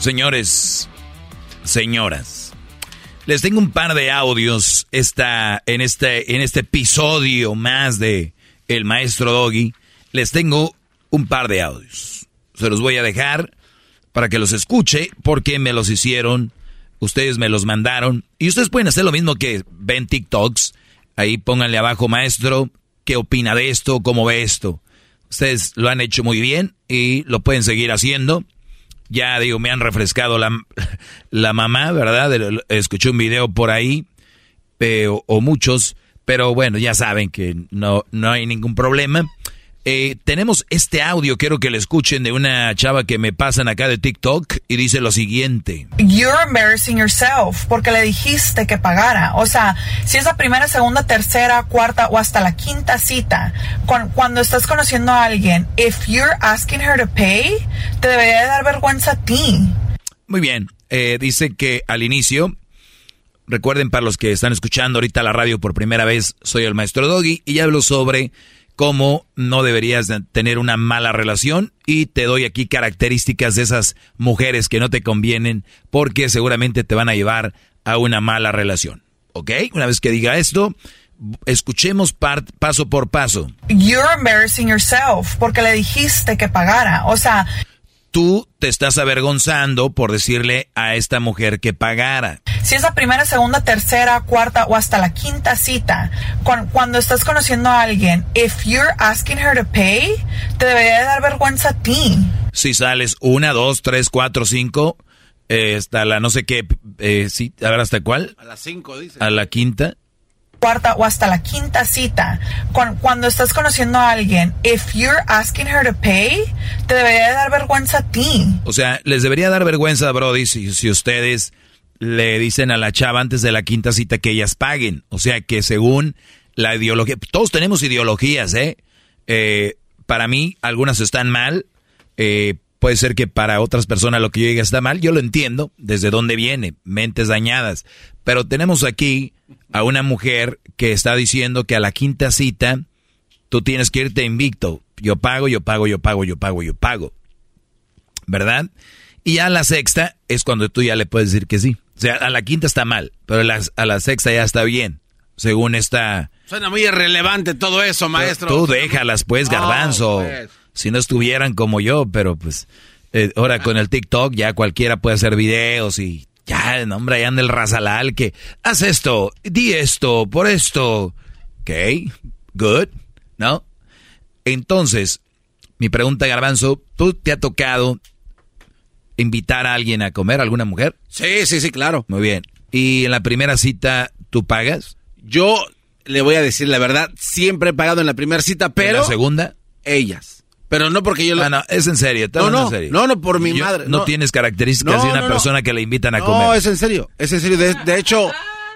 Señores, señoras, les tengo un par de audios esta, en, este, en este episodio más de El Maestro Doggy. Les tengo un par de audios. Se los voy a dejar para que los escuche porque me los hicieron, ustedes me los mandaron. Y ustedes pueden hacer lo mismo que ven TikToks. Ahí pónganle abajo, maestro, ¿qué opina de esto? ¿Cómo ve esto? Ustedes lo han hecho muy bien y lo pueden seguir haciendo. Ya digo, me han refrescado la, la mamá, ¿verdad? Escuché un video por ahí, eh, o, o muchos, pero bueno, ya saben que no, no hay ningún problema. Eh, tenemos este audio, quiero que le escuchen de una chava que me pasan acá de TikTok y dice lo siguiente. You're embarrassing yourself porque le dijiste que pagara. O sea, si es la primera, segunda, tercera, cuarta o hasta la quinta cita, cuan- cuando estás conociendo a alguien, if you're asking her to pay, te debería de dar vergüenza a ti. Muy bien, eh, dice que al inicio, recuerden para los que están escuchando ahorita la radio por primera vez, soy el maestro Doggy y hablo sobre cómo no deberías de tener una mala relación y te doy aquí características de esas mujeres que no te convienen porque seguramente te van a llevar a una mala relación. ¿Ok? Una vez que diga esto, escuchemos paso por paso. You're embarrassing yourself porque le dijiste que pagara. O sea, Tú te estás avergonzando por decirle a esta mujer que pagara. si es la primera, segunda, tercera, cuarta o hasta la quinta cita, cuan- cuando estás conociendo a alguien, if you're asking her to pay, te debería de dar vergüenza a ti. Si sales una, dos, tres, cuatro, cinco, eh, hasta la no sé qué, eh, sí, a ver hasta cuál, A las 5 dice. a la quinta. Cuarta o hasta la quinta cita, cuan- cuando estás conociendo a alguien, if you're asking her to pay, te debería de dar vergüenza a ti. O sea, les debería dar vergüenza, Brody, si, si ustedes le dicen a la chava antes de la quinta cita que ellas paguen. O sea, que según la ideología, todos tenemos ideologías, ¿eh? Eh, para mí, algunas están mal. eh, puede ser que para otras personas lo que yo diga está mal. Yo lo entiendo, desde dónde viene, mentes dañadas. Pero tenemos aquí a una mujer que está diciendo que a la quinta cita tú tienes que irte invicto. Yo pago, yo pago, yo pago, yo pago, yo pago. ¿verdad? Y a la sexta es cuando tú ya le puedes decir que sí. O sea, a la quinta está mal, pero a la, sexta ya está bien, según esta... Suena muy irrelevante todo eso, maestro. Tú déjalas, pues, No, garbanzo. pues. si no estuvieran como yo, pero pues eh, ahora con el TikTok ya cualquiera puede hacer videos y ya, no, hombre, ya anda el razalal que haz esto, di esto, por esto. Ok, good, ¿no? Entonces, mi pregunta, Garbanzo, ¿tú te ha tocado invitar a alguien a comer, alguna mujer? Sí, sí, sí, claro. Muy bien. ¿Y en la primera cita tú pagas? Yo le voy a decir la verdad, siempre he pagado en la primera cita, pero... ¿En la segunda? Ellas. Pero no porque yo... lo... Ah, no, es en serio, no, no, en serio. no, no, por mi madre. No, tienes características de una persona que le invitan a comer. No, es en serio, es en serio. De, de hecho,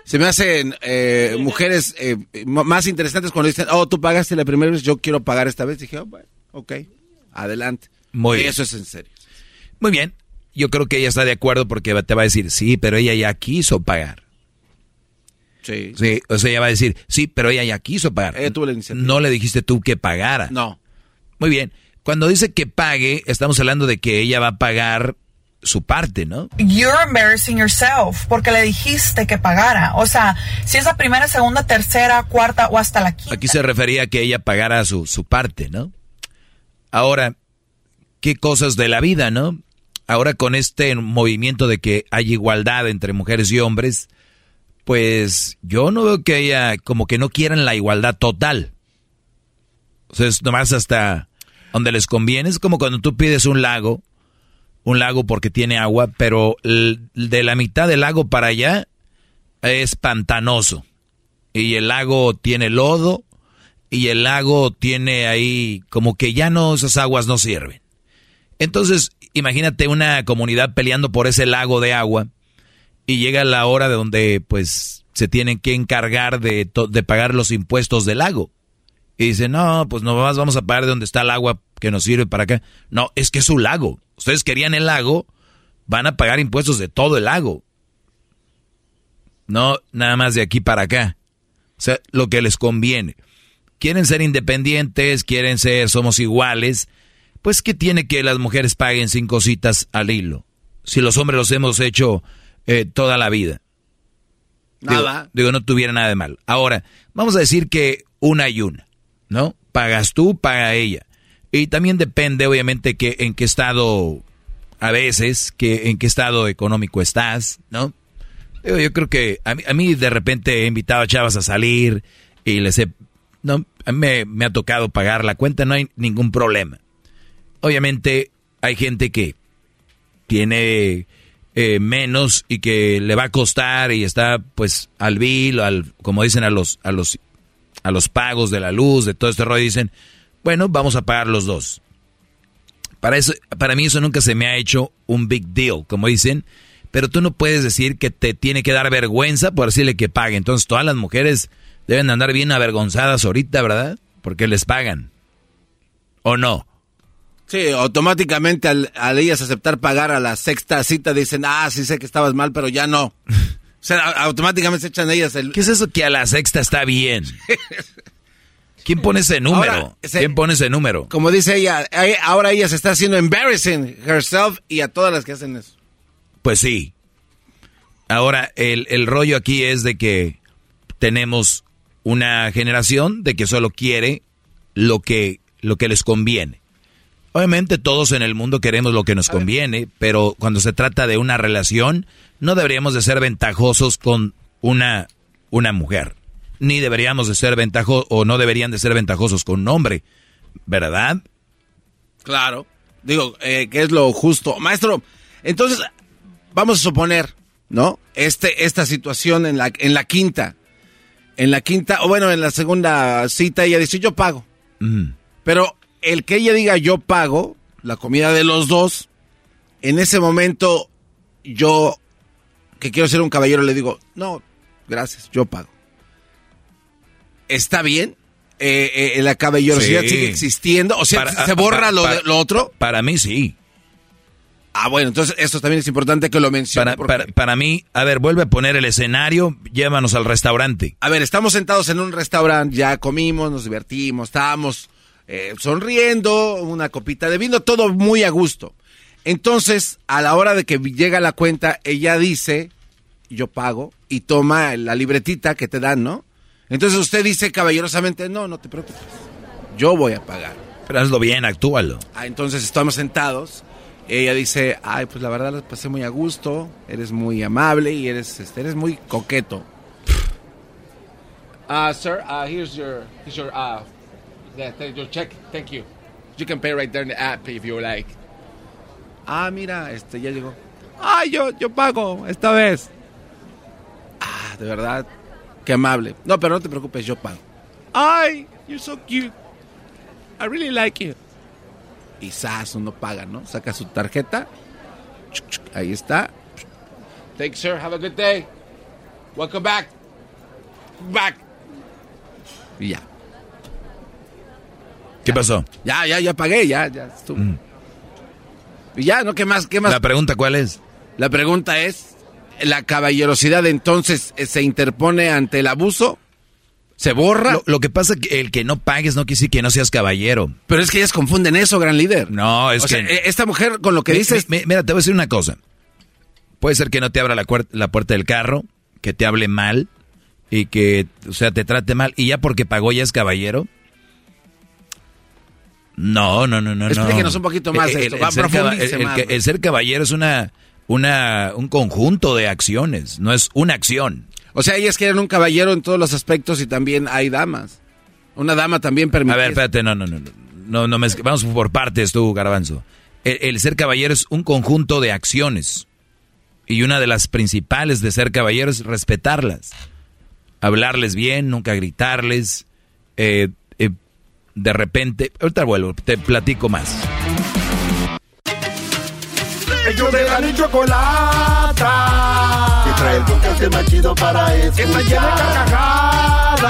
se me hacen eh, mujeres eh, más interesantes cuando dicen, oh, tú pagaste la primera vez, yo quiero pagar esta vez. Dije, oh, bueno, ok, adelante. Muy y bien. Eso es en serio. Muy bien. Yo creo que ella está de acuerdo porque te va a decir, sí, pero ella ya quiso pagar. Sí. Sí, o sea, ella va a decir, sí, pero ella ya quiso pagar. Ella tuvo la iniciativa. No le dijiste tú que pagara. No. Muy bien. Cuando dice que pague, estamos hablando de que ella va a pagar su parte, ¿no? You're embarrassing yourself porque le dijiste que pagara. O sea, si es la primera, segunda, tercera, cuarta o hasta la quinta. Aquí se refería a que ella pagara su, su parte, ¿no? Ahora, qué cosas de la vida, ¿no? Ahora con este movimiento de que hay igualdad entre mujeres y hombres, pues yo no veo que ella como que no quieran la igualdad total. O sea, es nomás hasta donde les conviene. Es como cuando tú pides un lago, un lago porque tiene agua, pero de la mitad del lago para allá es pantanoso. Y el lago tiene lodo y el lago tiene ahí como que ya no, esas aguas no sirven. Entonces, imagínate una comunidad peleando por ese lago de agua y llega la hora de donde pues se tienen que encargar de, de pagar los impuestos del lago. Y dicen, no, pues no más vamos a pagar de donde está el agua que nos sirve para acá. No, es que es un lago. Ustedes querían el lago, van a pagar impuestos de todo el lago. No, nada más de aquí para acá. O sea, lo que les conviene. Quieren ser independientes, quieren ser, somos iguales. Pues, ¿qué tiene que las mujeres paguen cinco citas al hilo? Si los hombres los hemos hecho eh, toda la vida. Nada. Digo, digo, no tuviera nada de mal. Ahora, vamos a decir que una y una, ¿no? Pagas tú, paga ella. Y también depende, obviamente, que en qué estado, a veces, que en qué estado económico estás, ¿no? Yo creo que a mí, a de repente he invitado a chavas a salir y les he... No, a mí me, me ha tocado pagar la cuenta, no hay ningún problema. Obviamente hay gente que tiene eh, menos y que le va a costar y está pues al bill, al, como dicen a los, a los, a los pagos de la luz, de todo este rollo, dicen, bueno, vamos a pagar los dos. Para eso, para mí eso nunca se me ha hecho un big deal, como dicen, pero tú no puedes decir que te tiene que dar vergüenza por decirle que pague. Entonces todas las mujeres deben andar bien avergonzadas ahorita, ¿verdad? Porque les pagan. ¿O no? Sí, automáticamente al, al, ellas aceptar pagar a la sexta cita dicen, ah, sí sé que estabas mal, pero ya no. O sea, automáticamente se echan ellas el... ¿Qué es eso que a la sexta está bien? ¿Quién pone ese número? Ahora, ese, ¿Quién pone ese número? Como dice ella, ahora ella se está haciendo embarrassing herself y a todas las que hacen eso. Pues sí. Ahora, el, el rollo aquí es de que tenemos una generación de que solo quiere lo que, lo que les conviene. Obviamente todos en el mundo queremos lo que nos conviene, pero cuando se trata de una relación, no deberíamos de ser ventajosos con una, una mujer. Ni deberíamos de ser ventajosos, o no deberían de ser ventajosos con un hombre. ¿Verdad? Claro. Digo, eh, que es lo justo. Maestro, entonces, vamos a suponer, ¿no? Este, esta situación en la, en la quinta. En la quinta, o bueno, en la segunda cita, ella dice, yo pago. Mm. Pero el que ella diga yo pago la comida de los dos, en ese momento yo, que quiero ser un caballero, le digo, no, gracias, yo pago. ¿Está bien? Eh, eh, la caballerosidad Sí. sigue existiendo, o sea, Para- se borra para- lo, para- lo otro. Para mí sí. Ah, bueno, entonces esto también es importante que lo mencione. Porque- para mí, a ver, vuelve a poner el escenario, llévanos al restaurante. A ver, estamos sentados en un restaurante, ya comimos, nos divertimos, estábamos eh, sonriendo, una copita de vino, todo muy a gusto. Entonces, a la hora de que llega la cuenta, ella dice, yo pago, y toma la libretita que te dan, ¿no? Entonces usted dice caballerosamente, no, no te preocupes, yo voy a pagar. Pero hazlo bien, actúalo. Ah, entonces estamos sentados. Ella dice, ay, pues la verdad la pasé muy a gusto, eres muy amable y eres, este, eres muy coqueto. Uh, sir, uh, here's your, here's your, uh, yeah, th- your check. Thank you. You can pay right there in the app if you like. Ah, mira, este ya llegó. Ay, yo, yo pago esta vez. Ah, de verdad, qué amable. No, pero no te preocupes, yo pago. Ay, you're so cute. I really like you. Y sas, uno paga, ¿no? Saca su tarjeta. Ahí está. Thanks, sir. Have a good day. Welcome back. Back. Y ya. ¿Qué pasó? Ya, ya, ya pagué, ya, ya estuvo. Y ya, ¿no? ¿Qué más? ¿Qué más? La pregunta, ¿cuál es? La pregunta es, ¿la caballerosidad entonces eh, se interpone ante el abuso? ¿Se borra? Lo, lo que pasa es que el que no pagues no quiere decir que no seas caballero. Pero es que ellas confunden eso, gran líder. No, es O que... sea, eh, esta mujer con lo que Mi- dice... mi- mi- Mira, te voy a decir una cosa. Puede ser que no te abra la, la puerta del carro, que te hable mal y que, o sea, te trate mal. Y ya porque pagó ya es caballero. No, no, no, no. Explíquenos no. un poquito más de esto, va, ser caba- el- el el ser caballero es una, una, un conjunto de acciones, no es una acción. O sea, ellas quieren un caballero en todos los aspectos y también hay damas. Una dama también permite... A ver, espérate, no, no, no. no, no, mezc- vamos por partes tú, Garbanzo. El, el ser caballero es un conjunto de acciones. Y una de las principales de ser caballero es respetarlas. Hablarles bien, nunca gritarles. eh, eh, de repente, ahorita vuelvo, te platico más. Ellos de la y chocolata. Que trae el podcast más chido para escuchar. Que está llena de carcajadas.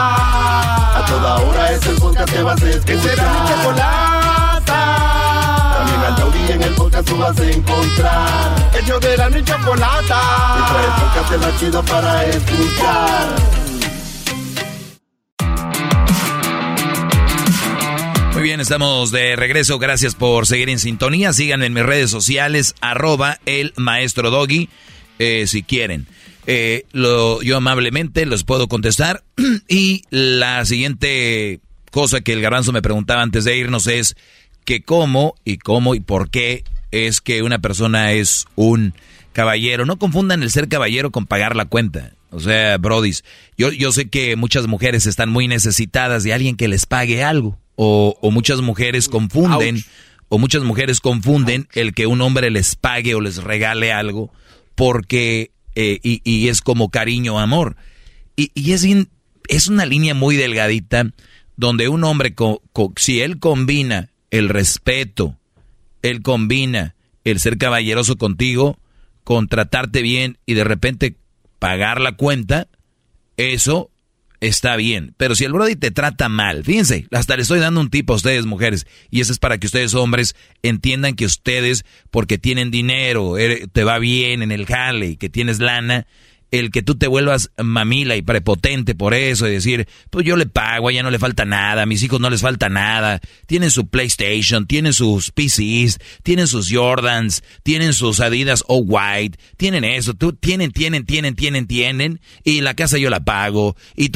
A toda hora es el podcast que vas a escuchar. Que será mi chocolata. También al taurí en el podcast tú vas a encontrar. Ellos de la y chocolata. Que trae el podcast más chido para escuchar. Bien, estamos de regreso. Gracias por seguir en sintonía. Síganme en mis redes sociales, arroba el maestro Doggy, eh, si quieren. Eh, lo, yo amablemente los puedo contestar. y la siguiente cosa que el garbanzo me preguntaba antes de irnos es que cómo y cómo y por qué es que una persona es un caballero. No confundan el ser caballero con pagar la cuenta. O sea, brodis, yo, yo sé que muchas mujeres están muy necesitadas de alguien que les pague algo. O, o muchas mujeres confunden, o muchas mujeres confunden el que un hombre les pague o les regale algo porque, eh, y, y es como cariño, amor. Y, y es, in- es una línea muy delgadita donde un hombre, co- co- si él combina el respeto, él combina el ser caballeroso contigo, con tratarte bien y de repente pagar la cuenta, eso está bien. Pero si el Brody te trata mal, fíjense, hasta le estoy dando un tip a ustedes, mujeres, y eso es para que ustedes, hombres, entiendan que ustedes, porque tienen dinero, ere- te va bien en el jale que tienes lana, el que tú te vuelvas mamila y prepotente por eso y decir, pues yo le pago, a ella no le falta nada, a mis hijos no les falta nada, tienen su PlayStation, tienen sus PCs, tienen sus Jordans, tienen sus Adidas o White, tienen eso, tú tienen, tienen, tienen, tienen, tienen, y la casa yo la pago, y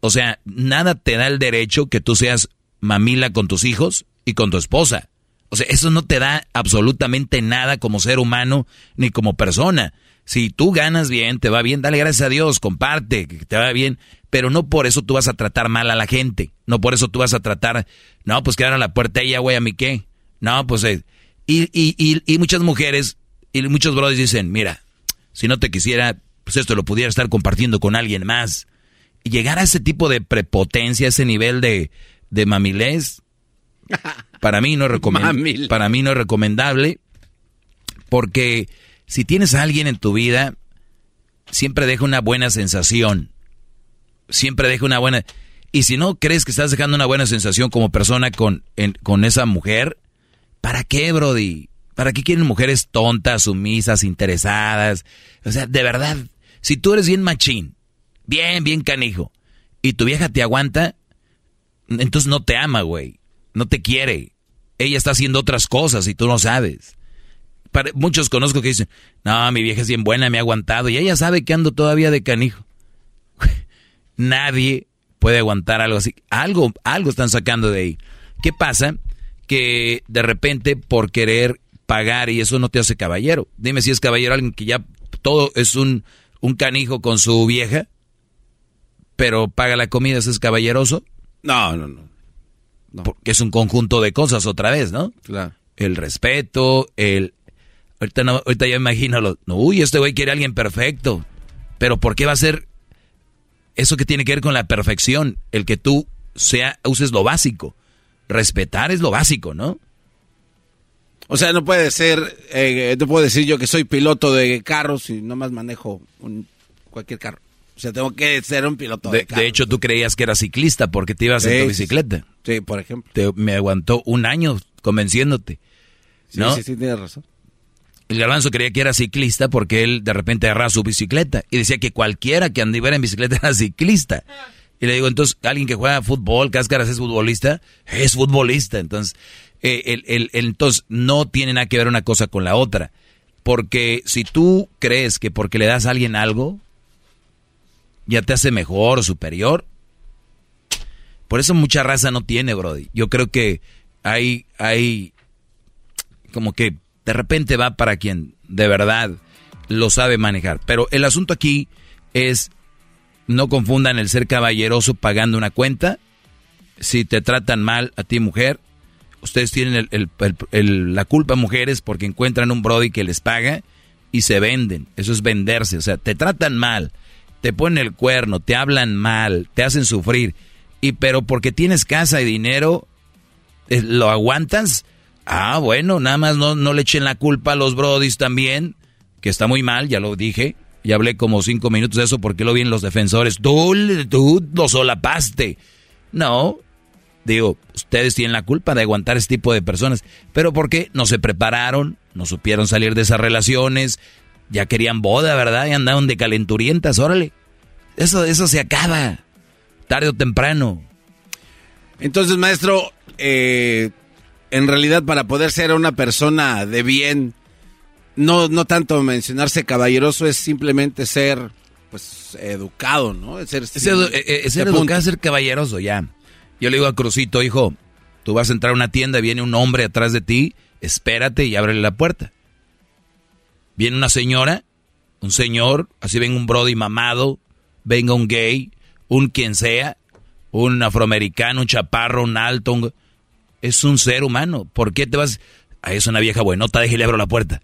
o sea, nada te da el derecho que tú seas mamila con tus hijos y con tu esposa. O sea, eso no te da absolutamente nada como ser humano ni como persona. Si tú ganas bien, te va bien, dale gracias a Dios, comparte, que te va bien, pero no por eso tú vas a tratar mal a la gente. No por eso tú vas a tratar, no, pues que abran la puerta ella, güey, a mí qué. No, pues, eh, y, y, y, y muchas mujeres y muchos brothers dicen, mira, si no te quisiera, pues esto lo pudiera estar compartiendo con alguien más. Y llegar a ese tipo de prepotencia, ese nivel de, de mamilés, para mí no es recomen- Mamil. para mí no es recomendable porque si tienes a alguien en tu vida siempre deja una buena sensación siempre deja una buena y si no crees que estás dejando una buena sensación como persona con, en- con esa mujer ¿para qué Brody? ¿para qué quieren mujeres tontas, sumisas, interesadas? o sea, de verdad si tú eres bien machín bien, bien canijo y tu vieja te aguanta entonces no te ama, güey. No te quiere. Ella está haciendo otras cosas y tú no sabes. Muchos conozco que dicen, no, mi vieja es bien buena, me ha aguantado. Y ella sabe que ando todavía de canijo. Nadie puede aguantar algo así. Algo, algo están sacando de ahí. ¿Qué pasa? que de repente por querer pagar y eso no te hace caballero. Dime si es caballero alguien que ya todo es un, un canijo con su vieja, pero paga la comida, ¿eso es caballeroso? No, no, no. Porque es un conjunto de cosas otra vez, ¿no? Claro. El respeto, el... Ahorita, no, ahorita ya imagino, lo, no, uy, este güey quiere a alguien perfecto. Pero ¿por qué va a ser eso que tiene que ver con la perfección? El que tú sea, uses lo básico. Respetar es lo básico, ¿no? O sea, no puede ser, eh, no puedo decir yo que soy piloto de carros y nomás manejo un, cualquier carro. O sea, tengo que ser un piloto de, de carros. De hecho, tú creías que eras ciclista porque te ibas en tu bicicleta. Sí, por ejemplo. Te, me aguantó un año convenciéndote. ¿no? Sí, sí, sí, tienes razón. El garbanzo creía que era ciclista porque él de repente agarraba su bicicleta y decía que cualquiera que anduviera en bicicleta era ciclista. Y le digo, entonces, alguien que juega fútbol, cáscaras, es futbolista, es futbolista. Entonces, eh, el, el, entonces, no tiene nada que ver una cosa con la otra. Porque si tú crees que porque le das a alguien algo, ya te hace mejor o superior, por eso mucha raza no tiene, Brody. Yo creo que hay, hay, como que de repente va para quien de verdad lo sabe manejar. Pero el asunto aquí es no confundan el ser caballeroso pagando una cuenta. Si te tratan mal a ti, mujer, ustedes tienen la culpa, mujeres, porque encuentran un Brody que les paga y se venden. Eso es venderse. O sea, te tratan mal, te ponen el cuerno, te hablan mal, te hacen sufrir. Y pero porque tienes casa y dinero, eh, ¿lo aguantas? Ah, bueno, nada más no, no le echen la culpa a los Brodis también, que está muy mal, ya lo dije. Y hablé como cinco minutos de eso porque lo vi en los defensores. Tú, tú lo solapaste. No, digo, ustedes tienen la culpa de aguantar este tipo de personas. Pero ¿por qué? No se prepararon, no supieron salir de esas relaciones, ya querían boda, ¿verdad? Y andaban de calenturientas, órale. Eso, eso se acaba, tarde o temprano. Entonces, maestro, eh, en realidad para poder ser una persona de bien, no, no tanto mencionarse caballeroso, es simplemente ser pues educado, ¿no? Es ser, es edu es ser educado, ser caballeroso, ya. Yo le digo a Crucito, hijo, tú vas a entrar a una tienda, viene un hombre atrás de ti, espérate y ábrele la puerta. Viene una señora, un señor, así venga un brody mamado, venga un gay, un quien sea, un afroamericano, un chaparro, un alto, un... es un ser humano. ¿Por qué te vas? Ah, es una vieja buenota, déjale abro la puerta.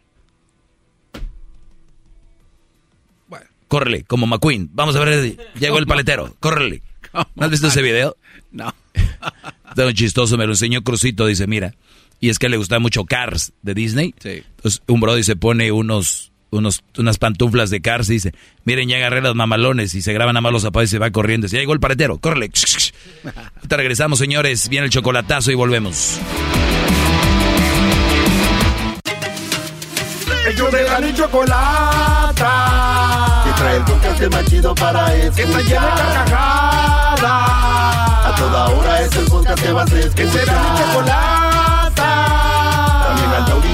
Bueno. Córrele, como McQueen. Vamos a ver, llegó el paletero. Córrele. ¿No has visto ese video? No. Está muy chistoso, me lo enseñó Crucito, dice, mira. Y es que le gusta mucho Cars de Disney. Sí. Entonces un brody se pone unos, unos, unas pantuflas de Cars y dice, miren, ya agarré los mamalones y se graban a malos zapatos y se va corriendo. Ya llegó el paletero, córrele. Ahorita regresamos, señores. Viene el chocolatazo y volvemos. Ellos de la ni chocolata. Que trae el podcast más chido para escuchar. Que está llena de carcajadas. A toda hora es el podcast que vas a escuchar. Que será mi chocolata.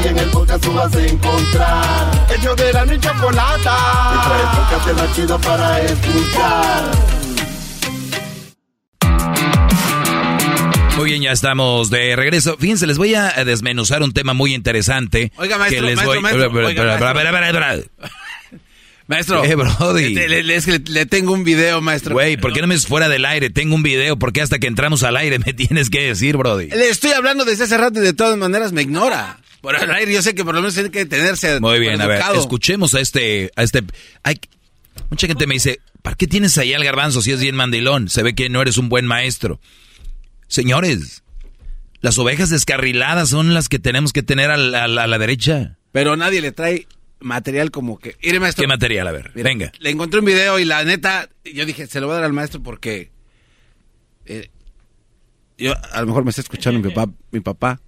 En el podcast tú vas a encontrar. Ellos de la ni chocolata. Trae el podcast más chido para escuchar. Muy bien, ya estamos de regreso. Fíjense, les voy a desmenuzar un tema muy interesante. Oiga, maestro, que les maestro, voy... maestro, oiga, maestro. Eh, brody. le- le- es que le, le tengo un video, maestro. Güey, ¿por qué no me es fuera del aire? Tengo un video. ¿Por qué hasta que entramos al aire me tienes que decir, Brody? Le estoy hablando desde hace rato y de todas maneras me ignora. Por el aire yo sé que por lo menos tiene que tenerse Muy bien, a ver, escuchemos a este... A este hay, mucha gente me dice, ¿para qué tienes ahí al garbanzo si es bien mandilón? Se ve que no eres un buen maestro. Señores, las ovejas descarriladas son las que tenemos que tener a la, a la- a la derecha. Pero nadie le trae material como que... Mire, maestro. ¿Qué material? A ver, Mira, venga. Le encontré un video y la neta, yo dije, se lo voy a dar al maestro porque... eh, yo, a lo mejor me está escuchando mi papá, mi papá.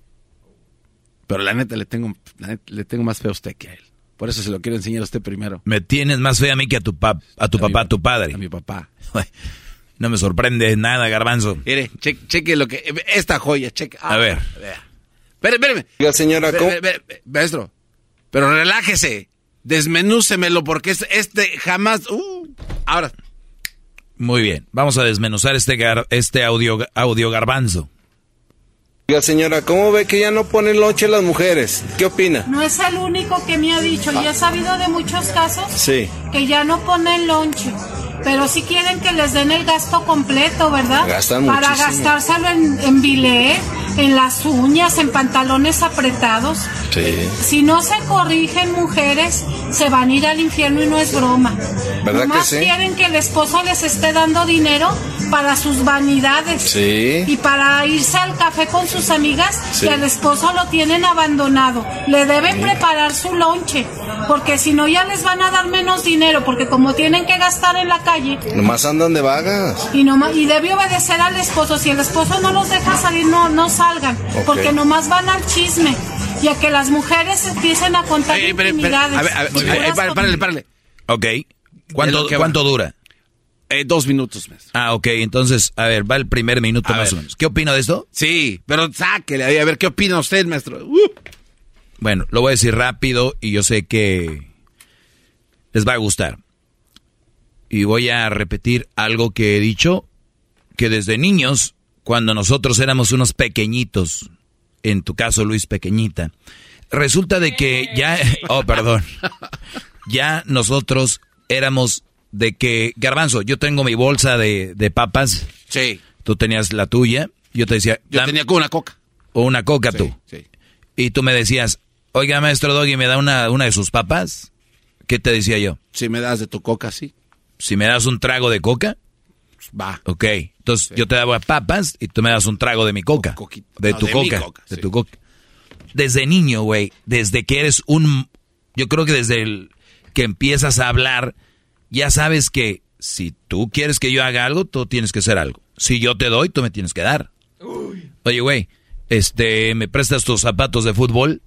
Pero la neta le tengo, la neta, le tengo más fe a usted que a él. Por eso se lo quiero enseñar a usted primero. Me tienes más fe a mí que a tu, pap, a tu papá, a tu padre. A mi papá. No me sorprende nada, garbanzo. Mire, cheque, cheque lo que... Esta joya, cheque. Ah, A ver. vea. Espere, espéreme. Oiga, señora, espere, Maestro, pero relájese. Desmenúcemelo porque es- este jamás... Uh, ahora, Muy bien, vamos a desmenuzar este, gar- este audio, audio garbanzo. Oiga, señora, ¿cómo ve que ya no ponen lonche las mujeres? ¿Qué opina? No es el único que me ha dicho, y he sabido de muchos casos Sí. que ya no ponen lonche. Pero sí quieren que les den el gasto completo, ¿verdad? Gastan Para muchísimo. gastárselo en, en bilé, en las uñas, en pantalones apretados. Sí. Si no se corrigen mujeres, se van a ir al infierno y no es broma. ¿Verdad Nomás que sí? quieren que el esposo les esté dando dinero para sus vanidades. Sí. Y para irse al café con sus amigas, Sí. y al esposo lo tienen abandonado. Le deben preparar su lonche, porque si no ya les van a dar menos dinero, porque como tienen que gastar en la calle, Nomás andan de vagas. y, noma- y debe obedecer al esposo. Si el esposo no los deja salir, no, no salgan, Ok. porque nomás van al chisme. Y a que las mujeres empiecen a contar espere, espere. intimidades. A ver, a ver, ey, puras párale, párale, párale. Ok. ¿Cuánto. ¿cuánto dura? Eh, dos minutos, maestro. Ah, ok. Entonces, a ver, va el primer minuto A más ver. o menos. ¿Qué opina de esto? Sí, pero sáquele ahí, a ver qué opina usted, maestro. Uh. Bueno, lo voy a decir rápido y yo sé que les va a gustar. Y voy a repetir algo que he dicho, que desde niños, cuando nosotros éramos unos pequeñitos, en tu caso Luis pequeñita, resulta de que ya, oh, perdón, ya nosotros éramos de que, garbanzo, yo tengo mi bolsa de, de papas, Sí. tú tenías la tuya, yo te decía, Yo "Dam- tenía como una coca. o una coca tú. Sí. Y tú me decías, oiga, maestro Doggy, ¿me da una, una de sus papas? ¿Qué te decía yo? Si me das de tu coca, sí. Si me das un trago de coca, Va. ok. Entonces yo te daba papas y tú me das un trago de mi coca. De No, tu de coca. coca, de sí. tu coca. Desde niño, güey, desde que eres un... Yo creo que desde el que empiezas a hablar, ya sabes que si tú quieres que yo haga algo, tú tienes que hacer algo. Si yo te doy, tú me tienes que dar. Oye, güey, este, ¿me prestas tus zapatos de fútbol?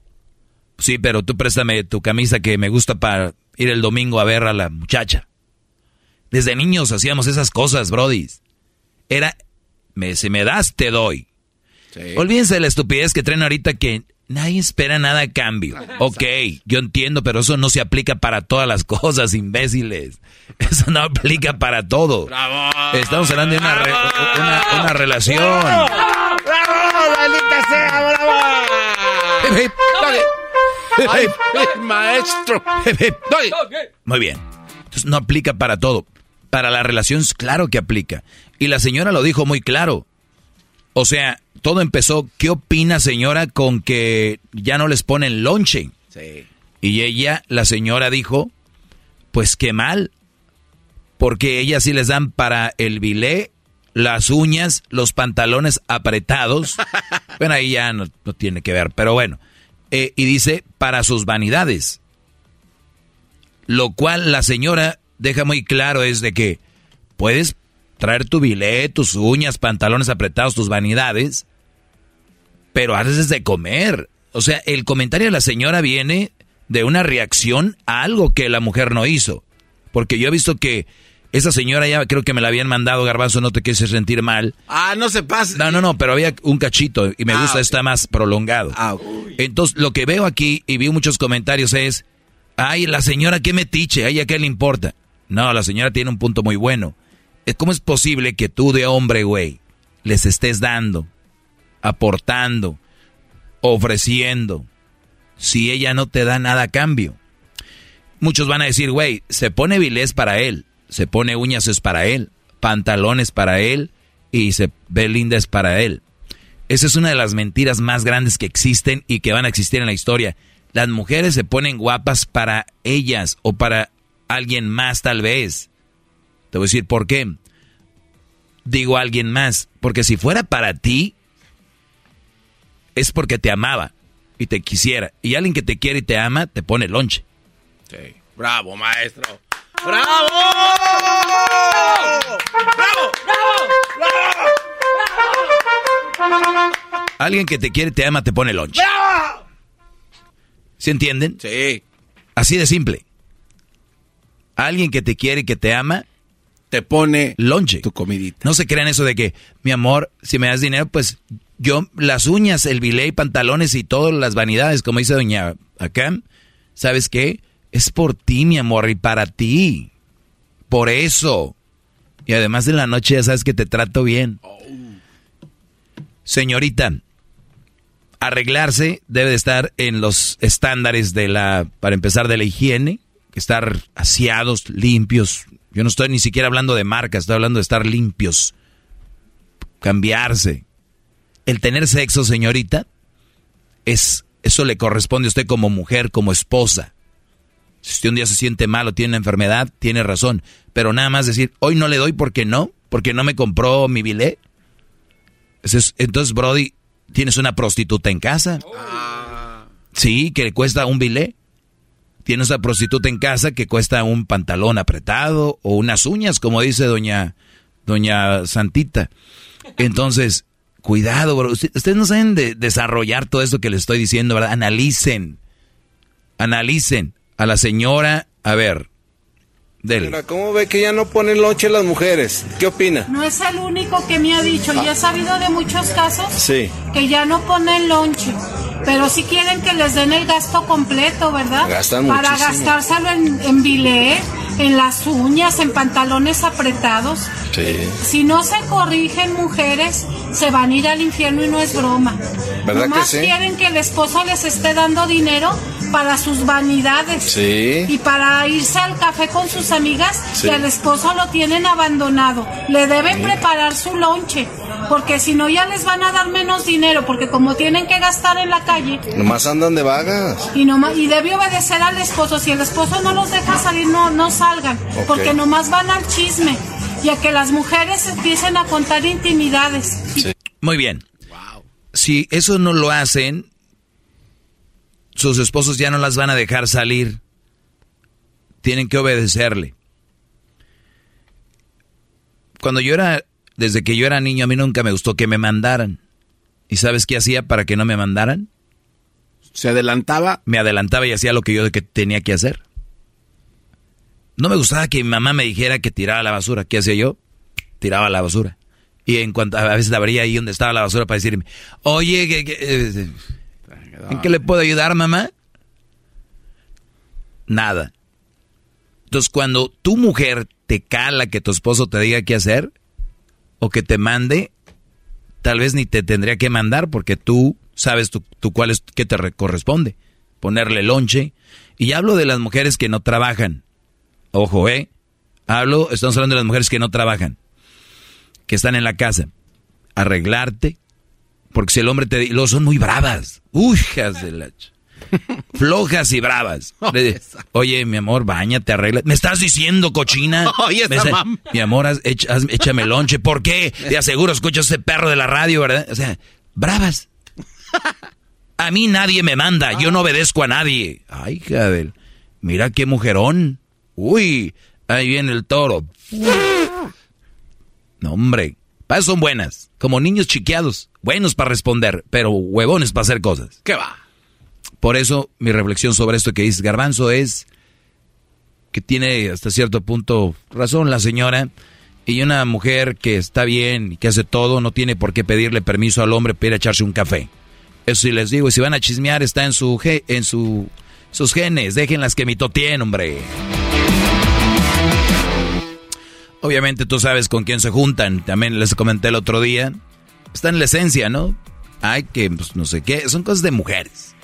Sí, pero tú préstame tu camisa que me gusta para ir el domingo a ver a la muchacha. Desde niños hacíamos esas cosas, Brody. Era, me, si me das, te doy. Olvídense de la estupidez que traen ahorita que nadie espera nada a cambio. Ok, yo entiendo, pero eso no se aplica para todas las cosas, imbéciles. Eso no aplica para todo. Estamos hablando de una, re- una, una relación. ¡Bravo! ¡Maldita sea, bravo! Ay, maestro. Muy bien. Entonces no aplica para todo. Para la relación, claro que aplica. Y la señora lo dijo muy claro. O sea, todo empezó, ¿qué opina señora con que ya no les ponen lonche? Sí. Y ella, la señora dijo, pues qué mal, porque ellas sí les dan para el bilé, las uñas, los pantalones apretados. bueno, ahí ya no, no tiene que ver, pero bueno. Eh, y dice, para sus vanidades. Lo cual la señora deja muy claro es de que puedes traer tu bilé, tus uñas, pantalones apretados, tus vanidades, pero haces de comer. O sea, el comentario de la señora viene de una reacción a algo que la mujer no hizo. Porque yo he visto que esa señora ya creo que me la habían mandado, Garbanzo, no te quieres sentir mal. Ah, no se pase. No, no, no, pero había un cachito y me Ah, gusta, ok. está más prolongado. Ah, ok. Entonces, lo que veo aquí y vi muchos comentarios es, ay, la señora qué metiche, ay, ¿a qué le importa? No, la señora tiene un punto muy bueno. Eh, ¿Cómo es posible que tú de hombre, güey, les estés dando, aportando, ofreciendo, si ella no te da nada a cambio? Muchos van a decir, güey, se pone vilés para él, se pone uñas es para él, pantalones para él y se ve linda es para él. Esa es una de las mentiras más grandes que existen y que van a existir en la historia. Las mujeres se ponen guapas para ellas o para alguien más tal vez. Te voy a decir por qué. Digo alguien más, porque si fuera para ti, es porque te amaba y te quisiera. Y alguien que te quiere y te ama, te pone lonche. Sí. Bravo, maestro. ¡Bravo! ¡Bravo! Alguien que te quiere y te ama, te pone lonche. ¡Bravo! ¿Se entienden? Sí. Así de simple. Alguien que te quiere y que te ama, te pone lonche. Tu comidita. No se crean eso de que, mi amor, si me das dinero, pues yo, las uñas, el bilé y pantalones y todas las vanidades, como dice doña acá, ¿sabes qué? Es por ti, mi amor, y para ti. Por eso. Y además de la noche ya sabes que te trato bien. Señorita, arreglarse debe de estar en los estándares de la, para empezar, de la higiene, estar aseados, limpios. Yo no estoy ni siquiera hablando de marcas, estoy hablando de estar limpios, cambiarse. El tener sexo, señorita, es, eso le corresponde a usted como mujer, como esposa. Si usted un día se siente mal o tiene una enfermedad, tiene razón. Pero nada más decir, hoy no le doy porque no, porque no me compró mi bilé. Entonces, Brody, ¿tienes una prostituta en casa? Sí, que le cuesta un bilé. Tienes una prostituta en casa que cuesta un pantalón apretado o unas uñas, como dice doña, doña Santita. Entonces, cuidado, bro. Ustedes no saben de desarrollar todo esto que les estoy diciendo, ¿verdad? Analicen. Analicen a la señora. A ver, ¿Cómo ve que ya no ponen lonche las mujeres? ¿Qué opina? No es el único que me ha dicho. Ya he sabido de muchos casos sí. que ya no ponen lonche. Pero sí quieren que les den el gasto completo, ¿verdad? Gastan Para gastárselo en, en bilé, en las uñas, en pantalones apretados. Sí. Si no se corrigen mujeres, se van a ir al infierno y no es broma. ¿Verdad Nomás que sí? quieren que el esposo les esté dando dinero para sus vanidades. Sí. Y para irse al café con sus amigas, que al esposo lo tienen abandonado. Le deben preparar su lonche, porque si no ya les van a dar menos dinero, porque como tienen que gastar en la calle, Nomás andan de vagas. y, no, y debe obedecer al esposo. Si el esposo no los deja salir, no, no salgan, Ok. porque nomás van al chisme. Y a que las mujeres empiecen a contar intimidades. Muy bien. Si eso no lo hacen, sus esposos ya no las van a dejar salir. Tienen que obedecerle. Cuando yo era, desde que yo era niño, a mí nunca me gustó que me mandaran. ¿Y sabes qué hacía para que no me mandaran? ¿Se adelantaba? Me adelantaba y hacía lo que yo que tenía que hacer. No me gustaba que mi mamá me dijera que tiraba la basura. ¿Qué hacía yo? Tiraba la basura. Y en cuanto a veces la abría ahí donde estaba la basura para decirme, oye, que- eh, ¿en qué le puedo ayudar, mamá? Nada. Entonces, cuando tu mujer te cala que tu esposo te diga qué hacer o que te mande, tal vez ni te tendría que mandar porque tú sabes tú, tú cuál es qué te re- corresponde. Ponerle lonche. Y hablo de las mujeres que no trabajan. Ojo, ¿eh? Hablo, estamos hablando de las mujeres que no trabajan, que están en la casa. Arreglarte, porque si el hombre te... Los son muy bravas. La... Flojas y bravas. Le- Oye, mi amor, bañate, arregla. ¿Me estás diciendo, cochina? Oye, Me esa mam- Mi amor, haz- echa- haz- échame lonche. ¿Por qué? De aseguro escuchas ese perro de la radio, ¿verdad? O sea, bravas. A mí nadie me manda, yo no obedezco a nadie. Ay, hija del- Mira qué mujerón. Uy, ahí viene el toro. No, hombre. Para son buenas. Como niños chiqueados. Buenos para responder, pero huevones para hacer cosas. ¿Qué va? Por eso mi reflexión sobre esto que dices, Garbanzo, es que tiene hasta cierto punto razón la señora. Y una mujer que está bien y que hace todo no tiene por qué pedirle permiso al hombre para ir a echarse un café. Eso sí les digo, y si van a chismear está en su en su sus genes, déjenlas que mitotien, hombre. Obviamente tú sabes con quién se juntan, también les comenté el otro día. Está en la esencia, ¿no? Hay que, pues, no sé qué, son cosas de mujeres.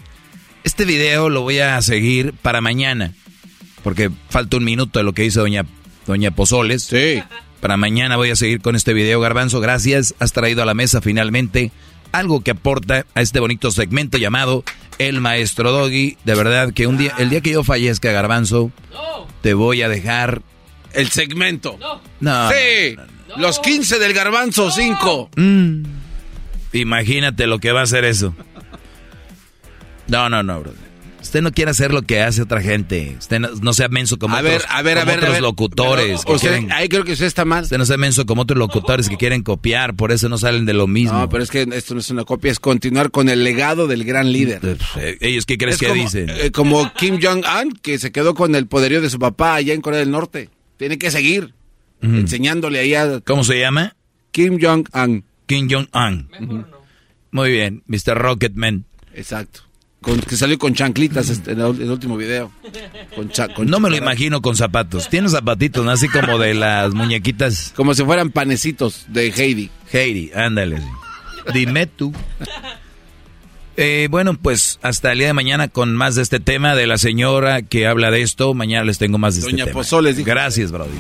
Este video lo voy a seguir para mañana, porque falta un minuto de lo que dice doña, doña Pozoles. Sí. Para mañana voy a seguir con este video, Garbanzo. Gracias, has traído a la mesa finalmente algo que aporta a este bonito segmento llamado El Maestro Doggy. De verdad que un día, el día que yo fallezca, Garbanzo, te voy a dejar... El segmento. No. Sí. Los 15 del garbanzo 5. Mm. Imagínate lo que va a hacer eso. No, no, no, bro. Usted no quiere hacer lo que hace otra gente. Usted no, no sea menso como A ver, otros, a ver, a como ver, a otros ver. locutores. que O sea, quieren- ahí creo que usted está mal. usted no sea menso como otros locutores que quieren copiar, por eso no salen de lo mismo. No, pero es que esto no es una copia, es continuar con el legado del gran líder. Eh, ¿Ellos qué crees Es que como, dicen? eh, como Kim Jong-un, que se quedó con el poderío de su papá allá en Corea del Norte. Tiene que seguir enseñándole ahí a ¿Cómo se llama? Kim Jong-un. Kim Jong-un. Muy bien, Mr. Rocketman. Exacto. Con, que salió con chanclitas este, en el, último video. Con cha- con No me lo imagino con zapatos. Tiene zapatitos, ¿no? Así como de las muñequitas. Como si fueran panecitos de Heidi. Heidi, ándale. Dime tú. Eh, bueno, pues hasta el día de mañana con más de este tema de la señora que habla de esto. Mañana les tengo más de Doña este tema. Pozoles dijo. Gracias, Brody.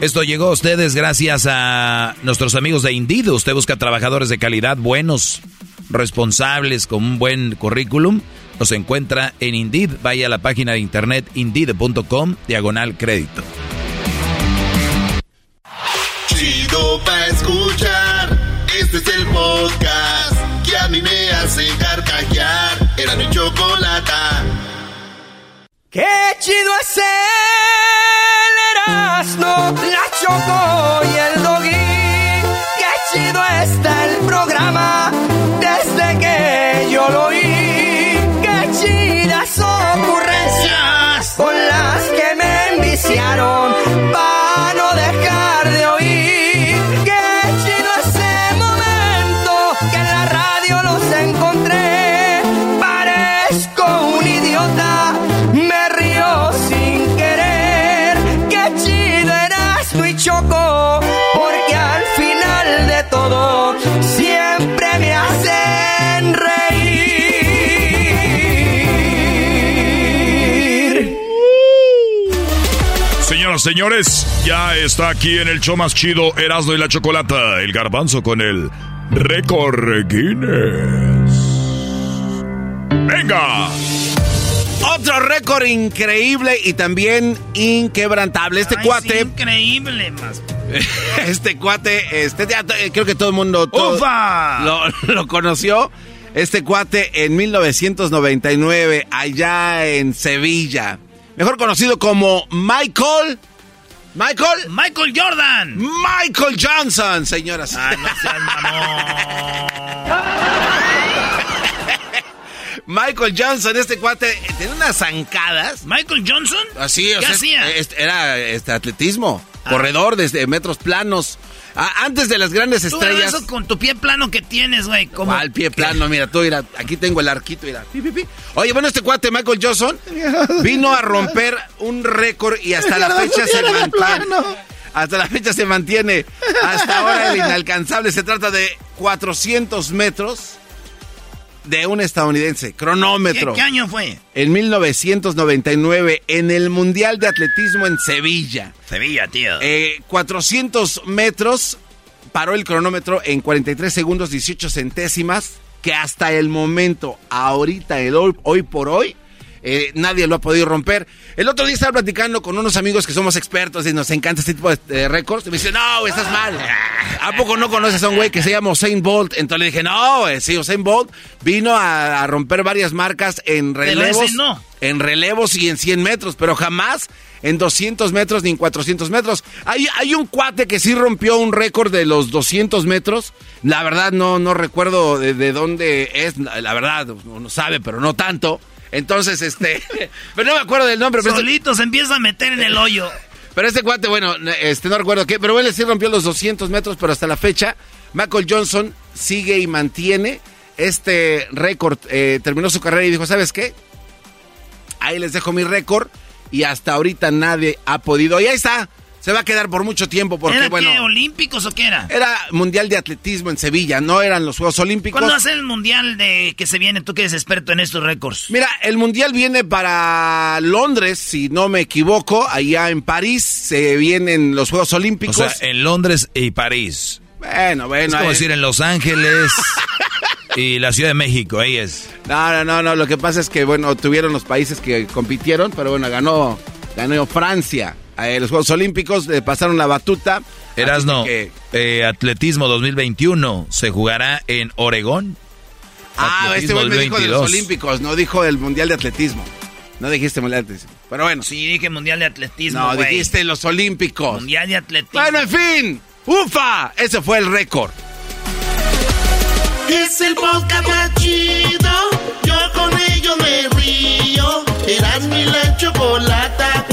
Esto llegó a ustedes gracias a nuestros amigos de Indeed. Usted busca trabajadores de calidad, buenos, responsables, con un buen currículum. Los encuentra en Indeed. Vaya a la página de internet indeed.com, diagonal crédito. Chido pa' escuchar. Este es el podcast que a mí me hace carcajear. Era mi chocolata. Qué chido es el Erasmo, la Choco y señores, ya está aquí en el show más chido Erasmo y la Chocolata, el garbanzo con el récord Guinness. ¡Venga! Otro récord increíble y también inquebrantable. Este Ay, cuate. sí, increíble, más. Este cuate, este ya, eh, creo que todo el mundo todo- ¡Ufa! Lo, lo conoció. Este cuate en 1999, allá en Sevilla. Mejor conocido como Michael. Michael. Michael Jordan. Michael Johnson, señoras. Ah, no seas Michael Johnson, este cuate, tiene unas zancadas. ¿Michael Johnson? Así, o ¿Qué sea, hacía? este, era este atletismo, corredor desde metros planos. Ah, antes de las grandes Tú, estrellas. eso con tu pie plano que tienes, güey. Como Al pie plano, mira, tú, mira, aquí tengo el arquito, mira. Pi, pi, pi. Oye, bueno, este cuate, Michael Johnson, vino a romper un récord y hasta la fecha se mantiene. Hasta la fecha se mantiene. Hasta ahora el inalcanzable se trata de 400 metros de un estadounidense. Cronómetro. ¿Qué, qué año fue? En 1999, en el Mundial de Atletismo en Sevilla. Sevilla, tío. Eh, 400 metros, paró el cronómetro en 43 segundos 18 centésimas, que hasta el momento, ahorita, el hoy, hoy por hoy, eh, nadie lo ha podido romper. El otro día estaba platicando con unos amigos que somos expertos y nos encanta este tipo de, de récords. Y me dice, no, estás mal. ¿A poco no conoces a un güey que se llama Usain Bolt? Entonces le dije, no, güey, sí, Usain Bolt vino a, a romper varias marcas en relevos. no. En relevos y en 100 metros, pero jamás en 200 metros ni en 400 metros. Hay, hay un cuate que sí rompió un récord de los 200 metros. La verdad no, no recuerdo de, de dónde es. La verdad, uno sabe, pero no tanto. Entonces, este... pero no me acuerdo del nombre. Pero este- Solito se empieza a meter en el hoyo. pero este cuate, bueno, este no recuerdo qué, pero él sí rompió los 200 metros, pero hasta la fecha, Michael Johnson sigue y mantiene este récord. Eh, terminó su carrera y dijo, ¿sabes qué? Ahí les dejo mi récord y hasta ahorita nadie ha podido. Y ahí está, se va a quedar por mucho tiempo porque, ¿Era bueno, qué, olímpicos o qué era? era Mundial de Atletismo en Sevilla, no eran los Juegos Olímpicos. ¿Cuándo hace el mundial de que se viene? Tú que eres experto en estos récords. Mira, el mundial viene para Londres, si no me equivoco, allá en París se vienen los Juegos O Olímpicos. sea, en Londres y París. bueno, bueno. Es como eh. decir en Los Ángeles y la Ciudad de México, ahí es. No, no, no, no, lo que pasa es que, bueno, tuvieron los países que compitieron, pero bueno, ganó, ganó Francia. Eh, los Juegos Olímpicos, le pasaron la batuta. Erasno, que... eh, atletismo 2021 se jugará en Oregón. Ah, atletismo este güey me dijo de los Olímpicos, no dijo del Mundial de Atletismo. No dijiste Mundial de Atletismo, pero bueno. Sí, dije Mundial de Atletismo, No, dijiste los Olímpicos. Mundial de Atletismo. Bueno, en fin, ufa, ese fue el récord. Es el podcast chido, yo con ello me río. Eras mi la chocolata,